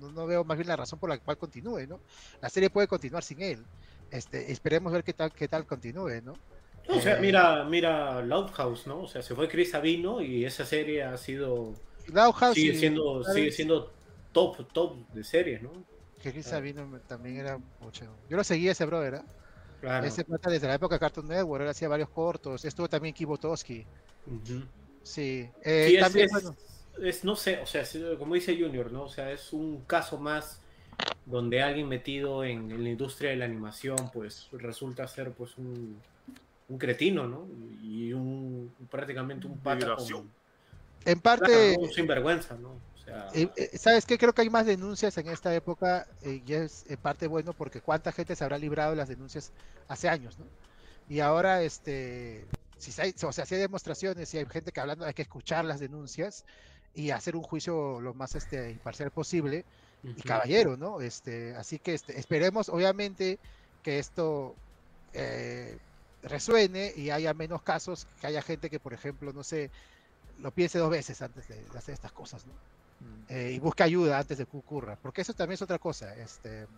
no, no veo más bien la razón por la cual continúe, ¿no? La serie puede continuar sin él. Este, esperemos ver qué tal, qué tal continúe, ¿no? O sea, Eh, mira, mira Loudhouse, ¿no? O sea, se fue Chris Sabino y esa serie ha sido. Lauhaus Sigue y- siendo, sigue siendo top, top de series, ¿no? que Chris Sabino me- también era mucho. Yo lo seguía ese brother, ¿eh? Claro. Ese pata desde la época de Cartoon Network, él hacía varios cortos, estuvo también. Sí, eh, Sí, es, también, es- bueno, es- no sé, o sea, como dice Junior, ¿no? O sea, es un caso más donde alguien metido en, en la industria de la animación, pues resulta ser pues un, un cretino, ¿no? Y un prácticamente un pata con, en parte, ¿no? un sinvergüenza, ¿no? Sea, eh, eh, ¿sabes qué? Creo que hay más denuncias en esta época eh, y es en parte bueno porque cuánta gente se habrá librado de las denuncias hace años, ¿no? Y ahora, este, si hay, o sea, si hay demostraciones, si hay gente que hablando, hay que escuchar las denuncias y hacer un juicio lo más este, imparcial posible y caballero, ¿no? Este, así que este, esperemos, obviamente, que esto eh, resuene y haya menos casos, que haya gente que, por ejemplo, no sé, lo piense dos veces antes de hacer estas cosas, ¿no? Eh, y busque ayuda antes de que ocurra, porque eso también es otra cosa. Este,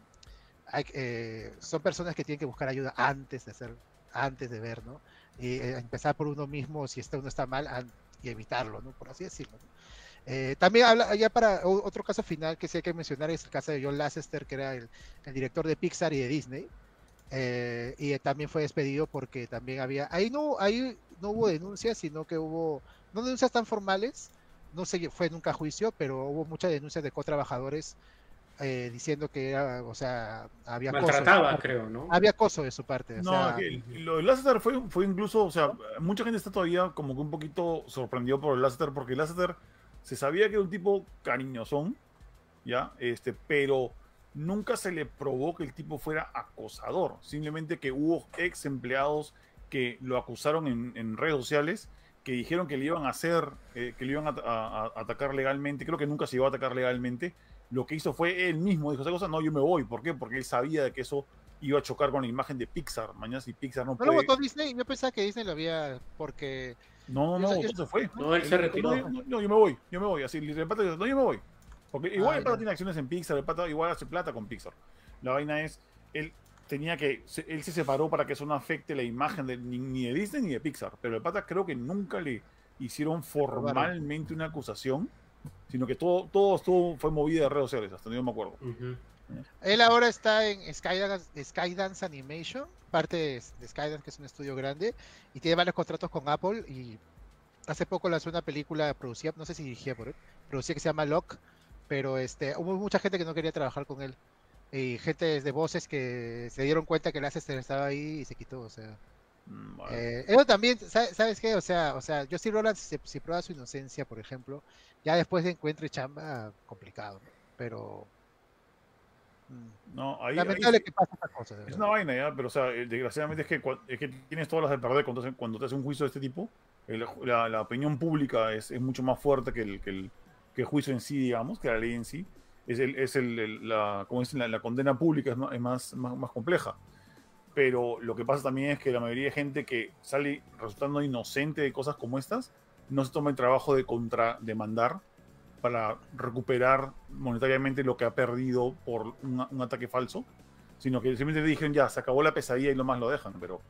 hay, eh, son personas que tienen que buscar ayuda antes de hacer, antes de ver, ¿no? Y eh, empezar por uno mismo si está, uno está mal y evitarlo, ¿no? Por así decirlo. ¿no? Eh, también habla, ya para otro caso final que sí hay que mencionar es el caso de John Lasseter, que era el, el director de Pixar y de Disney. eh, y también fue despedido porque también había, ahí no, ahí no hubo denuncias, sino que hubo, no denuncias tan formales, no se fue nunca a juicio, pero hubo muchas denuncias de co-trabajadores eh, diciendo que era, o sea, había acoso de su Maltrataba, parte. creo, ¿no? Había acoso de su parte. o No, sea, que lo de Lasseter fue, fue incluso, o sea, mucha gente está todavía como que un poquito sorprendido por el Lasseter, porque el Lasseter se sabía que era un tipo cariñosón, ¿ya? Este, pero nunca se le probó que el tipo fuera acosador, simplemente que hubo ex empleados que lo acusaron en, en redes sociales, que dijeron que le iban a hacer, eh, que le iban a, a- a atacar legalmente, creo que nunca se llegó a atacar legalmente, lo que hizo fue él mismo, dijo esa cosa, no, yo me voy, ¿por qué? Porque él sabía de que eso iba a chocar con la imagen de Pixar. Mañana si Pixar no ¿No lo puede. votó Disney? Yo pensaba que Disney lo había porque No, no, no, Eso- votó, se fue. No, él se retiró. No, no, no, yo me voy, yo me voy. Así, el pata dice, no, yo me voy. Porque igual Ah, el pata ya. tiene acciones en Pixar, el pata igual hace plata con Pixar. La vaina es, él tenía que, se- él se separó para que eso no afecte la imagen de, ni, ni de Disney ni de Pixar. Pero el pata creo que nunca le hicieron formalmente una acusación, sino que todo, todo estuvo, fue movida de redes sociales, hasta yo me acuerdo. Ujú. él ahora está en Skydance, Skydance Animation, parte de, de Skydance, que es un estudio grande, y tiene varios contratos con Apple. Y hace poco lanzó una película producida, no sé si dirigía por él, producida que se llama Lock, pero este, hubo mucha gente que no quería trabajar con él. Y gente de voces que se dieron cuenta que el Ancestor estaba ahí y se quitó, o sea. Mm. Eh, eso también, ¿sabes, ¿sabes qué? O sea, o sea, Justin Roland, si, si prueba su inocencia, por ejemplo, ya después de encuentre chamba, complicado, ¿no? Pero. mm, no, ahí, lamentable que esta cosa. Es una vaina, ¿ya? Pero, o sea, eh, desgraciadamente es que, es que tienes todas las de perder cuando, cuando te hace un juicio de este tipo. El- la, la opinión pública es, es mucho más fuerte que el, que, el, que el juicio en sí, digamos, que la ley en sí. Es, el, es el, la, como dicen, la, condena pública es, ma- es más, más, más compleja. Pero lo que pasa también es que la mayoría de gente que sale resultando inocente de cosas como estas, no se toma el trabajo de contrademandar para recuperar monetariamente lo que ha perdido por una- un ataque falso sino que simplemente dijeron ya, se acabó la pesadilla y lo más lo dejan, pero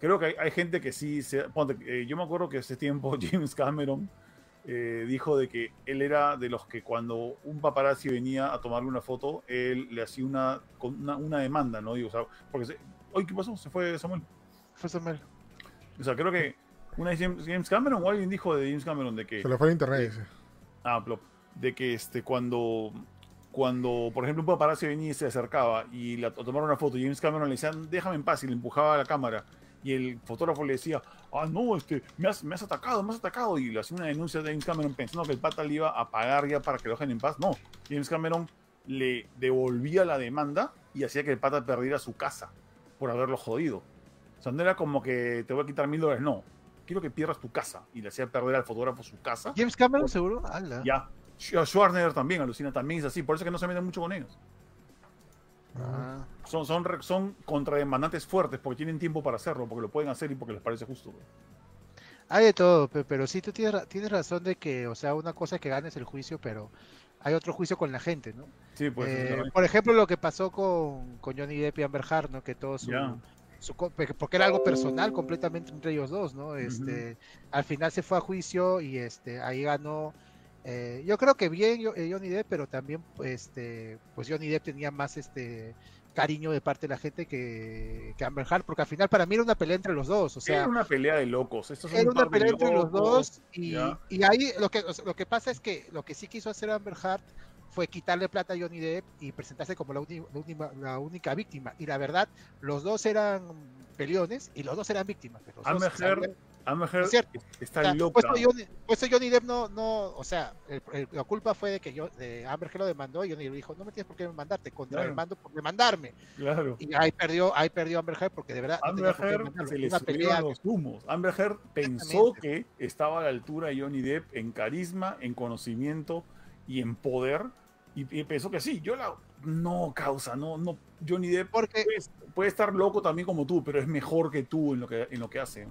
creo que hay, hay gente que sí, se, ponte, eh, yo me acuerdo que hace tiempo James Cameron eh, dijo de que él era de los que cuando un paparazzi venía a tomarle una foto, él le hacía una, una, una demanda, ¿no? Digo, o sea, porque, se, oye, ¿qué pasó? Se fue Samuel. Fue Samuel. O sea, creo que una vez James, Cameron o alguien dijo de James Cameron de que... Se le fue el internet. ese. Ah, plop. De que este, cuando, cuando, por ejemplo, un paparazzi venía y se acercaba y la, a tomar una foto, y James Cameron le decía, déjame en paz, y le empujaba a la cámara. y el fotógrafo le decía, ah, no, este, me has, me has atacado, me has atacado, y le hacía una denuncia de James Cameron pensando que el pata le iba a pagar ya para que lo dejen en paz. No, James Cameron le devolvía la demanda y hacía que el pata perdiera su casa por haberlo jodido. O sea, no era como que te voy a quitar mil dólares, no. Quiero que pierdas tu casa. Y le hacía perder al fotógrafo su casa. James Cameron, seguro. Ala. Ya. Sch- Schwarzenegger también, alucina, también es así. Por eso es que no se meten mucho con ellos. Ah. Son, son, son contrademandantes fuertes porque tienen tiempo para hacerlo, porque lo pueden hacer y porque les parece justo. Hay de todo, pe- pero sí tú tienes, tienes razón de que, o sea, una cosa es que ganes el juicio, pero hay otro juicio con la gente, ¿no? Sí, pues. Eh, por ejemplo, lo que pasó con, con Johnny Depp y Amber Heard, ¿no? Que todo su, Ya. su porque era algo personal completamente entre ellos dos, ¿no? Este, al final se fue a juicio y este, ahí ganó. Eh, yo creo que bien yo- eh, Johnny Depp, pero también, este, pues Johnny Depp tenía más este cariño de parte de la gente que, que Amber Heard, porque al final para mí era una pelea entre los dos, o sea, era una pelea de locos. Era un una pelea entre los dos y, y ahí lo que, lo que pasa es que lo que sí quiso hacer Amber Heard fue quitarle plata a Johnny Depp y presentarse como la, uni- la la única víctima. Y la verdad, los dos eran peleones y los dos eran víctimas. los dos Amber Heard Es está o sea, loca. puesto Johnny, Johnny Depp no, no, o sea, el- el- la culpa fue de que yo, de Amber Heard lo demandó y Johnny Depp dijo, no me tienes por qué demandarte, contra Claro. el mando por demandarme. Claro. Y ahí perdió, ahí perdió Amber Heard porque de verdad no Amber qué Heard se le subieron pelea los humos. Amber Heard pensó que estaba a la altura de Johnny Depp en carisma, en conocimiento y en poder. Y, y pensó que sí, yo la... No, causa, no, no. Johnny Depp porque puede, puede estar loco también como tú, pero es mejor que tú en lo que, en lo que hace.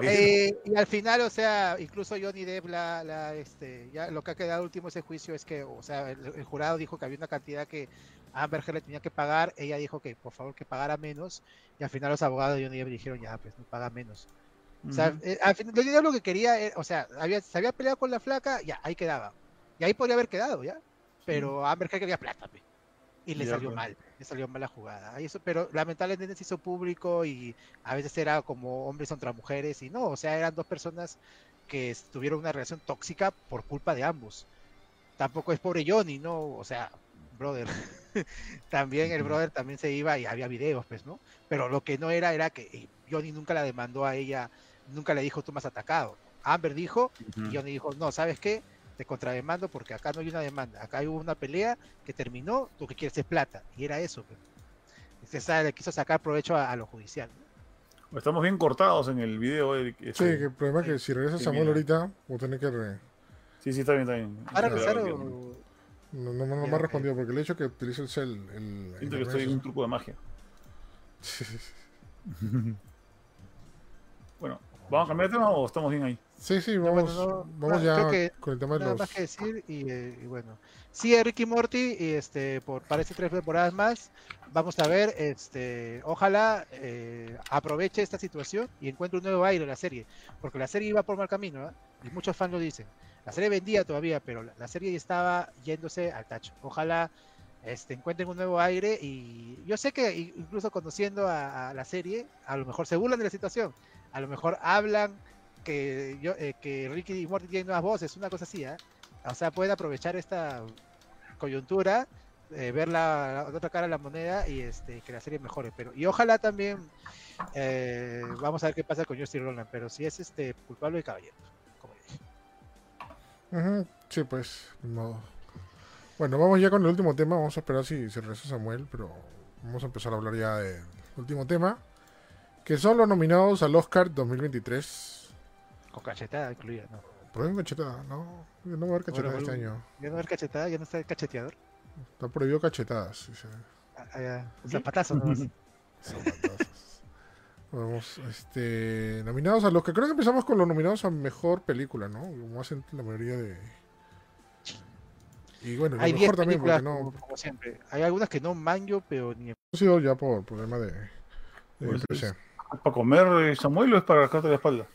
Eh, y al final, o sea, incluso Johnny Depp, la, la, este, ya lo que ha quedado último ese juicio es que, o sea, el, el jurado dijo que había una cantidad que Amber Heard le tenía que pagar, ella dijo que por favor que pagara menos, y al final los abogados de Johnny Depp dijeron, ya, pues no paga menos. O sea, eh, al final, Johnny Depp lo que quería, o sea, había, se había peleado con la flaca, ya, ahí quedaba. Y ahí podría haber quedado, ya. Pero Amber Heard quería plata. Y le Ya, salió pues. mal, le salió mal la jugada. Eso, pero lamentablemente se hizo público y a veces era como hombres contra mujeres y no, o sea, eran dos personas que tuvieron una relación tóxica por culpa de ambos. Tampoco es pobre Johnny, ¿no? O sea, brother. también el brother también se iba y había videos, pues, ¿no? Pero lo que no era era que eh, Johnny nunca la demandó a ella, nunca le dijo tú me has atacado. Amber dijo y Johnny dijo, no, ¿sabes qué? Te contrademando porque acá no hay una demanda, acá hubo una pelea que terminó, tú que quieres es plata. Y era eso. sabe, le quiso sacar provecho a, a lo judicial. ¿no? Estamos bien cortados en el video. eh, Sí, este. que el problema es que si regresa Sí, Samuel mira. ahorita, voy a tener que... re- sí, sí, está bien, está bien. ¿Va a regresar o...? No, no, no me ha respondido porque el hecho que utilice el cel... El, Siento el que estoy en un truco de magia. Bueno, ¿vamos a cambiar de tema o estamos bien ahí? Sí, sí, bueno, vamos, no, vamos no, ya creo que con el tema de Nada los... más que decir y, eh, y bueno. Sí, Ricky Morty, y este, por parece tres temporadas más, vamos a ver, este, ojalá eh, aproveche esta situación y encuentre un nuevo aire en la serie, porque la serie iba por mal camino, ¿ah? y muchos fans lo dicen. La serie vendía todavía, pero la, la serie ya estaba yéndose al tacho. Ojalá este, encuentren un nuevo aire y yo sé que incluso conociendo a, a la serie, a lo mejor se burlan de la situación, a lo mejor hablan que yo eh, que Ricky y Morty tienen nuevas voces, una cosa así, ¿ah? O sea, pueden aprovechar esta coyuntura, eh, ver la, otra cara de la moneda y este que la serie mejore. Pero y ojalá también eh, vamos a ver qué pasa con Justin Roland, pero si es este culpable y caballero, como dije. Sí, pues, modo. Bueno, vamos ya con el último tema. Vamos a esperar si, si regresa Samuel, pero vamos a empezar a hablar ya del último tema. Que son los nominados al Oscar 2023. Con cachetada incluida, ¿no? Prohíben cachetada, ¿no. No va a haber cachetada Bueno, este bueno. año. Ya no hay cachetada, ya no está el cacheteador. Está prohibido cachetadas. dice. Ah, ah, ya, Zapatazo nomás. Zapatazos. Vamos, este. Nominados a los que creo que empezamos con los nominados a mejor película, ¿no? Como hacen la mayoría de. Y bueno, lo Hay 10 mejor también, porque no. como, como siempre. Hay algunas que no manjo, pero ni Ha sido ya por problema de. de PC. ¿Es para comer eh, Samuel o es para rascarte la espalda?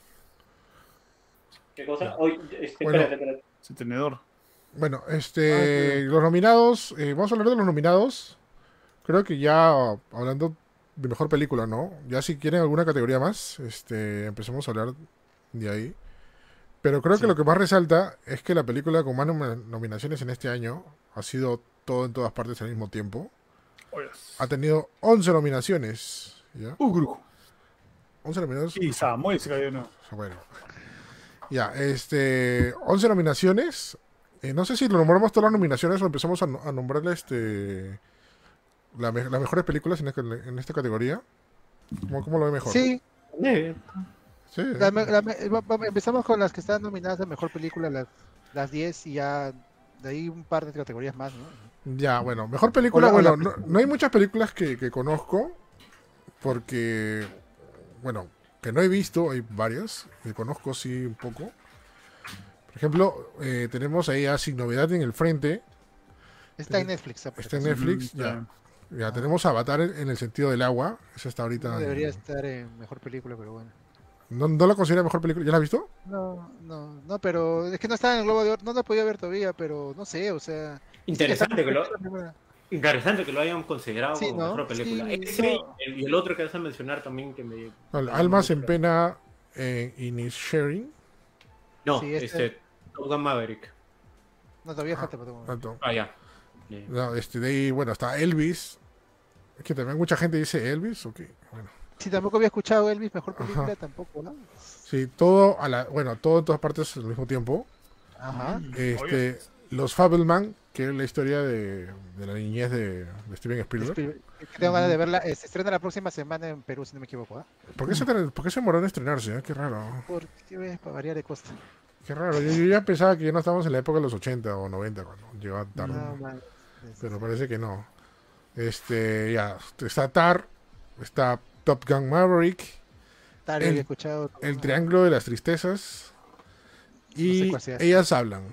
¿Qué cosa? Hoy, este, Bueno. espérate, espérate. Ese tenedor. Bueno, este, los nominados, eh, vamos a hablar de los nominados. Creo que ya hablando de mejor película, ¿no? Ya si quieren alguna categoría más, este, empecemos a hablar de ahí. Pero creo Sí. que lo que más resalta es que la película con más nom- nominaciones en este año ha sido todo en todas partes al mismo tiempo. Oye. Ha tenido 11 nominaciones, ¿ya? Uh, grupo. 11 nominados. Y Samuel se cayó, ¿no? Bueno. Ya, este. 11 nominaciones. Eh, no sé si lo nombramos todas las nominaciones o empezamos a, a nombrar este. la me- las mejores películas en, esta- en esta categoría. ¿Cómo, cómo lo ve mejor? Sí, Sí, la me- la me- va- va- empezamos con las que están nominadas a mejor película, las, las 10 y ya de ahí un par de categorías más, ¿no? Ya, bueno, mejor película. Hola, bueno, hola. no, no hay muchas películas que, que conozco. Porque, bueno, que no he visto, hay varias. Que conozco, sí, un poco. Por ejemplo, eh, tenemos ahí a Sin Novedad en el Frente. Está en Netflix. ah, por Está en. Netflix, ya. Ya tenemos Avatar en, el sentido del agua. Esa está ahorita. No en- debería estar en mejor película, pero bueno. ¿No, no la considera mejor película? ¿Ya la has visto? No, no, no, pero es que no está en el Globo de Oro, no la podía ver todavía, pero no sé, o sea. interesante que la primera. Interesante que lo hayan considerado Sí, como ¿no? mejor película. Sí, Ese no. y el, y el otro que vas a mencionar también que me. Almas en pena eh, Sharing. No, Sí, este- este. Top Gun Maverick. No, todavía falta. pero- Tanto. Ah, ya. Eh, No, este, de ahí, bueno, está Elvis. Es que también mucha gente dice Elvis, ok. Bueno. Sí, tampoco había escuchado Elvis, mejor Ajá. película, tampoco, ¿no? Sí, todo a la, bueno, todo en todas partes al mismo tiempo. Ajá. Este, los Fableman, que es la historia de, de la niñez de, de Steven Spielberg. Tengo ganas de verla. eh, Se estrena la próxima semana en Perú, si no me equivoco. ¿ah? ¿Por qué se, por qué se demoró en estrenarse? eh? Qué raro. Porque ves, para variar de costa. Qué raro. Yo, yo ya pensaba que ya no estábamos en la época de los 80 o 90 cuando. No, man. Pero parece que no. Este, ya, está Tar, está Top Gun Maverick, Tal el- escuchado. El Triángulo de las Tristezas y ellas hablan.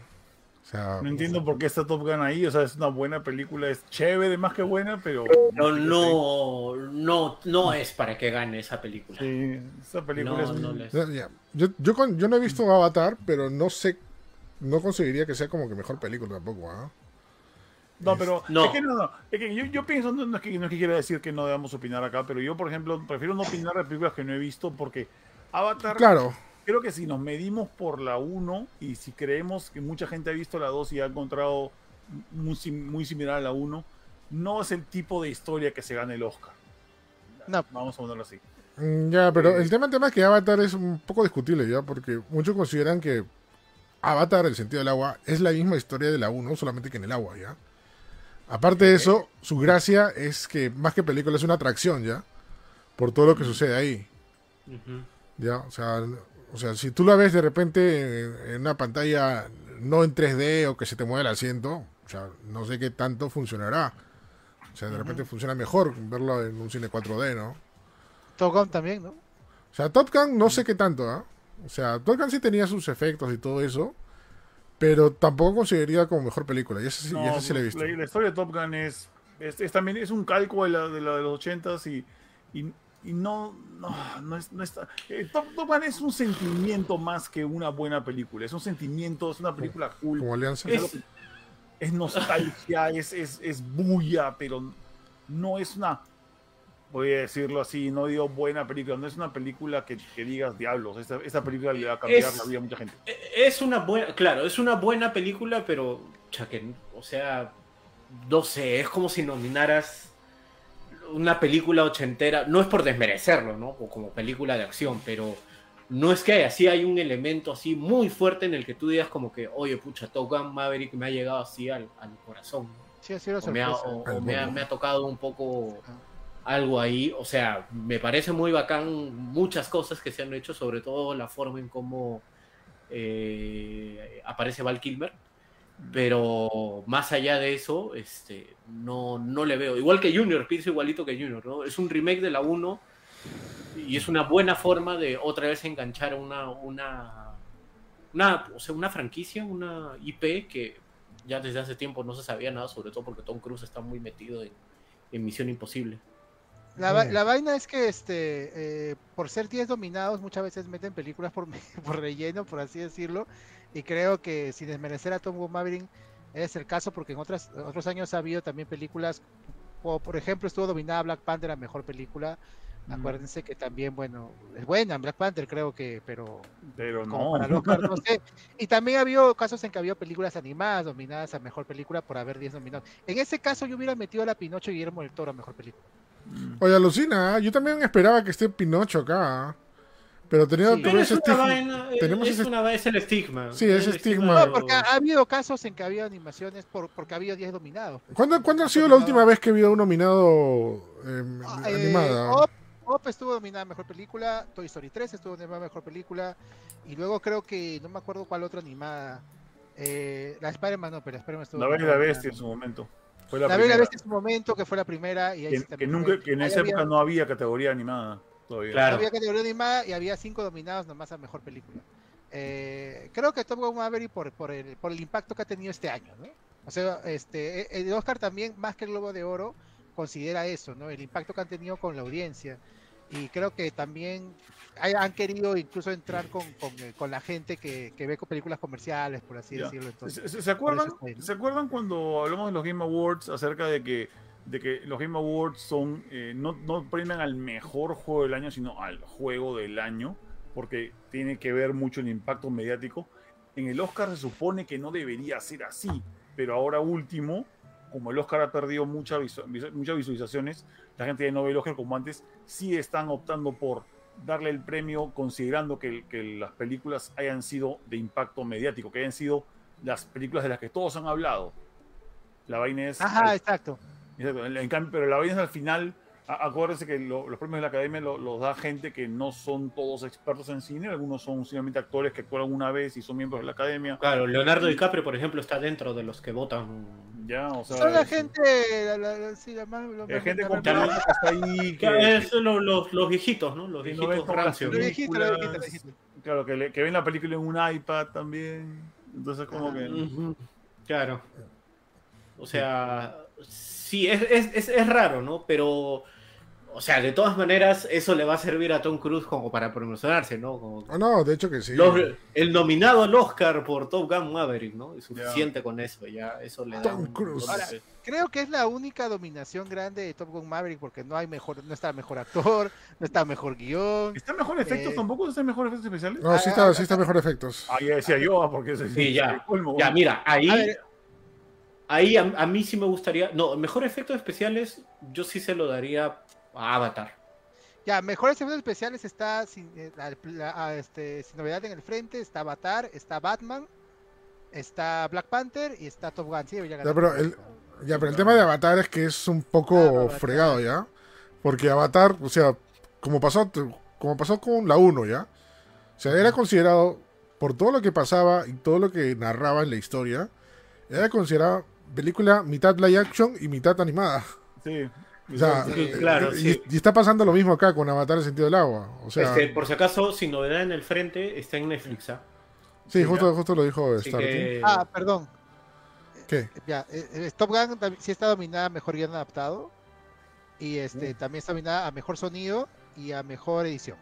Sea, No entiendo por qué está Top Gun ahí, o sea, es una buena película, es chévere más que buena, pero... No, no, no, no es para que gane esa película. Sí, esa película No, es... no les-. Yo, yo, con- yo no he visto Avatar, pero no sé, no conseguiría que sea como que mejor película tampoco. ¿ah? No, pero No. es que no, no, es que yo, yo pienso, no, no es que, no es que quiera decir que no debamos opinar acá, pero yo, por ejemplo, prefiero no opinar de películas que no he visto porque Avatar, Claro, creo que si nos medimos por la 1 y si creemos que mucha gente ha visto la 2 y ha encontrado muy, sim- muy similar a la 1, no es el tipo de historia que se gane el Oscar. No. Vamos a ponerlo así. Mm, ya, pero Eh. el tema, el tema es que Avatar es un poco discutible ya, porque muchos consideran que Avatar, el sentido del agua, es la misma historia de la 1, solamente que en el agua, ¿ya? Aparte de eso, su gracia es que más que película es una atracción, ¿ya? Por todo lo que sucede ahí. Ya, o sea, o sea, si tú la ves de repente en, en una pantalla no en 3D o que se te mueve el asiento, o sea, no sé qué tanto funcionará. O sea, de repente funciona mejor verlo en un cine 4D, ¿no? Top Gun también, ¿no? O sea, Top Gun no sé qué tanto, ¿ah? O sea, Top Gun sí tenía sus efectos y todo eso, pero tampoco consideraría como mejor película. Y esa sí, y No, esa sí la he visto. La, la historia de Top Gun es, es, es también es un calco de la de, la de los 80s y, y, y no, no, no, es, no está. eh, Top, Top Gun es un sentimiento más que una buena película. Es un sentimiento, es una película cool. Como Alianza. Es, es nostalgia, es, es, es bulla, pero no es una. Voy a decirlo así, no digo buena película, no es una película que, que digas diablos. Esta, esta película le va a cambiar Es- la vida a mucha gente. E- Es una buena, claro, es una buena película, pero, o sea, no sé, es como si nominaras una película ochentera, no es por desmerecerlo, ¿no? O como película de acción, pero no es que así hay un elemento así muy fuerte en el que tú digas como que, oye, pucha, Top Gun Maverick me ha llegado así al, al corazón, ¿no? Sí, sido una o, me ha, o- me ha- bobo. me ha tocado un poco algo ahí. O sea, me parece muy bacán muchas cosas que se han hecho, sobre todo la forma en cómo eh, aparece Val Kilmer. Pero más allá de eso, este, no, no le veo. Igual que Junior, pienso igualito que Junior, ¿no? Es un remake de la 1 y es una buena forma de otra vez enganchar una, una, una, o sea, una franquicia, una IP que ya desde hace tiempo no se sabía nada, sobre todo porque Tom Cruise está muy metido en, en Misión Imposible. La, va- la vaina es que este eh, por ser 10 dominados muchas veces meten películas por, por relleno, por así decirlo, y creo que sin desmerecer a Tom Gun Maverick es el caso porque en otras, otros años ha habido también películas, o por ejemplo estuvo dominada Black Panther, la mejor película, acuérdense que también, bueno, es buena Black Panther creo que, pero Pero como no. para el Oscar, no sé. Y también ha habido casos en que había películas animadas nominadas a mejor película por haber 10 nominados. En ese caso yo hubiera metido a la Pinocho y Guillermo del Toro a mejor película. Oye, alucina, ¿eh? yo también esperaba que esté Pinocho acá. Pero tenía, Sí. Pero ese es una estigma. vaina, tenemos es, ese- una, es el estigma. Sí, es el estigma. No, porque ha, ha habido casos en que había animaciones por, porque había 10 dominados. pues. ¿Cuándo, ¿cuándo ha sido la última vez que ha habido un nominado eh, Ah, eh, animada? Up, Up estuvo nominada Mejor Película, Toy Story 3 estuvo nominada Mejor Película, y luego creo que, no me acuerdo cuál otra animada, eh, la Spider-Man no, pero la Spider-Man estuvo La Bella y la. Bestia en su momento. Fue la, La primera. Bestia en su momento, que fue la primera, y ahí Que, que nunca, que en ahí esa había- época no había categoría animada todavía. Claro. Había categoría animada y había cinco dominados nomás a mejor película. Eh, creo que Top Gun Maverick por, por, el, por el impacto que ha tenido este año, ¿no? O sea, este, e- el Oscar también, más que el Globo de Oro, considera eso, ¿no? El impacto que han tenido con la audiencia. Y creo que también hay- han querido incluso entrar con, con, eh, con la gente que, que ve con películas comerciales, por así decirlo. ¿Se, Entonces, se- se acuerdan. ¿Se acuerdan cuando hablamos de los Game Awards acerca de que, de que los Game Awards son eh, no, no premian al mejor juego del año, sino al juego del año? Porque tiene que ver mucho el impacto mediático. En el Oscar se supone que no debería ser así, pero ahora último, como el Oscar ha perdido mucha visu- muchas visualizaciones, la gente de no ve el Oscar como antes, sí están optando por darle el premio considerando que, que las películas hayan sido de impacto mediático, que hayan sido las películas de las que todos han hablado. La vaina es... Ajá, exacto. Exacto, en, en cambio, pero la vaina es al final, acuérdense que lo- los premios de la academia lo- los da gente que no son todos expertos en cine, algunos son simplemente actores que actuaron una vez y son miembros de la academia. Claro, Leonardo DiCaprio, por ejemplo, está dentro de los que votan. Ya, o sea, Son la es- gente, la, la- la- sí, la más- lo hay más- gente con que está ahí, Que que, es lo- los, los viejitos, ¿no? Los no viejitos las rancios. Lo viejito, lo viejito, lo películas, viejito. claro, que, le- que ven la película en un iPad también. Entonces, como que. Claro. O sea, sí, es, es, es, es raro, ¿no? Pero, o sea, de todas maneras, eso le va a servir a Tom Cruise como para promocionarse, ¿no? Como- Ah, no, de hecho que sí. Los- el nominado al Oscar por Top Gun Maverick, ¿no? Es suficiente con eso, ya, eso le da Tom un Cruise. Ahora. Creo que es la única dominación grande de Top Gun Maverick porque no hay mejor, no está mejor actor, no está mejor guion. ¿Está mejor efectos Eh, tampoco? ¿Está mejor efectos especiales? No, sí está, sí está mejor efectos. Ah, ya decía yo, porque ese Sí, ya. colmo. Ya, mira, ahí, ahí a, a mí sí me gustaría. No, mejor efectos especiales, yo sí se lo daría Avatar. ya, mejores efectos especiales está sin, eh, la- la- ah, este, sin novedad en el frente, está Avatar, está Batman, está Black Panther y está Top Gun. Sí, Ya, pero el, Gun. ya, pero el tema de Avatar es que es un poco Ah, fregado, ¿ya? Porque Avatar, o sea, como pasó, como pasó con la 1, ¿ya? O sea, era considerado, por todo lo que pasaba y todo lo que narraba en la historia, era considerada película mitad live action y mitad animada. Sí. O sea, Sí, eh, claro, y, sí. y está pasando lo mismo acá con Avatar el sentido del agua. O sea, Este, por si acaso, sin novedad en el frente, está en Netflix. ¿ah? sí, justo, justo lo dijo Starkey. que- Ah, perdón. ¿Qué? Ya, eh, eh, Top Gun también sí está dominada a mejor guion adaptado. Y este también está dominada a mejor sonido y a mejor edición.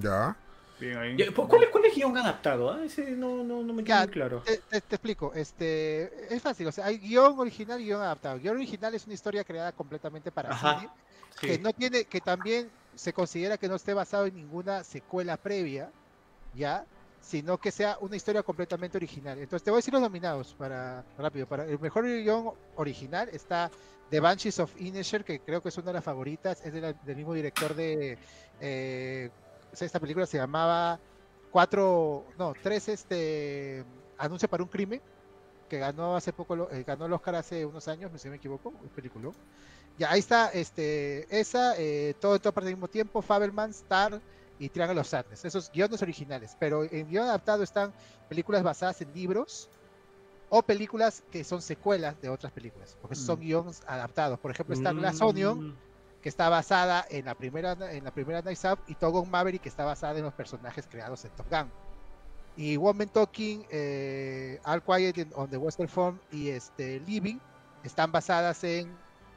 Ya. Bien ahí. Ya, ¿Cuál es, cuál es guion adaptado? ah? Ese no, no, no me queda Ya, muy claro. Te, te- te explico, este es fácil, o sea, hay guion original y guion adaptado. Guión original es una historia creada completamente para Ajá, cine, Sí. que no tiene, que también se considera que no esté basado en ninguna secuela previa, ya, sino que sea una historia completamente original. Entonces te voy a decir los nominados para rápido. Para el mejor guion original está The Banshees of Inisherin, que creo que es una de las favoritas, es de la- del mismo director de eh, esta película se llamaba cuatro, no, tres este anuncio para un crimen que ganó hace poco, eh, ganó el Oscar hace unos años, si me equivoco, es película. Ya, ahí está, este, esa, eh, todo en toda parte al mismo tiempo, Fabelman, Star y Triangle of Sadness, esos guiones originales, pero en guion adaptado están películas basadas en libros o películas que son secuelas de otras películas, porque son Mm. guiones adaptados. Por ejemplo, está Glass Mm, Onion, que está basada en la primera en la primera Night Out y Top Gun Maverick que está basada en los personajes creados en Top Gun. Y Woman Talking, eh, All Quiet on the Western Front y este Living están basadas en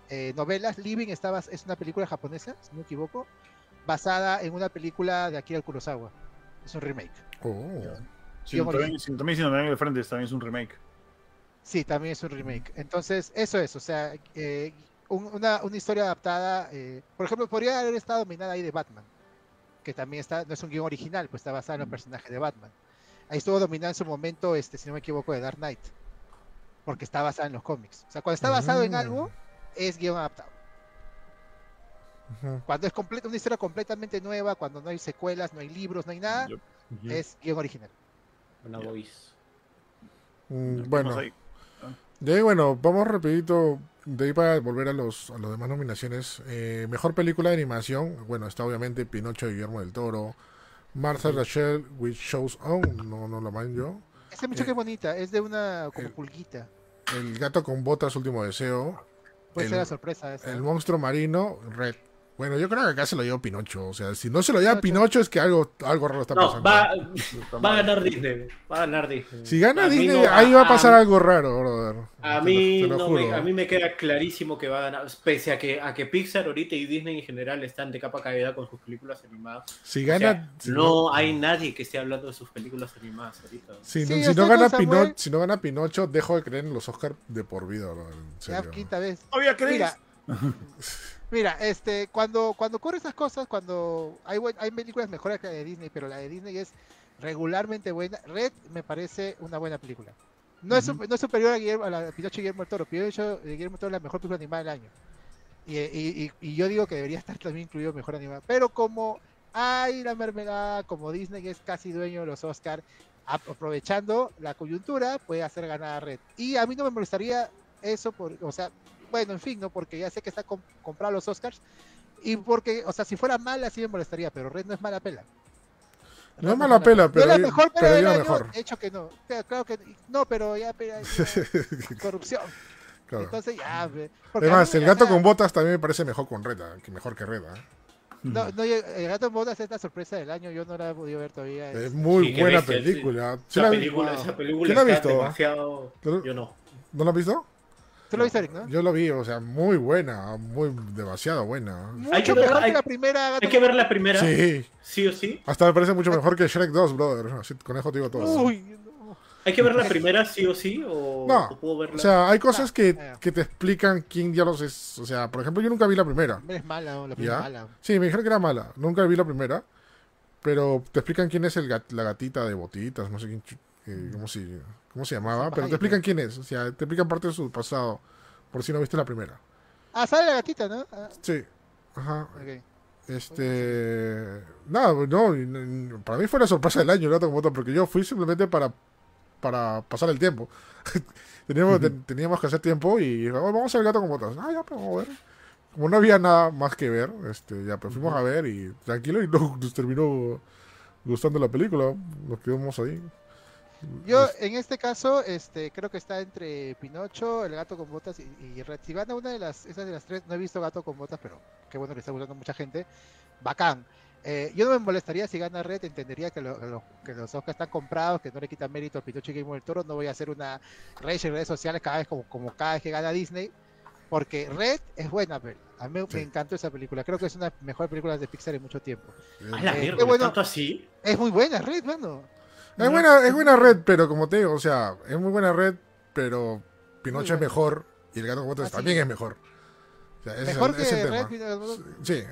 eh, novelas. Living está es una película japonesa, si no me equivoco, basada en una película de Akira Kurosawa. Es un remake. Oh. Sí, también, sí, también si no me ven el frente, también es un remake. Sí, también es un remake. Entonces, eso es, o sea, eh, un- una, una historia adaptada, eh, por ejemplo, podría haber estado dominada ahí de Batman, que también está, no es un guion original, pues está basada en el personaje de Batman. Ahí estuvo dominada en su momento, este, si no me equivoco, de Dark Knight, porque está basada en los cómics. O sea, cuando está basado en algo, es guion adaptado. Cuando es completa, una historia completamente nueva, cuando no hay secuelas, no hay libros, no hay nada, es guion original. Una voice. Mm, ¿qué bueno? De ahí, bueno, vamos rapidito. De ahí para volver a los, a las demás nominaciones. Eh, mejor película de animación. Bueno, está obviamente Pinocho de Guillermo del Toro. Martha Rachel with Shows On. No, no la yo. Esa mucho Eh, que bonita, es de una como el- pulguita. El gato con botas, último deseo. Puede el- ser la sorpresa esa. El monstruo marino, Red. Bueno, yo creo que acá se lo llevó Pinocho. O sea, si no se lo lleva Pinocho. Pinocho es que algo, algo raro está No, pasando. va, a ganar Disney. Va a ganar Disney. Si gana A Disney, no- ahí va a pasar a- algo raro, brother. A Te mí, lo- te lo no me, a mí me queda clarísimo que va a ganar, pese a que, a que Pixar ahorita y Disney en general están de capa caída con sus películas animadas. Si O gana. sea, si no hay nadie que esté hablando de sus películas animadas ahorita. Si, Sí, no, si está no gana con Pino- Samuel. si no gana Pinocho, dejo de creer en los Oscars de por vida, brother, En Ya quinta vez. ¿Todavía crees? Mira, este, cuando, cuando ocurren esas cosas, cuando hay, hay películas mejores que la de Disney, pero la de Disney es regularmente buena. Red me parece una buena película. No, es, sup- no es superior a, Guillermo, a la de Pinocho y Guillermo del Toro. Pinocho y Guillermo del Toro es la mejor película animada del año. Y, y- y- y yo digo que debería estar también incluido mejor animada. Pero como hay la mermelada, como Disney es casi dueño de los Oscars, aprovechando la coyuntura, puede hacer ganar a Red. Y a mí no me molestaría eso, por, o sea, bueno, en fin, ¿no? Porque ya sé que está com- comprado los Oscars. Y porque, o sea, si fuera mala sí me molestaría, pero Red no es mala pela. No es mala pela, pero no es la mejor pero pela del año, mejor. de hecho que no. Claro, claro que no, pero ya, pero ya- corrupción. Claro. Entonces ya, Además, el gato sea, con botas también me parece mejor con Reda, que mejor que Reda. No, no, yo- el gato en botas es la sorpresa del año, yo no la he podido ver todavía. Es es- muy Sí, buena película. ¿Sí Esa la- película, Wow. esa película ¿Quién la ha está visto? demasiado. ¿Tú- Yo no. ¿No la has visto? ¿Tú lo viste, Eric, no? Yo lo vi, o sea, muy buena, muy demasiado buena. Hay que Mucho ver- mejor hay- que la primera. Hay que ver la primera, sí, Sí, o sí. hasta me parece mucho mejor que Shrek 2, brother. Así, con eso te digo todo. Uy, no. Hay que ver la primera, sí o sí. O, No, o puedo verla. O sea, hay cosas que, que te explican quién diablos es. O sea, por ejemplo, yo nunca vi la primera. Es mala, ¿no? la primera ¿Ya? es mala. Sí, me dijeron que era mala. Nunca vi la primera. Pero te explican quién es el gat- la gatita de botitas, no sé quién, eh, cómo, se, cómo se llamaba. Pero te explican quién es. O sea, te explican parte de su pasado. Por si no viste la primera. Ah, sale la gatita, ¿no? Ah, Sí. Ajá. ok. Este. Nada, no, para mí fue la sorpresa del año, el gato con botas, porque yo fui simplemente para, para pasar el tiempo. teníamos, te- teníamos que hacer tiempo y "Oh, vamos al gato con botas. Ah, ya, pues vamos a ver. Como no había nada más que ver, este, ya pues fuimos a ver y tranquilo y no, nos terminó gustando la película. Nos quedamos ahí. Yo, en este caso, este, creo que está entre Pinocho, el gato con botas y, y Red. Si gana una de las, esas de las tres, no he visto gato con botas, pero qué bueno que está gustando a mucha gente. Bacán. Eh, yo no me molestaría si gana Red, entendería que, lo- lo- que los Oscars están comprados, que no le quitan mérito a Pinocho y Guillermo del Toro. No voy a hacer una rage en redes sociales cada vez como, como cada vez que gana Disney, porque Red es buena, pero a mí Sí. me encantó esa película. Creo que es una de las mejores películas de Pixar en mucho tiempo. A la eh, mierda, qué bueno. tanto así. Es muy buena, Red, mano. Es buena, es buena red, pero como te digo, o sea, es muy buena red, pero Pinocho es mejor y el gato con botas Ah, sí. también es mejor. O sea, ese es Mejor el- que ese es el Red. Sí,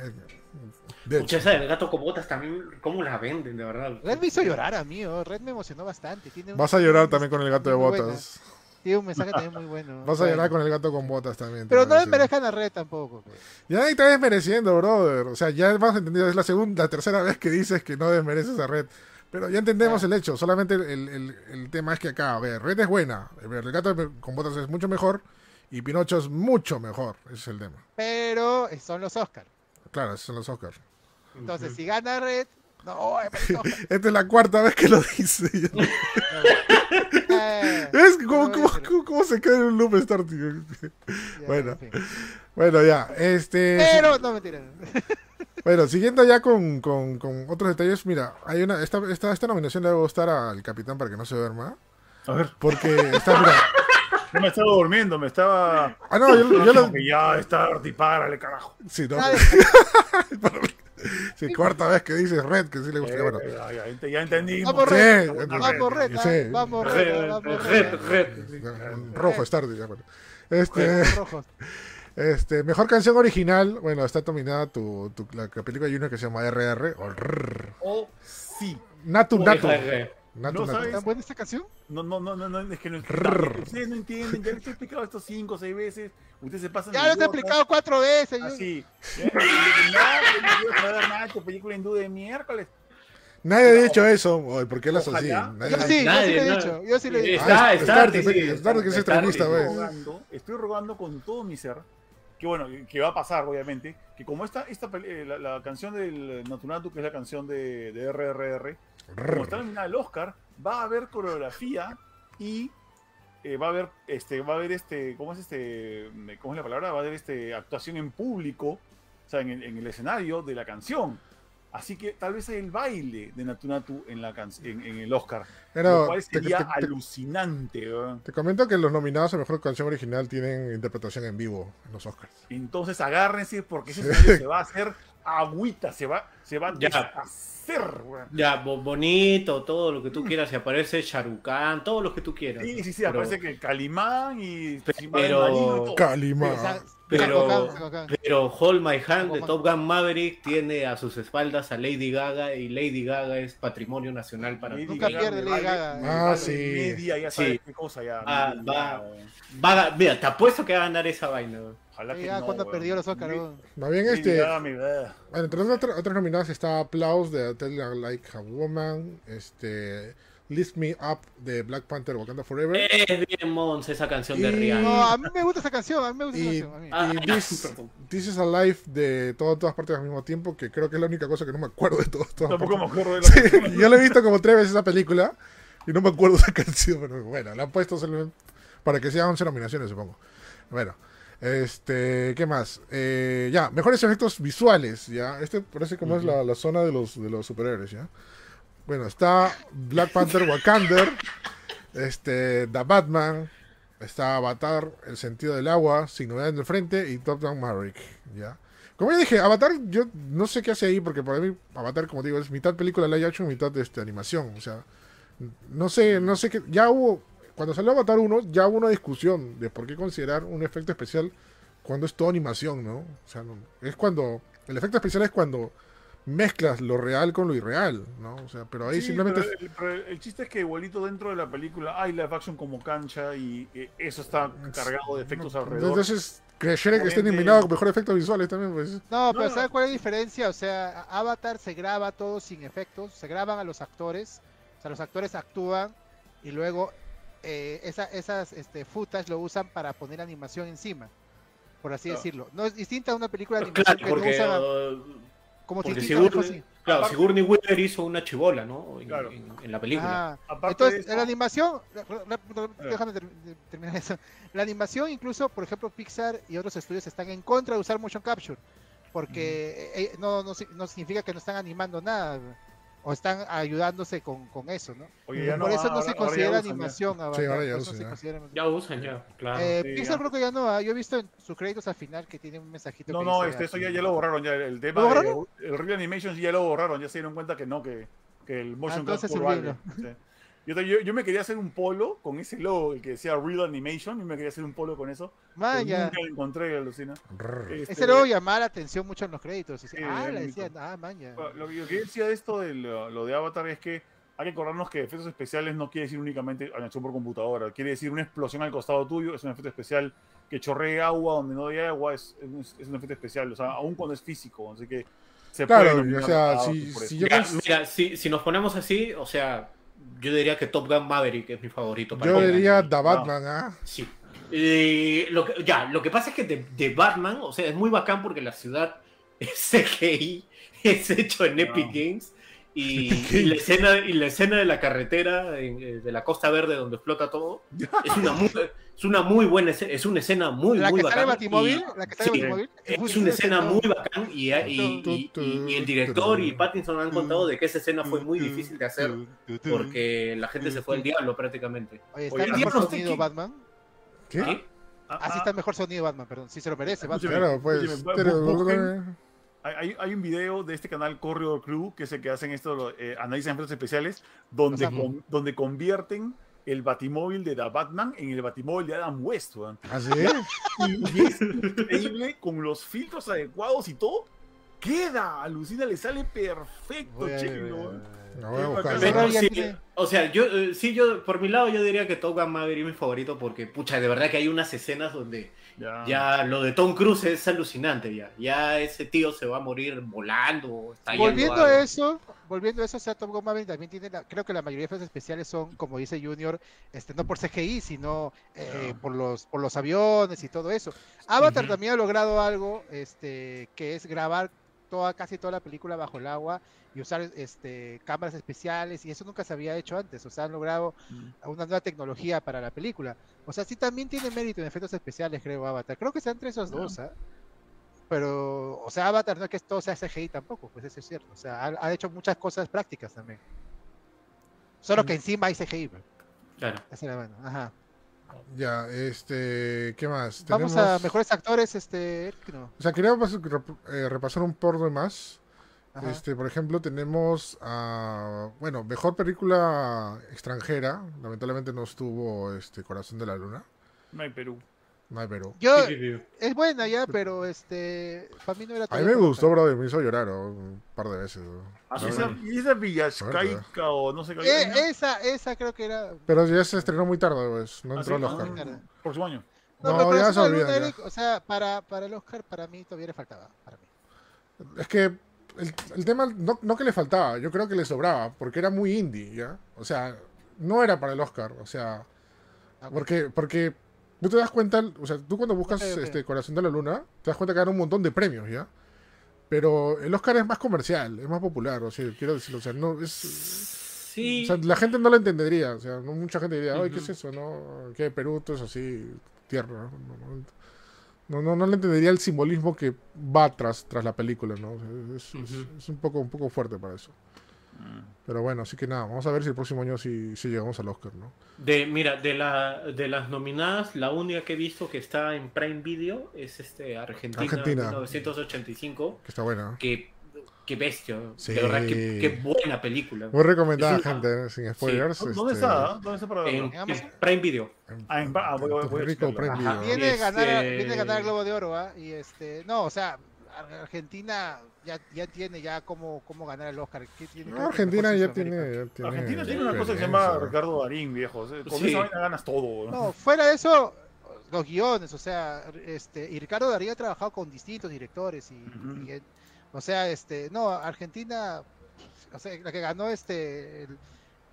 de hecho. esa del gato con botas también, ¿cómo la venden, de verdad? Red me hizo llorar a mí, oh, Red me emocionó bastante. Tiene Vas a llorar también con el gato de buena. botas. Tiene un mensaje también muy bueno. Vas a Bueno. llorar con el gato con botas también. Pero no a me decir. merezcan a Red tampoco. pues. Ya ahí estás desmereciendo, brother. O sea, ya vas entendido. Es la segunda, la tercera vez que dices que no desmereces a Red. Pero ya entendemos Ah. el hecho. Solamente el, el- el tema es que acá, a ver, Red es buena. El gato con botas es mucho mejor. Y Pinocho es mucho mejor. Ese es el tema. Pero eh, son los Oscars. Claro, esos son los Oscars. Entonces, si gana Red, no, eh. Esta es la cuarta vez que lo dice. Eh, ¿Ves no cómo, cómo, cómo- cómo se cae en un loop Star, tío? ya, bueno. en fin. Bueno, ya. Este. Pero, no, mentira. Bueno, siguiendo ya con, con, con otros detalles, mira, hay una esta, esta, esta nominación le va a gustar al capitán para que no se duerma. A ver, Porque está, mira. yo me estaba durmiendo, me estaba. Ah, no, yo, yo lo. Que ya está, dispárale, carajo. Sí, no. Sí, cuarta vez que dices Red, que sí le gusta. Bueno, Eh, ya, ya ya entendimos. Vamos, Sí, Red. Vamos, Red. sí. Vamos, Red. Red, red, Red. red. rojo Star, ya, bueno. Este, Red, rojos. Este, mejor canción original. Bueno, está nominada tu, tu, la película de Junior que se llama RR. O RR. Oh, sí. Natu Uy, Natu. RR. Natu, No natu. sabes. ¿Tan buena esta canción? No, no, no, no, no, es que no Rrr. Ustedes no entienden, ya les he explicado esto cinco o seis veces. Ustedes se pasan. Ya lo he explicado cuatro veces. Así. Nada tu película hindú de miércoles. Nadie ha dicho eso. Oye, ¿Por qué las así? Nadie- Yo sí, yo sí Nadie, lo he no. dicho. Yo sí lo he dicho. Está, Ah, está, sí, sí, que es extremista, sí. güey. Estoy rogando con todo mi ser, que bueno, que va a pasar obviamente, que como esta, esta eh, la, la canción del Natunatu, que es la canción de, de RRR, como está nominada al Oscar, va a haber coreografía y eh, va a haber este, va a haber este, ¿cómo es este? ¿Cómo es la palabra? Va a haber este actuación en público, o sea, en el, en el escenario de la canción. Así que tal vez hay el baile de Natunatu en, la en, en el Oscar. Pero lo cual sería te- te- alucinante, te comento que los nominados a mejor canción original tienen interpretación en vivo en los Oscars. Entonces agárrense porque ese escenario se va a hacer agüita, se va, se va a weón. Ya, bo- bonito, todo lo que tú quieras. Si aparece Sharukan, todo lo que tú quieras. Sí, sí, sí, Pero- aparece que Calimán y Pero- sea, Pero-. Pero Hold My Hand de Top Gun Maverick tiene a sus espaldas a Lady Gaga y Lady Gaga es patrimonio nacional para Lady Nunca ti. pierde me Lady vale- Gaga. Me Ah, sí. Media, ya Sí. qué cosa ya. Ah, media, va. Va a- mira, te apuesto que va a ganar esa vaina. Ojalá que Ya no, cuando perdió los Oscar. Más bien, este. Me. Bueno, entre las otras, otras nominadas está Applause de Tell You Like a Woman, este, Lift Me Up de Black Panther Wakanda Forever. Es bien Mons esa canción de Y- Rihanna. No, a mí me gusta esa canción. A mí me gusta esa Y, canción. a mí. Ah, y this. This is Alive de todo- todas partes al mismo tiempo, que creo que es la única cosa que no me acuerdo de todo, todas Tampoco me partes. acuerdo de la Sí, yo la he visto como tres veces esa película y no me acuerdo de canción, pero bueno, la han puesto para que sean 11 nominaciones, supongo. Bueno, este, ¿qué más? Eh, ya, mejores efectos visuales, ya. Este parece como es la, la zona de los, de los superhéroes, ya. Bueno, está Black Panther Wakanda, este, The Batman, está Avatar, El sentido del agua, Sin novedad en el frente y Top Gun Maverick, ya. Como ya dije, Avatar, yo no sé qué hace ahí, porque para mí Avatar, como digo, es mitad película live action, mitad este, animación. O sea, no sé, no sé qué. Ya hubo, cuando salió Avatar 1, ya hubo una discusión de por qué considerar un efecto especial cuando es todo animación, ¿no? O sea, no- es cuando. El efecto especial es cuando mezclas lo real con lo irreal, ¿no? O sea, pero ahí Sí, simplemente. pero el, pero el chiste es que igualito dentro de la película hay live action como cancha y eh, eso está cargado de efectos alrededor. Entonces, creer que esté nominado con mejor efectos visuales también, pues. No, pero No. ¿sabes cuál es la diferencia? O sea, Avatar se graba todo sin efectos, se graban a los actores, o sea, los actores actúan y luego eh, esa, esas este, footage lo usan para poner animación encima, por así decirlo. No es distinta a una película de animación Claro, que no porque, usa uh, como porque Sigourney, así. claro, Aparte- Sigourney Weaver hizo una chibola, ¿no? En, Claro. en- en la película. Ah, entonces, eso- la animación, la- la- la- déjame ter- terminar eso. La animación, incluso, por ejemplo, Pixar y otros estudios están en contra de usar motion capture, porque eh, eh, no, no, si- no significa que no están animando nada o están ayudándose con, con eso, ¿no? Oye, ya por no, eso no ahora- se ahora ya considera ya. animación. Avatar, Sí, ahora ya usan se ya. considera- Ya usan, ya, claro. Eh, Sí, Pixar ya. creo que ya no, yo he visto en sus créditos al final que tiene un mensajito. No, que no, dice, este, eso ya, ya lo borraron, ya el tema ¿Lo de borraron? el Real Animation ya lo borraron, ya se dieron cuenta que no, que, que el motion Ah, entonces capture vale. olvídalo. Sí. Yo, yo, yo me quería hacer un polo con ese logo, el que decía Real Animation, y me quería hacer un polo con eso. Vaya. Nunca lo encontré, alucina. Este, Ese luego llamaba la atención mucho en los créditos. ah, único. decían, ah, maña. Lo, lo que decía de esto, de lo, lo de Avatar, es que hay que acordarnos que efectos especiales no quiere decir únicamente animación por computadora. Quiere decir una explosión al costado tuyo, es un efecto especial. Que chorree agua donde no hay agua, es, es un, es un efecto especial. O sea, aún cuando es físico. Así que se Claro, puede o sea, yo mira, si, si nos ponemos así, o sea, yo diría que Top Gun Maverick es mi favorito. para Yo diría. The Batman, ¿ah? Sí. Eh, lo que, ya, lo que pasa es que de, de Batman, o sea, es muy bacán porque la ciudad es CGI, es hecho en Epic. Games. Y, y la escena, y la escena de la carretera en- eh, de la Costa Verde donde explota todo es una muy, es una muy buena escena, es una escena muy, la muy que bacán. Y- la que sale sí, Batimóvil. es una escena muy bacán y, y- y- y- y el director y Pattinson han contado de que esa escena fue muy difícil de hacer porque la gente se fue al diablo prácticamente. Oye, está Oye, mejor ¿usted sonido Batman. ¿Qué? Ah, Así está el mejor sonido Batman, perdón. Sí se lo merece, Batman. Escúchame. Claro, pues. Pero- Hay, hay- un video de este canal Corridor Crew, que es el que hacen esto, lo- eh, analizan efectos especiales, donde, Pasamos. con- donde convierten el batimóvil de The Batman en el batimóvil de Adam West, weón. ¿Ah, sí? Y es increíble, con los filtros adecuados y todo, queda, alucina, le sale perfecto, voy a Sí, Pero o sea, yo eh, sí, yo por mi lado yo diría que Top Gun Maverick es mi favorito porque, pucha, de verdad que hay unas escenas donde Ya. ya lo de Tom Cruise es alucinante ya. Ya ese tío se va a morir volando, Volviendo a eso, volviendo a eso, o sea, Top Gun Maverick también tiene, la- creo que la mayoría de efectos especiales son, como dice Junior, este, no por CGI, sino eh, por los por los aviones y todo eso. Avatar también ha logrado algo, este, que es grabar toda, casi toda la película bajo el agua y usar este cámaras especiales y eso nunca se había hecho antes, o sea, han logrado Mm. una nueva tecnología para la película. O sea, sí también tiene mérito en efectos especiales, creo, Avatar. Creo que están entre esos dos, ¿ah? Pero, o sea, Avatar no es que todo sea CGI tampoco, pues eso es cierto. O sea, ha, ha hecho muchas cosas prácticas también. Solo que encima hay CGI, pues. Claro. Esa era bueno. Ajá. Ya, este, ¿qué más? Vamos Tenemos- a mejores actores, este, no. O sea, quería eh, repasar un por de más. Ajá. Este, por ejemplo, tenemos a, bueno, mejor película extranjera. Lamentablemente no estuvo este Corazón de la Luna. No hay Perú. No hay Perú. Yo, es buena ya, pero este, para mí no era A mí me gustó, tal. bro, me hizo llorar un par de veces. oh. Así La esa, verdad. y esa Villashkaica o no sé qué. Eh, esa, esa creo que era. Pero ya se estrenó muy tarde, pues. No Ah, entró al ah, Oscar. Oscar. Próximo año. No, No, pero ya se olvidan, o sea, para, para el Oscar, para mí todavía le faltaba. Para mí. Es que el, el tema, no, no que le faltaba, yo creo que le sobraba, porque era muy indie, ¿ya? O sea, no era para el Oscar, o sea, Ah, porque, porque tú te das cuenta, o sea, tú cuando buscas Ok, ok. este Corazón de la Luna, te das cuenta que hay un montón de premios, ¿ya? Pero el Oscar es más comercial, es más popular, o sea, quiero decirlo, o sea, no es... Sí. O sea, la gente no lo entendería, o sea, no mucha gente diría, ay, ¿qué es eso, no? ¿Qué Perú, todo es así, tierra, ¿no? No, no, no, no, no le entendería el simbolismo que va tras, tras la película, ¿no? O sea, es, es- Ujú. es un, poco, un poco fuerte para eso. Pero bueno, así que nada, vamos a ver si el próximo año sí, sí llegamos al Oscar, ¿no? De, mira, de, la, de las nominadas, la única que he visto que está en Prime Video es este Argentina, Argentina. 1985. Que está buena. ¿eh? Que, que bestia. Sí. De verdad, que, que buena película. Muy recomendada, una- gente, ¿eh? sin spoilers. ¿Dónde este, está? ¿Dónde está para verlo? En, En Prime Video. en- Ah, en- ah, voy- voy- voy rico. Prime. Video. Viene, a ganar, Este- viene a ganar el Globo de Oro, ¿ah? Y este, no, o sea, Argentina ya, ya tiene ya cómo, cómo ganar el Oscar. ¿Qué tiene No, que ver con Argentina ya tiene, ya tiene. Argentina tiene una cosa que se llama. Ricardo Darín, viejo. Con Sí. esa vaina ganas todo. ¿no? Fuera de eso, los guiones, o sea, este, y Ricardo Darío ha trabajado con distintos directores y, o sea, este, no, Argentina, o sea, la que ganó este, el-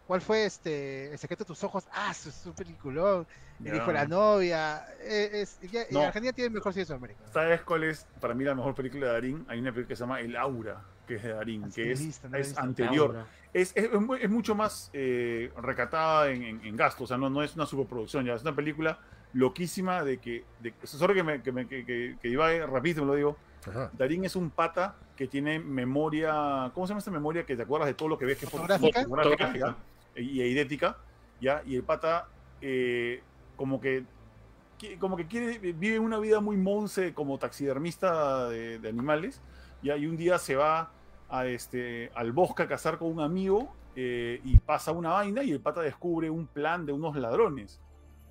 ¿cuál fue este, El secreto de tus ojos? Ah, es es un peliculón, el hijo de la novia, eh, es, ya- No. Argentina tiene el mejor cine de Sudamérica. ¿Sabes cuál es para mí la mejor película de Darín? Hay una película que se llama El Aura, que es de Darín, Ah, que es, visto, no es anterior. Es, es, es mu- es mucho más eh, recatada en, en, en gasto, o sea, no, no es una superproducción, ya es una película loquísima de que, de, sorry que, me, que, me- que, que- que iba rapidísimo, lo digo, Ajá. Darín es un pata que tiene memoria, ¿cómo se llama esta memoria? Que te acuerdas de todo lo que ves que es foto- ¿Fotográfica? fotográfica, Y eidética, ¿ya? Y el pata eh, como que como que quiere, vive una vida muy monce como taxidermista de, animales, ¿ya? Y un día se va a este, al bosque a cazar con un amigo eh, y pasa una vaina y el pata descubre un plan de unos ladrones.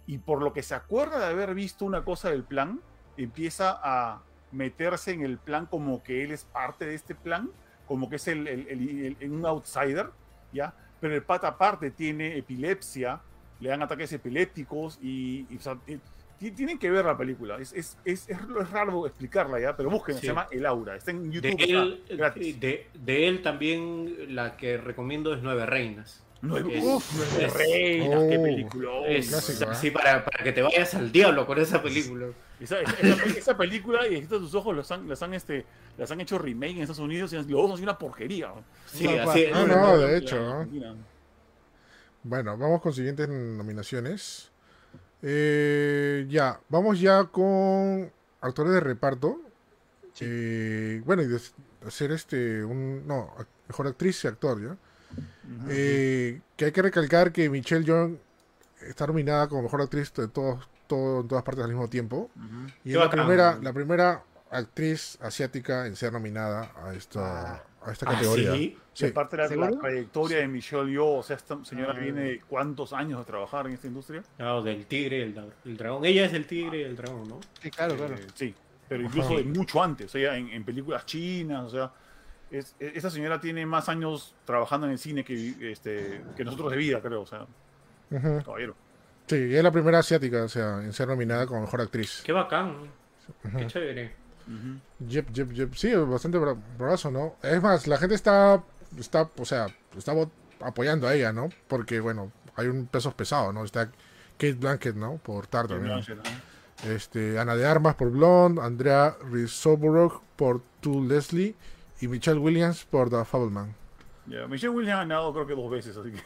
Y por lo que se acuerda de haber visto una cosa del plan, empieza a meterse en el plan como que él es parte de este plan, como que es el- el- un outsider, ¿ya? Pero el pata aparte tiene epilepsia, le dan ataques epilépticos y, y, o sea, ti- ti- tienen que ver la película. Es, es, es, es- es raro explicarla ya, pero busquen, Sí. se llama El Aura, está en De YouTube. él, está gratis. de, de él también la que recomiendo es Nueve Reinas. Nueve, es- uf, Nueve es- Reinas, qué Oh, película. Es clásico, ¿eh? para, para que te vayas al diablo con esa película. Esa, esa- esa- esa película y Ejército de tus ojos las han, las han, este, las han hecho remake en Estados Unidos y los dos son una porquería. Sí, No, así Ah, no, de hecho. Bueno, vamos con siguientes nominaciones. Eh, ya, vamos ya con actores de reparto. Eh, bueno, y de ser este, un, no, mejor actriz y actor, ¿ya? Eh, que hay que recalcar que Michelle Yeoh está nominada como mejor actriz de todos, todo, en todas partes al mismo tiempo. Y es la primera, la primera actriz asiática en ser nominada a esta, a esta Ah, categoría. sí. Y Sí. aparte la, la trayectoria de Michelle Yeoh, o sea, esta señora Ah. viene de cuántos años de trabajar en esta industria. No, del tigre y el, el dragón. Ella es el tigre y el dragón, ¿no? Sí, claro, claro. Eh, sí, pero incluso de mucho antes, o sea, en, en películas chinas, o sea, es- e- esa señora tiene más años trabajando en el cine que, este, que nosotros de vida, creo. O sea, caballero. Sí, y es la primera asiática, o sea, en ser nominada como mejor actriz. Qué bacán. Qué chévere. Ujú. Yep, yep, yep. Sí, bastante bra- bravazo, ¿no? Es más, la gente está, está, o sea, está apoyando a ella, ¿no? Porque, bueno, hay un peso pesado, ¿no? Está Kate Blanket, ¿no? Por Tar también. Blanchett, ¿no? Este, Ana de Armas por Blonde, Andrea Riseborough por To Leslie y Michelle Williams por The Fableman. Ya, Michelle Williams ha ganado creo que dos veces, así que...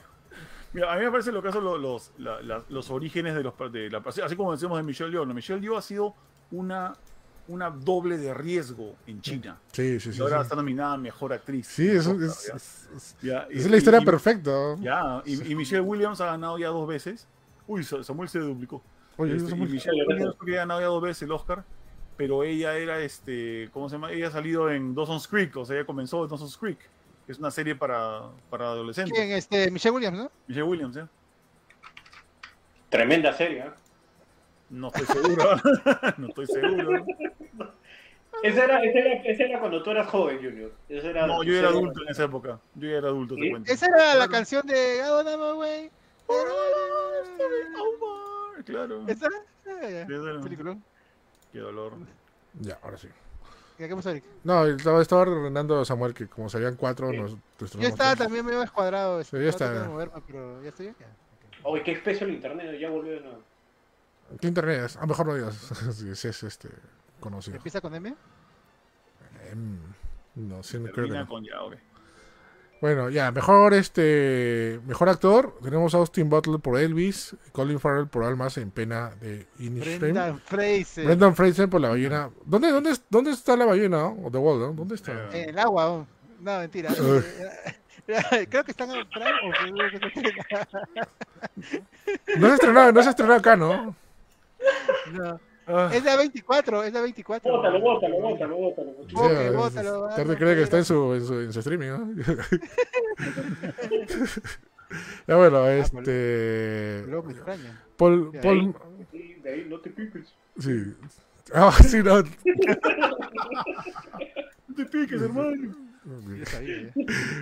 Mira, a mí me parece lo que son los, los, la- la- los orígenes de los... De la, así como decimos de Michelle Yeoh, ¿no? Michelle Yeoh ha sido una, una doble de riesgo en China. Sí, sí, Y sí. ahora Sí, está nominada a Mejor Actriz. Sí, eso Oscar, es, es- es- Ya, y- es la historia y- perfecta. Ya, y, y Michelle Williams ha ganado ya dos veces. Uy, Sa- Samuel se duplicó. Oye, Este, y muy- Michelle Williams ha ganado ya dos veces el Oscar, pero ella era, este, ¿cómo se llama? Ella ha salido en Dawson's Creek, o sea, ella comenzó en Dawson's Creek, que es una serie para, para adolescentes. ¿Quién? Este, Michelle Williams, ¿no? Michelle Williams, ¿eh? Tremenda serie. ¿eh? No estoy seguro, no estoy seguro. Esa era, esa, era, esa era cuando tú eras joven, Junior. Esa era, No, yo era adulto en esa época, yo ya era adulto, te cuento. Esa era la canción de Way. Omar, Claro, ¿Esa? Era. Qué dolor. Ya, ahora sí. ¿Qué qué pasó, Eric? No, estaba, estaba ordenando a Samuel que como serían cuatro, Sí. nos destrozamos Yo estaba todo. también medio descuadrado. Sí, ya está, moverme, pero ya estoy bien. Oye, qué espeso el internet, ya volvió de nuevo. ¿Qué internet es? A mejor no digas. sí, sí, es este conocido. ¿Empieza con M? Em, no, sí, no creo que no. con ya, ok. Bueno, ya, mejor este mejor actor, tenemos a Austin Butler por Elvis, Colin Farrell por Almas en pena de Inisherin, Brendan Fraser. Brendan Fraser por la ballena. ¿Dónde, dónde, dónde está la ballena? O The Wall, ¿no? ¿Dónde está? Eh, En el agua. oh. No, mentira. Ugh. Creo que están en Prime o No se ha estrenado, no se ha estrenado acá, ¿no? No. Ah, Es la 24, es la 24. Bótalo, bótalo, bótalo, bótalo. Sí, Ok, es- bótalo, Tarde cree que está en su, en su, en su streaming, ¿no? ya bueno, este. Me extraña. Paul. De Paul Sí, de ahí no te piques. sí. Ah, sí, no. no te piques, hermano.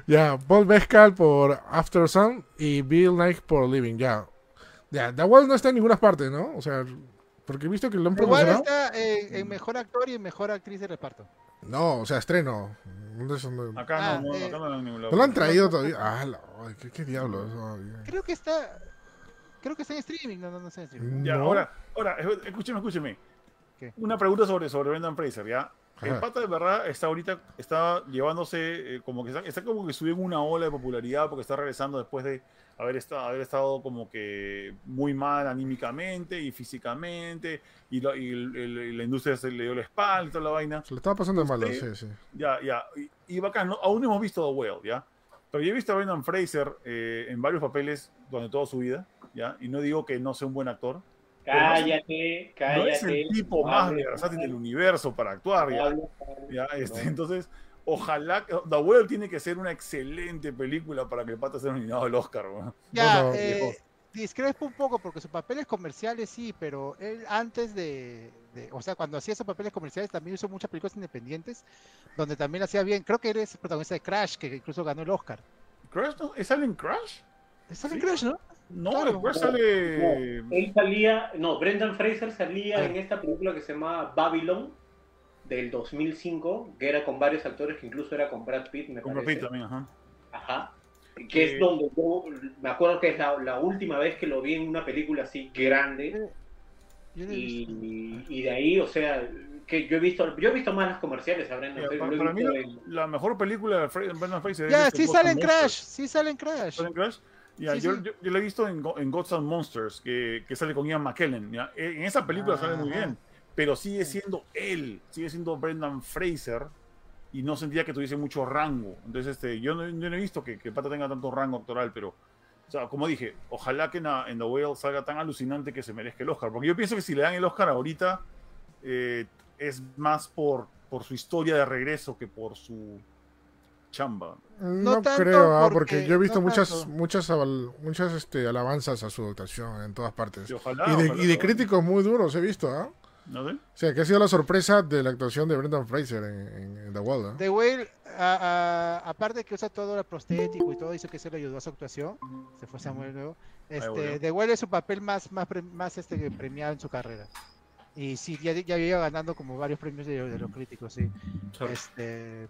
Ya. Paul Mescal por After Sun y Bill Nike por Living, ya. Ya, The Wall no está en ninguna parte, ¿no? O sea, porque he visto que lo han Igual promocionado. está en, en mejor actor y en mejor actriz de reparto. No, o sea, estreno. ¿Dónde es donde- Acá Ah, no, no, eh, acá no, en ningún lado. No lo han traído todavía. Ah, la- ay, ¿qué, qué diablo eso? Creo que está. Creo que está en streaming. No, no, no está en streaming. Ya, No. ahora, ahora, escúcheme, escúcheme. ¿Qué? Una pregunta sobre, sobre Brendan Fraser, ¿ya? El pata de verdad está ahorita, está llevándose, eh, como que está, está como que subiendo una ola de popularidad porque está regresando después de haber estado, haber estado como que muy mal anímicamente y físicamente y, lo- y el- el- la industria se le dio la espalda y toda la vaina. Se lo estaba pasando de malo, Sí. sí, sí. Ya, ya. Y, y bacán, ¿no? aún no hemos visto The Whale, ¿ya? Pero yo he visto a Brendan Fraser eh, en varios papeles durante toda su vida, ¿ya? Y no digo que no sea un buen actor. Cállate, cállate. No es el tipo No más versátil del universo para actuar, no ¿ya? Ya, este, No. Entonces, ojalá. que- The Whale tiene que ser una excelente película para que el pata sea nominado al Oscar. Ya, no, eh, discrepo un poco porque sus papeles comerciales sí, pero él antes de, de- o sea, cuando hacía esos papeles comerciales también hizo muchas películas independientes donde también hacía bien. Creo que eres protagonista de Crash, que incluso ganó el Oscar. ¿Crash no? ¿Sale en Crash? ¿Sale Sí. Crash, no? No, Claro. en Crash No, sale. Él salía, no, Brendan Fraser salía Ah. en esta película que se llama Babylon del 2005, que era con varios actores, que incluso era con Brad Pitt, me Con Brad parece. Pitt también, ajá. Ajá. Que es donde yo me acuerdo que es la, la última vez que lo vi en una película así grande. Yo no he visto. Y, y de ahí, o sea, que yo he visto, yo he visto más las comerciales Fraser. para, lo mí la, en- la mejor película de Brendan Fraser Ya, este sí sale en Crash, sí sale en Crash. ¿Sale en Crash? Ya, Sí, yo, sí. Yo, yo la he visto en, en Gods and Monsters, que, que sale con Ian McKellen. ¿ya? En esa película sale muy bien, pero sigue siendo él, sigue siendo Brendan Fraser, y no sentía que tuviese mucho rango. Entonces, este, yo, no, yo no he visto que, que el Pata tenga tanto rango actoral, pero, o sea, como dije, ojalá que en, The Whale salga tan alucinante que se merezca el Oscar, porque yo pienso que si le dan el Oscar ahorita, eh, es más por, por su historia de regreso que por su chamba. No, tanto creo, ah, porque, porque- yo he visto no muchas, tanto. muchas, muchas este, alabanzas a su actuación en todas partes. Y ojalá, y de, ojalá y de todo. críticos muy duros he visto, ¿ah? ¿No sé? O sea, que ha sido la sorpresa de la actuación de Brendan Fraser en, en- en The Wall, ¿no? The Whale, a- a- aparte de que usa todo el prostético y todo, dice que eso le ayudó a su actuación. Se fue Samuel luego. Este. The Whale es su papel más, más, pre- más este, premiado en su carrera. Y sí, ya, ya iba ganando como varios premios de, de los críticos, sí. Este.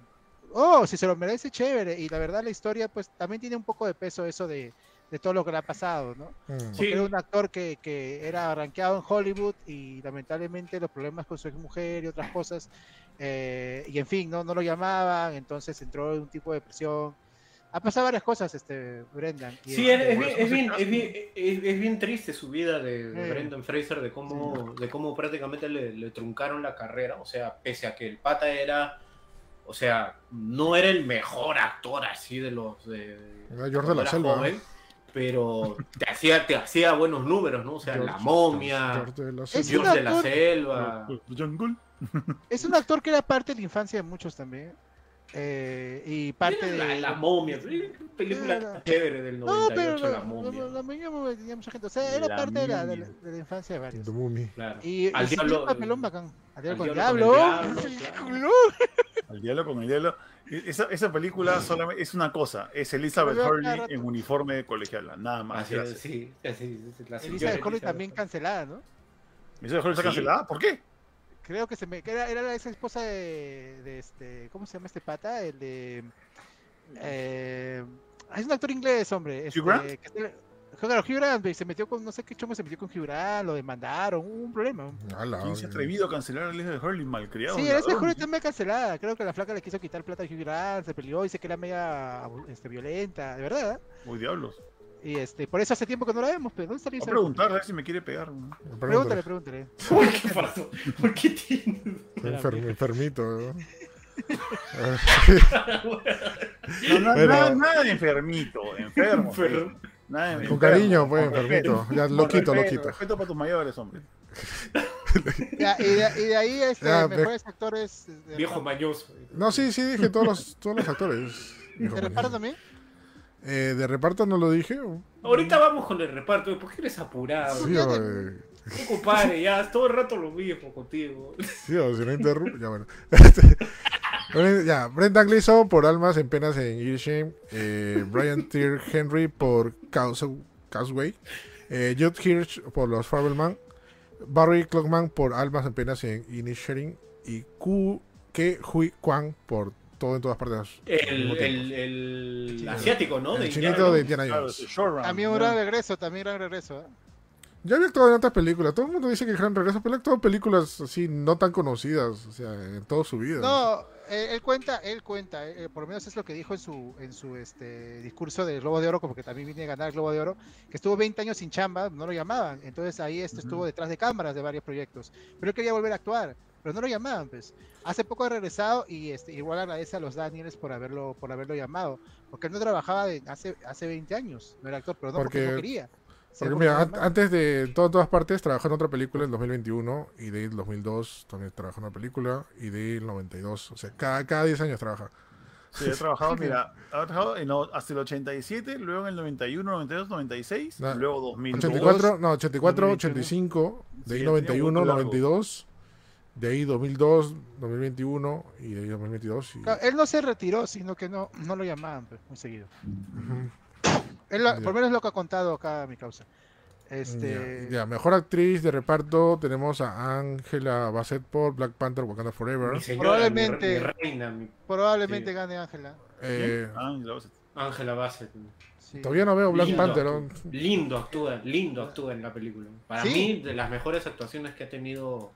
Oh, si se lo merece, chévere. Y la verdad, la historia, pues también tiene un poco de peso eso de, de todo lo que le ha pasado, ¿no? Mm. Sí. Porque era un actor que, que era arranqueado en Hollywood y lamentablemente los problemas con su mujer y otras cosas, eh, y en fin, ¿no? no lo llamaban, entonces entró en un tipo de depresión. Ha pasado varias cosas, este Brendan. y, Sí, es, es bien, es, bien, es, bien, es- es bien triste su vida de, de. Brendan Fraser, de cómo, de cómo prácticamente le, le truncaron la carrera. O sea, pese a que el pata era, o sea, no era el mejor actor así de los de, de cuando la Selva. Pero te hacía, te hacía buenos números, ¿no? O sea, la George- momia, George de la Es Selva. George de la selva. Jungle. es un actor que era parte de la infancia de muchos también. eh, y parte Mira de. la, la momia, película Era- chévere del No, 98, pero la la, momia. la, la momia tenía mucha gente. O sea, era La parte de la, de, momia. la, de la infancia de varios. Claro. Y, Al y diablo- un papelón bacán. Al diablo con el diablo con el diablo, claro. Al diablo con el diablo. Esa, esa película solamente es una cosa, es Elizabeth Hurley en uniforme de colegiala, nada más. Así es, gracias. sí, así la Elizabeth Hurley Elizabeth también cancelada, ¿no? ¿Elizabeth Hurley está cancelada? ¿Por qué? Creo que se me. era, era la ex esposa de, de este. ¿Cómo se llama este pata? El de. Eh, es un actor inglés, hombre. Este, Grant? que se- Claro, Hugh Grant, y se metió con, no sé qué chongo se metió con Hugh Grant, lo demandaron, hubo un problema. Ala, ¿Quién se ha atrevido a cancelar a Elizabeth Hurley malcriado? Sí, esa Hurley también cancelada. Creo que la flaca le quiso quitar plata a Hugh Grant, se peleó, dice que era media este, violenta, de verdad. Uy, diablos. Y este, por eso hace tiempo que no la vemos, pero ¿dónde está Voy a Elizabeth preguntar a ver si me quiere pegar. ¿no? Pregúntale, Pregúntale. pregúntale. ¿Qué pasó? ¿Por qué tienes? Enfer- enfermito. ¿no? No, nada, nada de enfermito, enfermo. Enfermo. Nada Con cariño, pues, enfermito. Ya, Con lo quito, lo quito. Respeto para tus mayores, hombre. Ya, y, de, y de ahí, este, Ya, mejores actores. De, Viejo mañoso. No, sí, sí, dije todos los, todos los actores. ¿De reparto también? Eh, de reparto no lo dije. Ahorita vamos con el reparto. ¿Por qué eres apurado? Sí, compadre, ya todo el rato lo mismo contigo. sí, o si no interrumpo. Ya, bueno. Ya, Brendan Gleeson por Almas en Penas en Irsham. Eh, Brian Tier Henry por Causeway. Eh, Judd Hirsch por Los Fabelman. Barry Clockman por Almas en Penas en Inisherin. Y Ku Ke Hui Kwan por Todo en todas partes. El, asiático, ¿no? El De chinito Indiana de. Indiana Jones. También un gran regreso, también gran regreso. ¿eh? Ya había actuado en otras películas. Todo el mundo dice que Gran Regreso, pero ha actuado en películas así no tan conocidas. O sea, en toda su vida. No, eh, él cuenta, él cuenta, eh, por lo menos es lo que dijo en su, en su este, discurso del Globo de Oro, porque también viene a ganar el Globo de Oro, que estuvo 20 años sin chamba, no lo llamaban. Entonces ahí este estuvo detrás de cámaras de varios proyectos. Pero él quería volver a actuar, pero no lo llamaban, pues. Hace poco ha regresado y este, igual agradece a los Daniels por haberlo, por haberlo llamado, porque él no trabajaba de- hace, hace 20 años, no era actor, pero no porque, Porque- no quería. Porque mira, an- antes de todo todas partes, trabajó en otra película en 2021 y de ahí en 2002 también trabajó en una película y de ahí en 92. O sea, cada, cada 10 años trabaja. Sí, he trabajado, mira, ha trabajado en, lo- hasta el 87, luego en el 91, 92, 96, No, luego 2002. 84, no, 84, 2021. 85, de ahí Sí, 91, tenía un largo. 92, de ahí 2002, 2021 y de ahí 2022. y- Claro, Él no se retiró, sino que no, no lo llamaban pues, muy seguido. Ujú. Él lo- por lo menos es lo que ha contado acá mi causa. Este, Ya, ya, mejor actriz de reparto tenemos a Angela Bassett por Black Panther Wakanda Forever. Mi señora, Probablemente- mi, mi reina, mi probablemente Sí. gane Ángela. Eh. Ángela Bassett. Sí. todavía no veo Black Lindo Panther. ¿no? actúa, Lindo actúa, lindo actúa en la película. Para Sí. mí, de las mejores actuaciones que ha tenido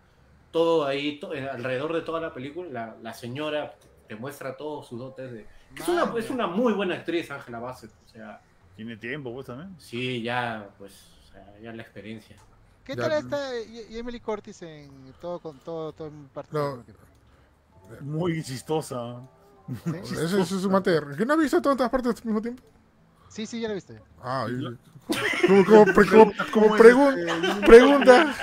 todo ahí, to- eh, alrededor de toda la película, la, la señora te muestra todos sus dotes de... Es una, es una muy buena actriz, Ángela Bassett. O sea, Tiene tiempo, pues también. sí, ya, pues, o sea, ya la experiencia. ¿Qué Ya. tal está y- y Emily Curtis en todo con todo, todo en parte? No. Muy chistosa. ¿Sí? Ese es su mate. ¿Quién no ha visto todas estas partes al mismo tiempo? sí, sí, ya lo viste. Ah, y- como, como, pre- como, como ¿Cómo es pregun- pregunta.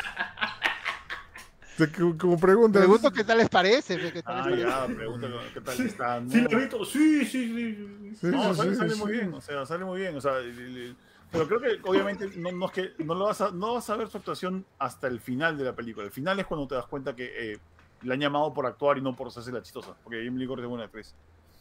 Como, como pregunta. Pregunto qué tal les parece. fe, ¿Qué tal les Ah, parece? ya, pregúntale qué tal está. ¿Sí ¿no? la he visto? Sí, sí, sí. sí. Sí, No, sí, sale, sí, sale sí, muy bien, o sea, sale muy bien. O sea, Pero creo que obviamente no, no es que no lo vas a, no vas a ver su actuación hasta el final de la película. El final es cuando te das cuenta que eh, la han llamado por actuar y no por hacerse la chistosa. Porque Jamie Lee Curtis es buena actriz.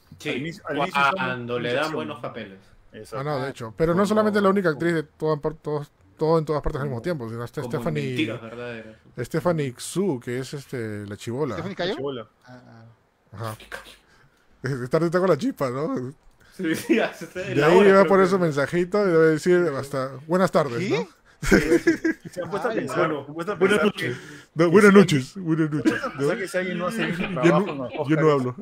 Al Sí, inicio- al inicio cuando le dan buenos papeles. Exacto. Ah, no, de hecho. Pero no solamente es la única actriz de par- todos- todo en todas partes al mismo tiempo, sino en Stephanie, Mentiras verdaderas. Stephanie Xu, que es este, la chivola. ¿Stephanie Cayo? Chibola. Ah, ah. Ajá. Está está con la chispa, ¿no? Sí, sí, De la ahí va a poner su mensajito y debe decir hasta buenas tardes, ¿Qué? ¿no? Se han puesto a Ay, pensar, han buenas noches. No, buenas noches, buenas noches. que- que si alguien no hace bien su Yo trabajo en no, los yo no hablo.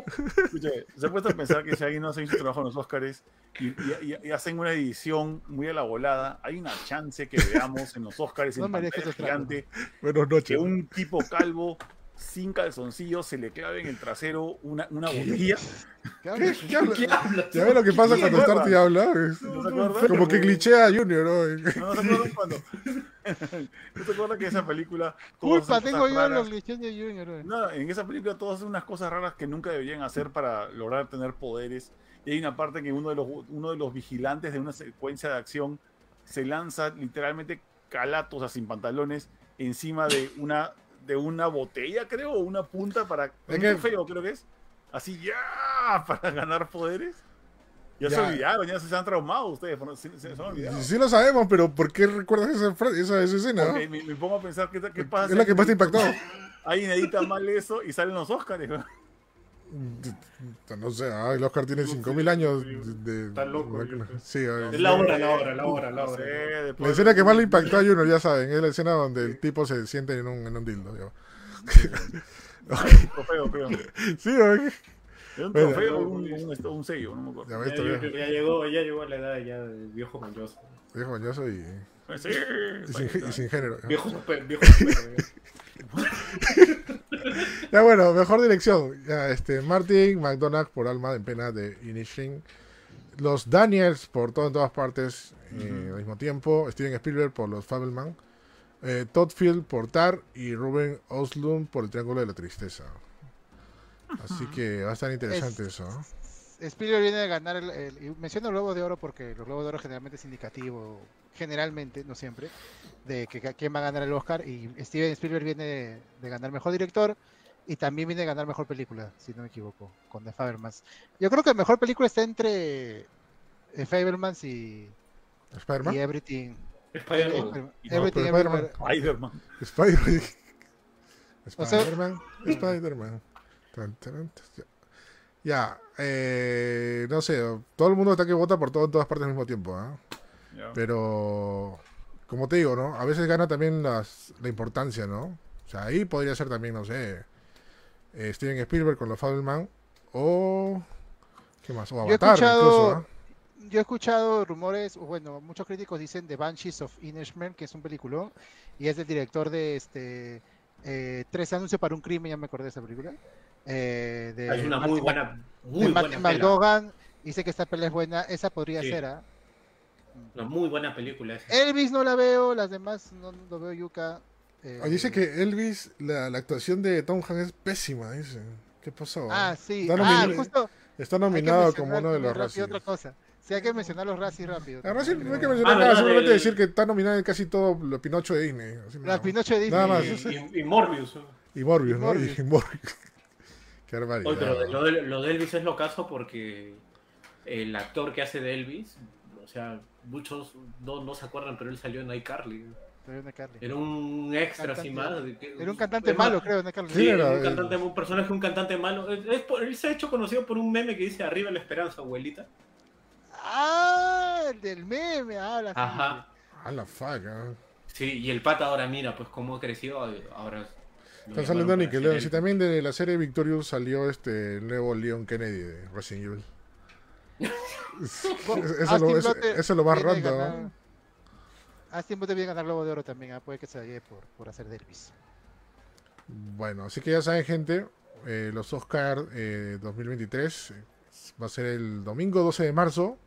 Se ha puesto a pensar que si alguien no hace bien su trabajo en los Oscars y, y- y- y hacen una edición muy a la volada, hay una chance que veamos en los Oscars No en pantalla gigante Buenas que noches. un tipo calvo sin calzoncillos se le clave en el trasero una, una botella. ¿Qué hablas? ¿Qué habla? ¿Qué hablas? Ya ves lo que pasa ¿Qué cuando? Starty habla. como que clichea a Junior, ¿no? ¿No se acuerdan cuando? ¿No se acuerdan que esa película... Culpa tengo yo los Legión de Junior. No, en esa película todos hacen unas cosas raras que nunca deberían hacer para lograr tener poderes. Y hay una parte que uno de los, uno de los vigilantes de una secuencia de acción se lanza literalmente calatos, o sea, sin pantalones, encima de una, de una botella, creo, o una punta para... Es un que- trofeo, creo que es. Así, ya, para ganar poderes. Ya, se Ya. olvidaron, ya se han traumado ustedes, se, se- se han. Sí lo sabemos, pero ¿por qué recuerdas esa, esa, esa escena? Porque me, me pongo a pensar qué, qué pasa. Es la que más te ha impactado. Alguien edita mal eso y salen los Oscars. ¿no? No sé, ay, el Oscar tiene 5.000 años de... de- Está loco, de- yo. Sí. Es la hora, la hora, la hora, la hora. La después- escena que más le impactó a Junior, ya saben, es la escena donde el tipo se siente en un, en un dildo. ya. Un trofeo, creo. Sí, ay. Era un trofeo un, un- un sello, no me acuerdo. Ya ves, Ya, todavía. ya llegó, ya llegó a la edad ya del viejo mañoso. Viejo mañoso y, Sí, y sin, y sin género. ya. Viejo super, viejo super. Ya bueno, mejor dirección. Ya, este, Martin McDonagh por Alma en Pena de Inishin. Los Daniels por todo en todas partes eh, al mismo tiempo. Steven Spielberg por Los Fabelman. Eh, Todd Field por Tar y Ruben Oslund por El Triángulo de la Tristeza. Así que va a estar interesante Es- eso. ¿No? Spielberg viene de ganar el, el- y menciono el Globo de Oro porque los Globos de Oro generalmente es indicativo, generalmente, no siempre, de que, que- quién va a ganar el Oscar y Steven Spielberg viene de, de ganar Mejor Director y también viene de ganar Mejor Película, si no me equivoco, con The Fabelmans. Yo creo que Mejor Película está entre The y, Spider-Man. y Everything. Spider-Man. No, Everything pero Everywhere. Spider-Man. Spider- O sea- Spider-Man. Spider-Man. Ya. Eh, no sé, todo el mundo está que vota por todo en todas partes al mismo tiempo. Ya. Pero, como te digo, ¿no? A veces gana también las, la importancia, ¿no? O sea, ahí podría ser también, no sé, eh, Steven Spielberg con los Fableman o... ¿Qué más? O Yo he Avatar, escuchado- incluso, ¿ah? Yo he escuchado rumores, o bueno, muchos críticos dicen The Banshees of Inisherin, que es un peliculón, y es del director de este eh, Tres anuncios para un crimen, ya me acordé de esa película. Eh, de Es una muy buena, de muy Martin buena. McDogan. Dice que esta pelea es buena, esa podría Sí. ser. ¿ah? Una muy buena película esa. Elvis no la veo, las demás no lo veo Yuka. eh, Ah, Dice que Elvis, la, la actuación de Tom Hanks es pésima, dice. ¿Qué pasó? Ah, sí. Está Ah, nominado- justo. Está nominado como uno de los Razzies. Otra cosa. Sí, hay que mencionar los Razzies rápido. La Razzie también, no hay que mencionar Ah, nada, simplemente decir que está nominado en casi todo lo Pinocho de Disney. así La nada. Pinocho de Disney. Nada más. Y, y- y Morbius. Y Morbius, Y ¿no? Morbius. Y Morbius. Qué barbaridad. Oye, pero de- lo, de, lo de Elvis es lo caso porque el actor que hace de Elvis, o sea, muchos no, no se acuerdan, pero él salió en iCarly. Era un extra Cantante. así más. de que- Era un cantante más, malo, creo, ¿no, Carly? Sí, Sí, era un cantante, un personaje, un cantante malo. Es- por- él se ha hecho conocido por un meme que dice arriba la esperanza, abuelita. Ah, el del meme, habla. sí. Ajá. A la fuck, ¿ah? Sí, y el pata ahora mira, pues cómo ha crecido, ahora... lo Está llamaron saliendo para Nickelodeon. Sí, también de la serie Victorious salió este el nuevo Leon Kennedy de Resident Evil. Bueno, eso, lo, Butler eso es lo más random. ganar- ¿no? Austin Butler viene a ganar Globo de Oro también, ah, puede que se lleve por, por hacer de Elvis. Bueno, así que ya saben, gente, eh, los Oscar eh, 2023 eh, va a ser el domingo 12 de marzo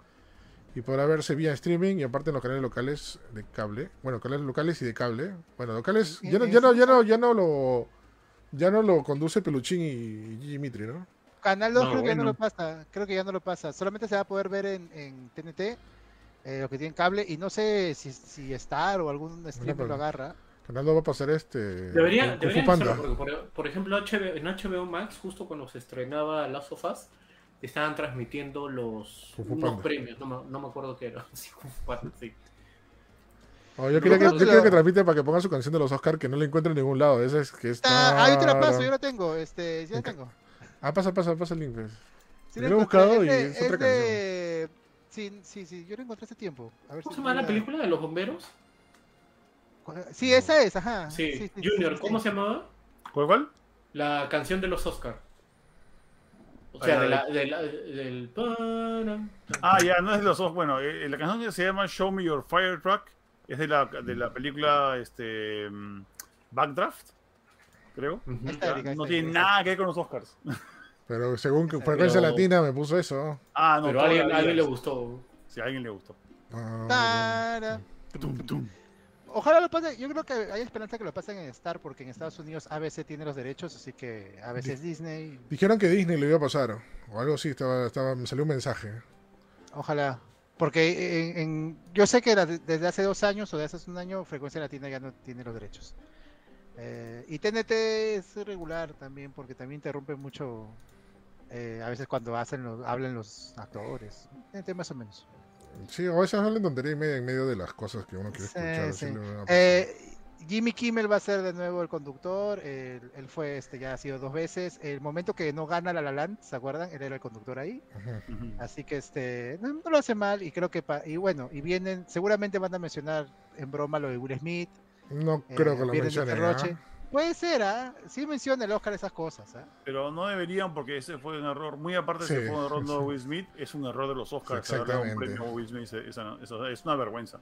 y podrá verse vía streaming y aparte en los canales locales de cable. Bueno, canales locales y de cable. Bueno, locales ya no, ya no, ya no, ya no lo ya no lo conduce Peluchín y, y Gigi Mitri, ¿no? Canal 2 No, creo que ya no lo pasa, creo que ya no lo pasa. Solamente se va a poder ver en, en TNT eh, los que tienen cable, y no sé si, si Star o algún streamer lo agarra. Fernando va a pasar este. Debería, deberían hacerlo, porque por, por ejemplo HBO en HBO Max, justo cuando se estrenaba Last of Us, estaban transmitiendo los unos premios, no me, no me acuerdo qué era. Sí, Panda. Oh, yo quería que, creo yo que quiero lo- que transmite para que ponga su canción de los Oscar que no la encuentro en ningún lado. Esa es que está. Ah, yo te la paso, yo la tengo, este, ya la tengo. Ah, pasa, pasa, pasa el link. pues. Sí Yo la lo he buscado y de- es otra de- Sí, sí, sí, yo la encontré hace tiempo. A ver ¿Cómo si se llama la película de los bomberos? ¿Cuál- Sí, esa es, ajá. Sí, sí, sí, Junior, sí, ¿cómo sí. se llamaba? ¿Cuál, cuál? La canción de los Oscar. O Ah, sea, la de de- la, de la- del... Ah, ya, no es de los dos. Bueno, eh, la canción que se llama Show Me Your Fire Truck es de la, de la película este, mm, Backdraft, creo. No tiene nada que ver con los Oscars. Pero según que Frecuencia pero- Latina me puso eso. Ah, no, Pero a alguien, todavía a alguien le gustó. Si a alguien le gustó. Ah, Tara. Tum, tum. Ojalá lo pasen, yo creo que hay esperanza que lo pasen en Star porque en Estados Unidos ABC tiene los derechos, así que a veces Disney, Dijeron que Disney lo iba a pasar. O algo así, estaba, estaba, me salió un mensaje. ojalá. Porque en, en- yo sé que desde hace dos años o desde hace un año Frecuencia Latina ya no tiene los derechos. Eh, y TNT es regular también porque también interrumpe mucho eh, a veces cuando hacen los, hablan los actores. TNT más o menos. Sí, a veces hablan tontería y media en medio de las cosas que uno quiere Sí, escuchar. sí. pasar. Eh, Jimmy Kimmel va a ser de nuevo el conductor. Él, él fue, este, ya ha sido dos veces. El momento que no gana La La Land, ¿se acuerdan? Él era el conductor ahí. Así que este, no, no lo hace mal y creo que, pa- y bueno, y vienen, seguramente van a mencionar en broma lo de Will Smith. No eh, creo que lo mencionen. Puede ser, ¿ah? Sí menciona el Oscar esas cosas, ¿ah? Pero no deberían porque ese fue un error. Muy aparte de Sí, que fue un error no de sí. Will Smith, es un error de los Oscars. Sí, darle un exactamente. premio a Will Smith, esa- esa- es una vergüenza.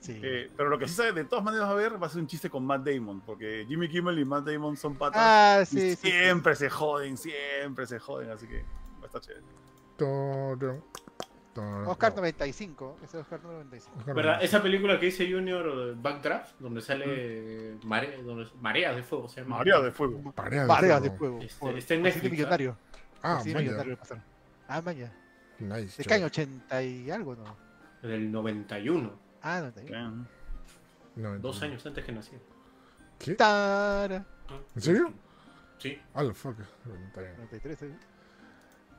Sí. Eh, pero lo que sí sabe, de todas maneras va a haber, va a ser un chiste con Matt Damon, porque Jimmy Kimmel y Matt Damon son patas. ah, y sí, sí, sí. siempre se joden, siempre se joden, así que va a estar chévere. Todo- todo- Oscar 95, ese Oscar 95. Oscar ¿Verdad? 95. Esa película que dice Junior, eh, Backdraft, donde sale mare, donde, Mareas de Fuego, se llama. María de fuego. Parea de fuego. fuego. Este, está en Netflix, ¿ah? millonario. Ah, millonario lo pasaron. Ah. Nice. ¿De qué año? ¿80 y algo, no? Del 91, Ah, 91. Bien. No, dos años antes que nací. ¿Qué? Tara. ¿En serio? Sí. Ah, la fuck. Está bien. 93, ¿eh?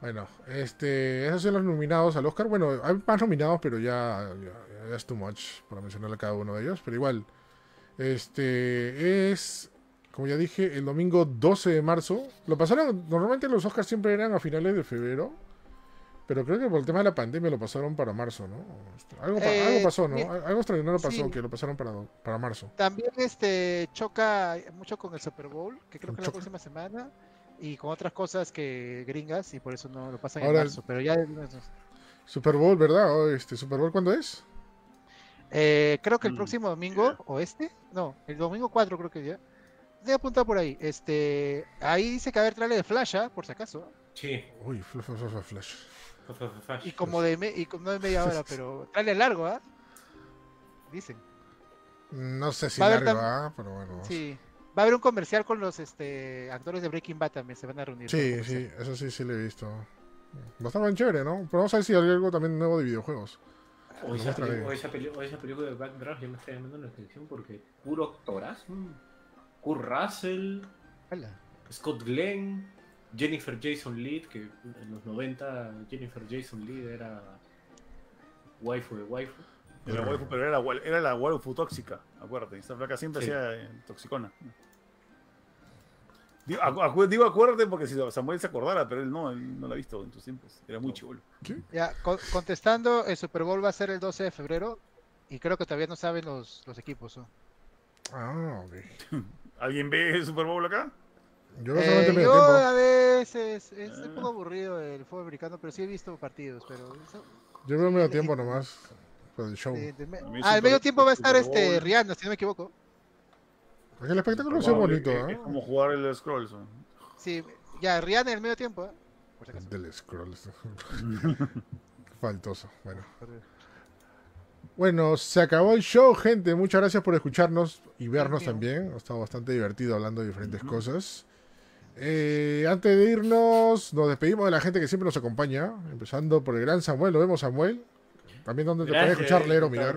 Bueno, este, esos son los nominados al Oscar. Bueno, hay más nominados, pero ya, ya, ya es too much para mencionarle a cada uno de ellos. Pero igual, este es, como ya dije, el domingo 12 de marzo. Lo pasaron, normalmente los Oscars siempre eran a finales de febrero. Pero creo que por el tema de la pandemia lo pasaron para marzo, ¿no? Algo, pa- Eh, algo pasó, ¿no? Algo extraordinario pasó sí. que lo pasaron para, para marzo. También este choca mucho con el Super Bowl, que creo que la próxima semana, y con otras cosas que gringas, y por eso no lo pasan Ahora- en marzo. Pero ya Super Bowl, ¿verdad? Oh, Este, ¿Super Bowl cuándo es? eh, creo que el Mm, próximo domingo, o este, no, el domingo 4 creo que ya. Voy a apuntar por ahí. Este, ahí dice que va a haber trailer de Flash, ¿ah? por si acaso. Sí. Uy, flash, flash, flash. Y como de me- y como no de media hora, pero trailer largo, ¿ah? Dicen. No sé si Va a haber largo, ¿ah? pero bueno. Sí. Va a haber un comercial con los este actores de Breaking Bad también, se van a reunir. Sí, sí, eso sí, sí lo he visto. Va a estar bien chévere, ¿no? Pero vamos a ver si hay algo también nuevo de videojuegos. O Lo esa, o esa peli- o esa película de Backdraft ya me está llamando la atención porque puro actorazo. Kurt Russell. Scott Glenn, Jennifer Jason Leigh, que en los 90 Jennifer Jason Leigh era waifu de waifu. Era waifu, pero era la, era la waifu tóxica, acuérdate. Esta flaca siempre Sí. hacía eh, toxicona. Digo, acu- digo acuérdate porque si Samuel se acordara, pero él no, él no la ha visto en tus tiempos. Era muy chivolo. Ya, co- contestando, el Super Bowl va a ser el 12 de febrero y creo que todavía no saben los, los equipos. ¿no? Ah, ok. ¿Alguien ve el Super Bowl acá? Yo no Eh, yo a veces es un Ah. poco aburrido el fútbol americano, pero sí he visto partidos. Pero eso- Yo veo medio tiempo nomás. Por el show. de- de me- ah, al medio tiempo va a estar este. Rihanna, si no me equivoco. Porque el espectáculo es bonito, Es, ¿eh? es como jugar el Scrolls. ¿no? Sí, ya Rihanna en el medio tiempo. ¿eh? Por si acaso. Del scroll. Faltoso. Bueno. Bueno, se acabó el show, gente. Muchas gracias por escucharnos y vernos you. también. Ha estado bastante divertido hablando de diferentes Ujú. cosas. Eh, antes de irnos, nos despedimos de la gente que siempre nos acompaña. Empezando por el gran Samuel. Lo vemos, Samuel. También donde te puedes escuchar, leer o mirar.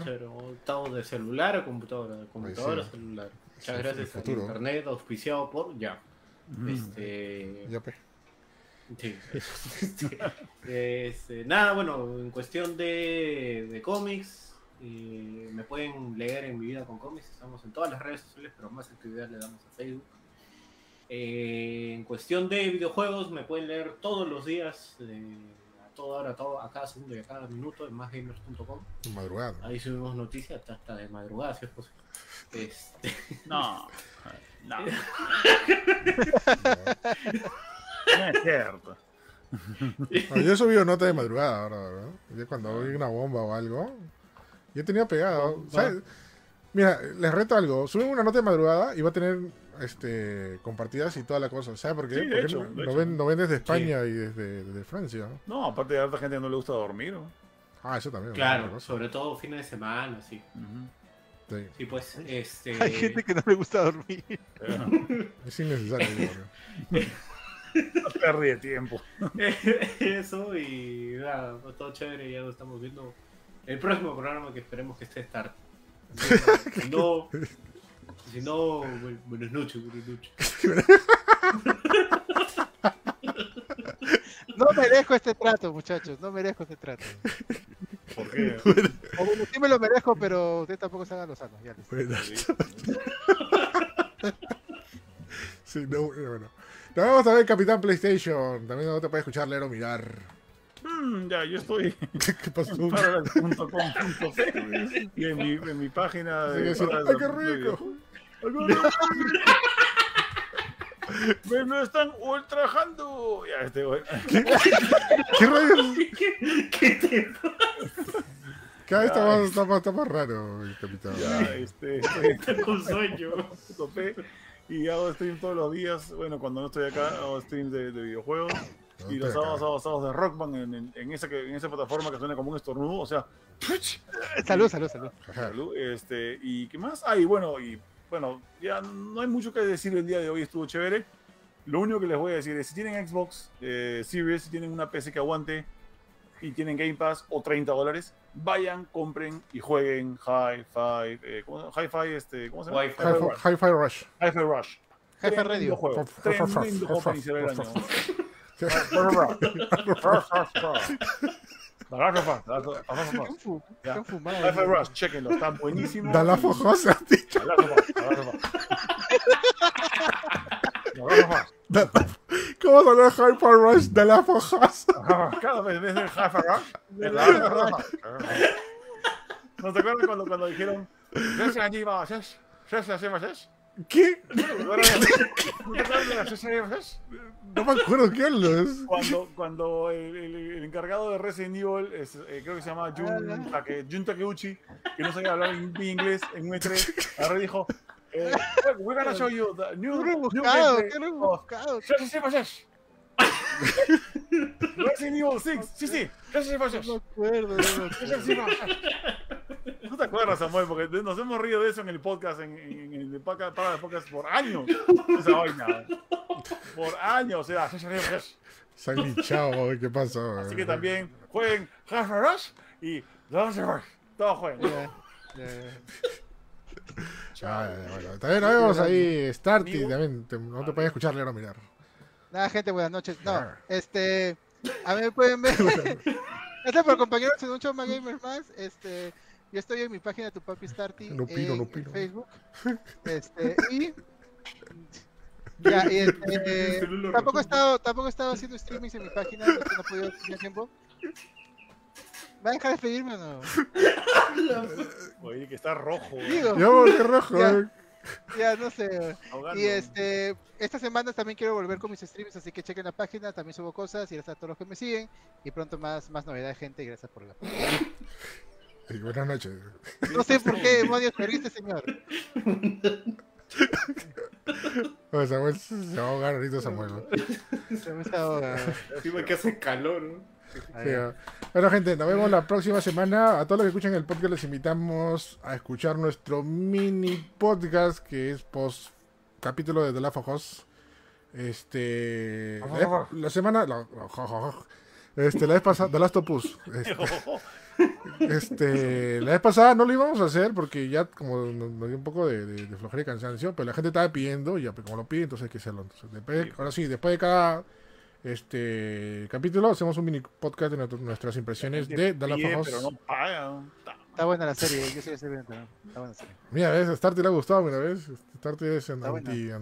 Estado de celular a computadora, computadora sí. a celular. Muchas Sí, gracias al futuro. internet auspiciado por ya. Mm. Este, Ya, pe. sí. Este, este, nada, bueno, en cuestión de, de cómics, eh, me pueden leer en mi vida con cómics. Estamos en todas las redes sociales, pero más actividad le damos a Facebook. Eh, en cuestión de videojuegos, me pueden leer todos los días, eh, a toda hora, a, todo, a cada segundo y a cada minuto en másgamers.com. Madrugada. Ahí subimos noticias hasta, hasta de madrugada, si es posible. Este, No, no. No es cierto. No, yo he subido nota de madrugada ahora, ¿verdad? Yo cuando vi una bomba o algo, yo tenía pegado. ¿sabes? Mira, les reto algo. Suben una nota de madrugada y va a tener este compartidas y toda la cosa. ¿Sabes por qué? Sí, de Porque hecho, no, de lo hecho. ven, lo ven desde España y desde, desde Francia. ¿no? No, aparte de a harta gente que no le gusta dormir. ¿no? Ah, eso también. claro, sobre todo fines de semana, sí. Sí, Sí, pues, este... Hay gente que no le gusta dormir. Es innecesario. ¿no? Pérdida de tiempo. Eso y nada, pues, todo chévere, ya lo estamos viendo. El próximo programa que esperemos que esté Start. Si no, si no, bu- buenas noches, buenas noches. No merezco este trato, muchachos. No merezco este trato. ¿Por qué? O bueno, sí me lo merezco, pero usted tampoco se haga los sanos. Ya listo. Bueno, sí, no, bueno. Nos vamos a ver Capitán PlayStation. También no te puedes escuchar, leer o mirar. Mm, ya, yo estoy ¿Qué pasó? en y en mi, en mi página de. diciendo, ¡Ay, qué rico! ¡Me lo están ultrajando! Ya, este güey. ¿Qué rayos? ¿Qué te Cada vez está más, está más, está más raro el Capitán. Ya, este. pasa con sueño? topé y hago stream todos los días. Bueno, cuando no estoy acá, hago streams de, de videojuegos. No Y los sábados, sábados, sábados de Rockman en, en, en esa, que- en esa plataforma que suena como un estornudo. O sea, Salud, salud, salud. Salud, este, ¿y qué más? Ah, y bueno, y bueno, ya no hay mucho que decir el día de hoy, estuvo chévere. Lo único que les voy a decir es, si tienen Xbox eh, Series, si tienen una PC que aguante y tienen Game Pass o 30 dólares, vayan, compren y jueguen Hi-Fi, eh, ¿cómo se llama? Hi-Fi, este, ¿cómo se llama? Hi-Fi Rush. Hi- Hi-Fi Rush. Hi-Fi Rush. Radio. juego. Tremendo juego para iniciar el año. ¿Qué han fu- qué Ya. han fumado? Hi-Fi Rush, chequenlo, está buenísimo. Da la fojosa, has dicho. The Last of Us, The Last of Us. The Last of Us. Da la- ¿Cómo salió Hi-Fi Rush? Da la fojosa. Cada vez ves el Hi-Fi Rush. ¿No te acuerdas cuando, cuando dijeron "Session allí va, ses- ses- ses- ses"? ¿Qué? ¿No te acuerdas ¿No te acuerdas de la Session ses? No me acuerdo qué hablas. Cuando, cuando el, el- el encargado de Resident Evil, es, eh, creo que se llama Jun, Take- Jun Takeuchi, que no sabía hablar in- inglés en un E3, ahora dijo, eh, we're gonna show you the new, Qué new gameplay qué of rebuscado. Resident Evil 6. Resident Evil 6, sí, sí, Resident Evil 6. No me acuerdo, no me acuerdo. Resident Evil 6. ¿No te acuerdas, Samuel? Porque nos hemos rido de eso en el podcast, en, en, en el podcast, para el podcast por años. Esa vaina. Por años, o sea, Resident Evil 6. Se han glitchado, ¿qué pasó? Así que también jueguen Half Rush y. Todos jueguen. Ya, ya. Ah, bueno, también nos vemos ahí, Starty, también te- no te puedes escuchar, leer o mirar. Nada, gente, buenas noches. No, este. A mí me pueden ver. Gracias por acompañarnos en un show más gamers más. Este. Yo estoy en mi página Tu Papi Starty No opino, en, no en opino. Facebook. Este, y. Ya, y este. Celular tampoco he estado, tampoco he estado haciendo streamings en mi página, no he podido tener tiempo. ¿Va a dejar de pedirme o no? Oye, que está rojo. Digo, Yo, qué rojo. Ya. eh. ya no sé. ahogando. Y este, estas semanas también quiero volver con mis streams, así que chequen la página, también subo cosas y gracias a todos los que me siguen. Y pronto más, más novedades, gente, y gracias por la. Buenas noches. No sé por qué demonios me riste, señor. Oye, Samuel se va a ahogar ahorita, Samuel. ¿no? Se. Encima que hace calor, ¿no? Sí, ah. Bueno, gente, nos vemos la próxima semana. A todos los que escuchan el podcast, les invitamos a escuchar nuestro mini podcast que es post capítulo de The Last of Us. Este. La, la semana. La, este, la vez pasada, The Last of Us. Este, Este, la vez pasada no lo íbamos a hacer porque ya como nos, nos dio un poco de, de, de flojera y cansancio, pero la gente estaba pidiendo y ya, pues, como lo pide, entonces hay que hacerlo. Entonces, después- Sí. ahora sí, después de cada este capítulo hacemos un mini podcast de nuestro- nuestras impresiones de Last Pide, pero no paga. Está buena la serie, yo estoy viendo. Está buena la serie. Mira, ves, a Starty le ha gustado, mira, ves. Starty es en anti-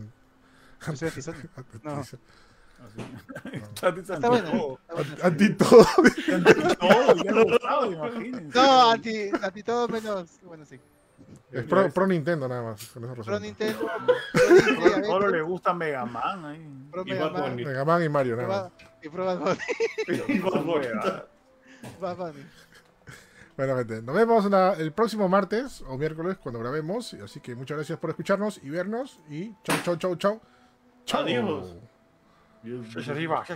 No. Así. Está buena. todo. anti todo. Imagínense. No, anti, anti todo menos. Bueno, sí. Es pro, pro Nintendo nada más. Con eso Pro. Nintendo. Pro Solo le gusta Mega Man ahí. Pro Y Mega Man, Bunny. Mega Man y Mario, nada más. Y Pro Bad. Y. Bueno, gente, nos vemos la- el próximo martes o miércoles cuando grabemos. Así que muchas gracias por escucharnos y vernos. Y chau, chau, chau, chau. Chau. Adiós. Eso arriba.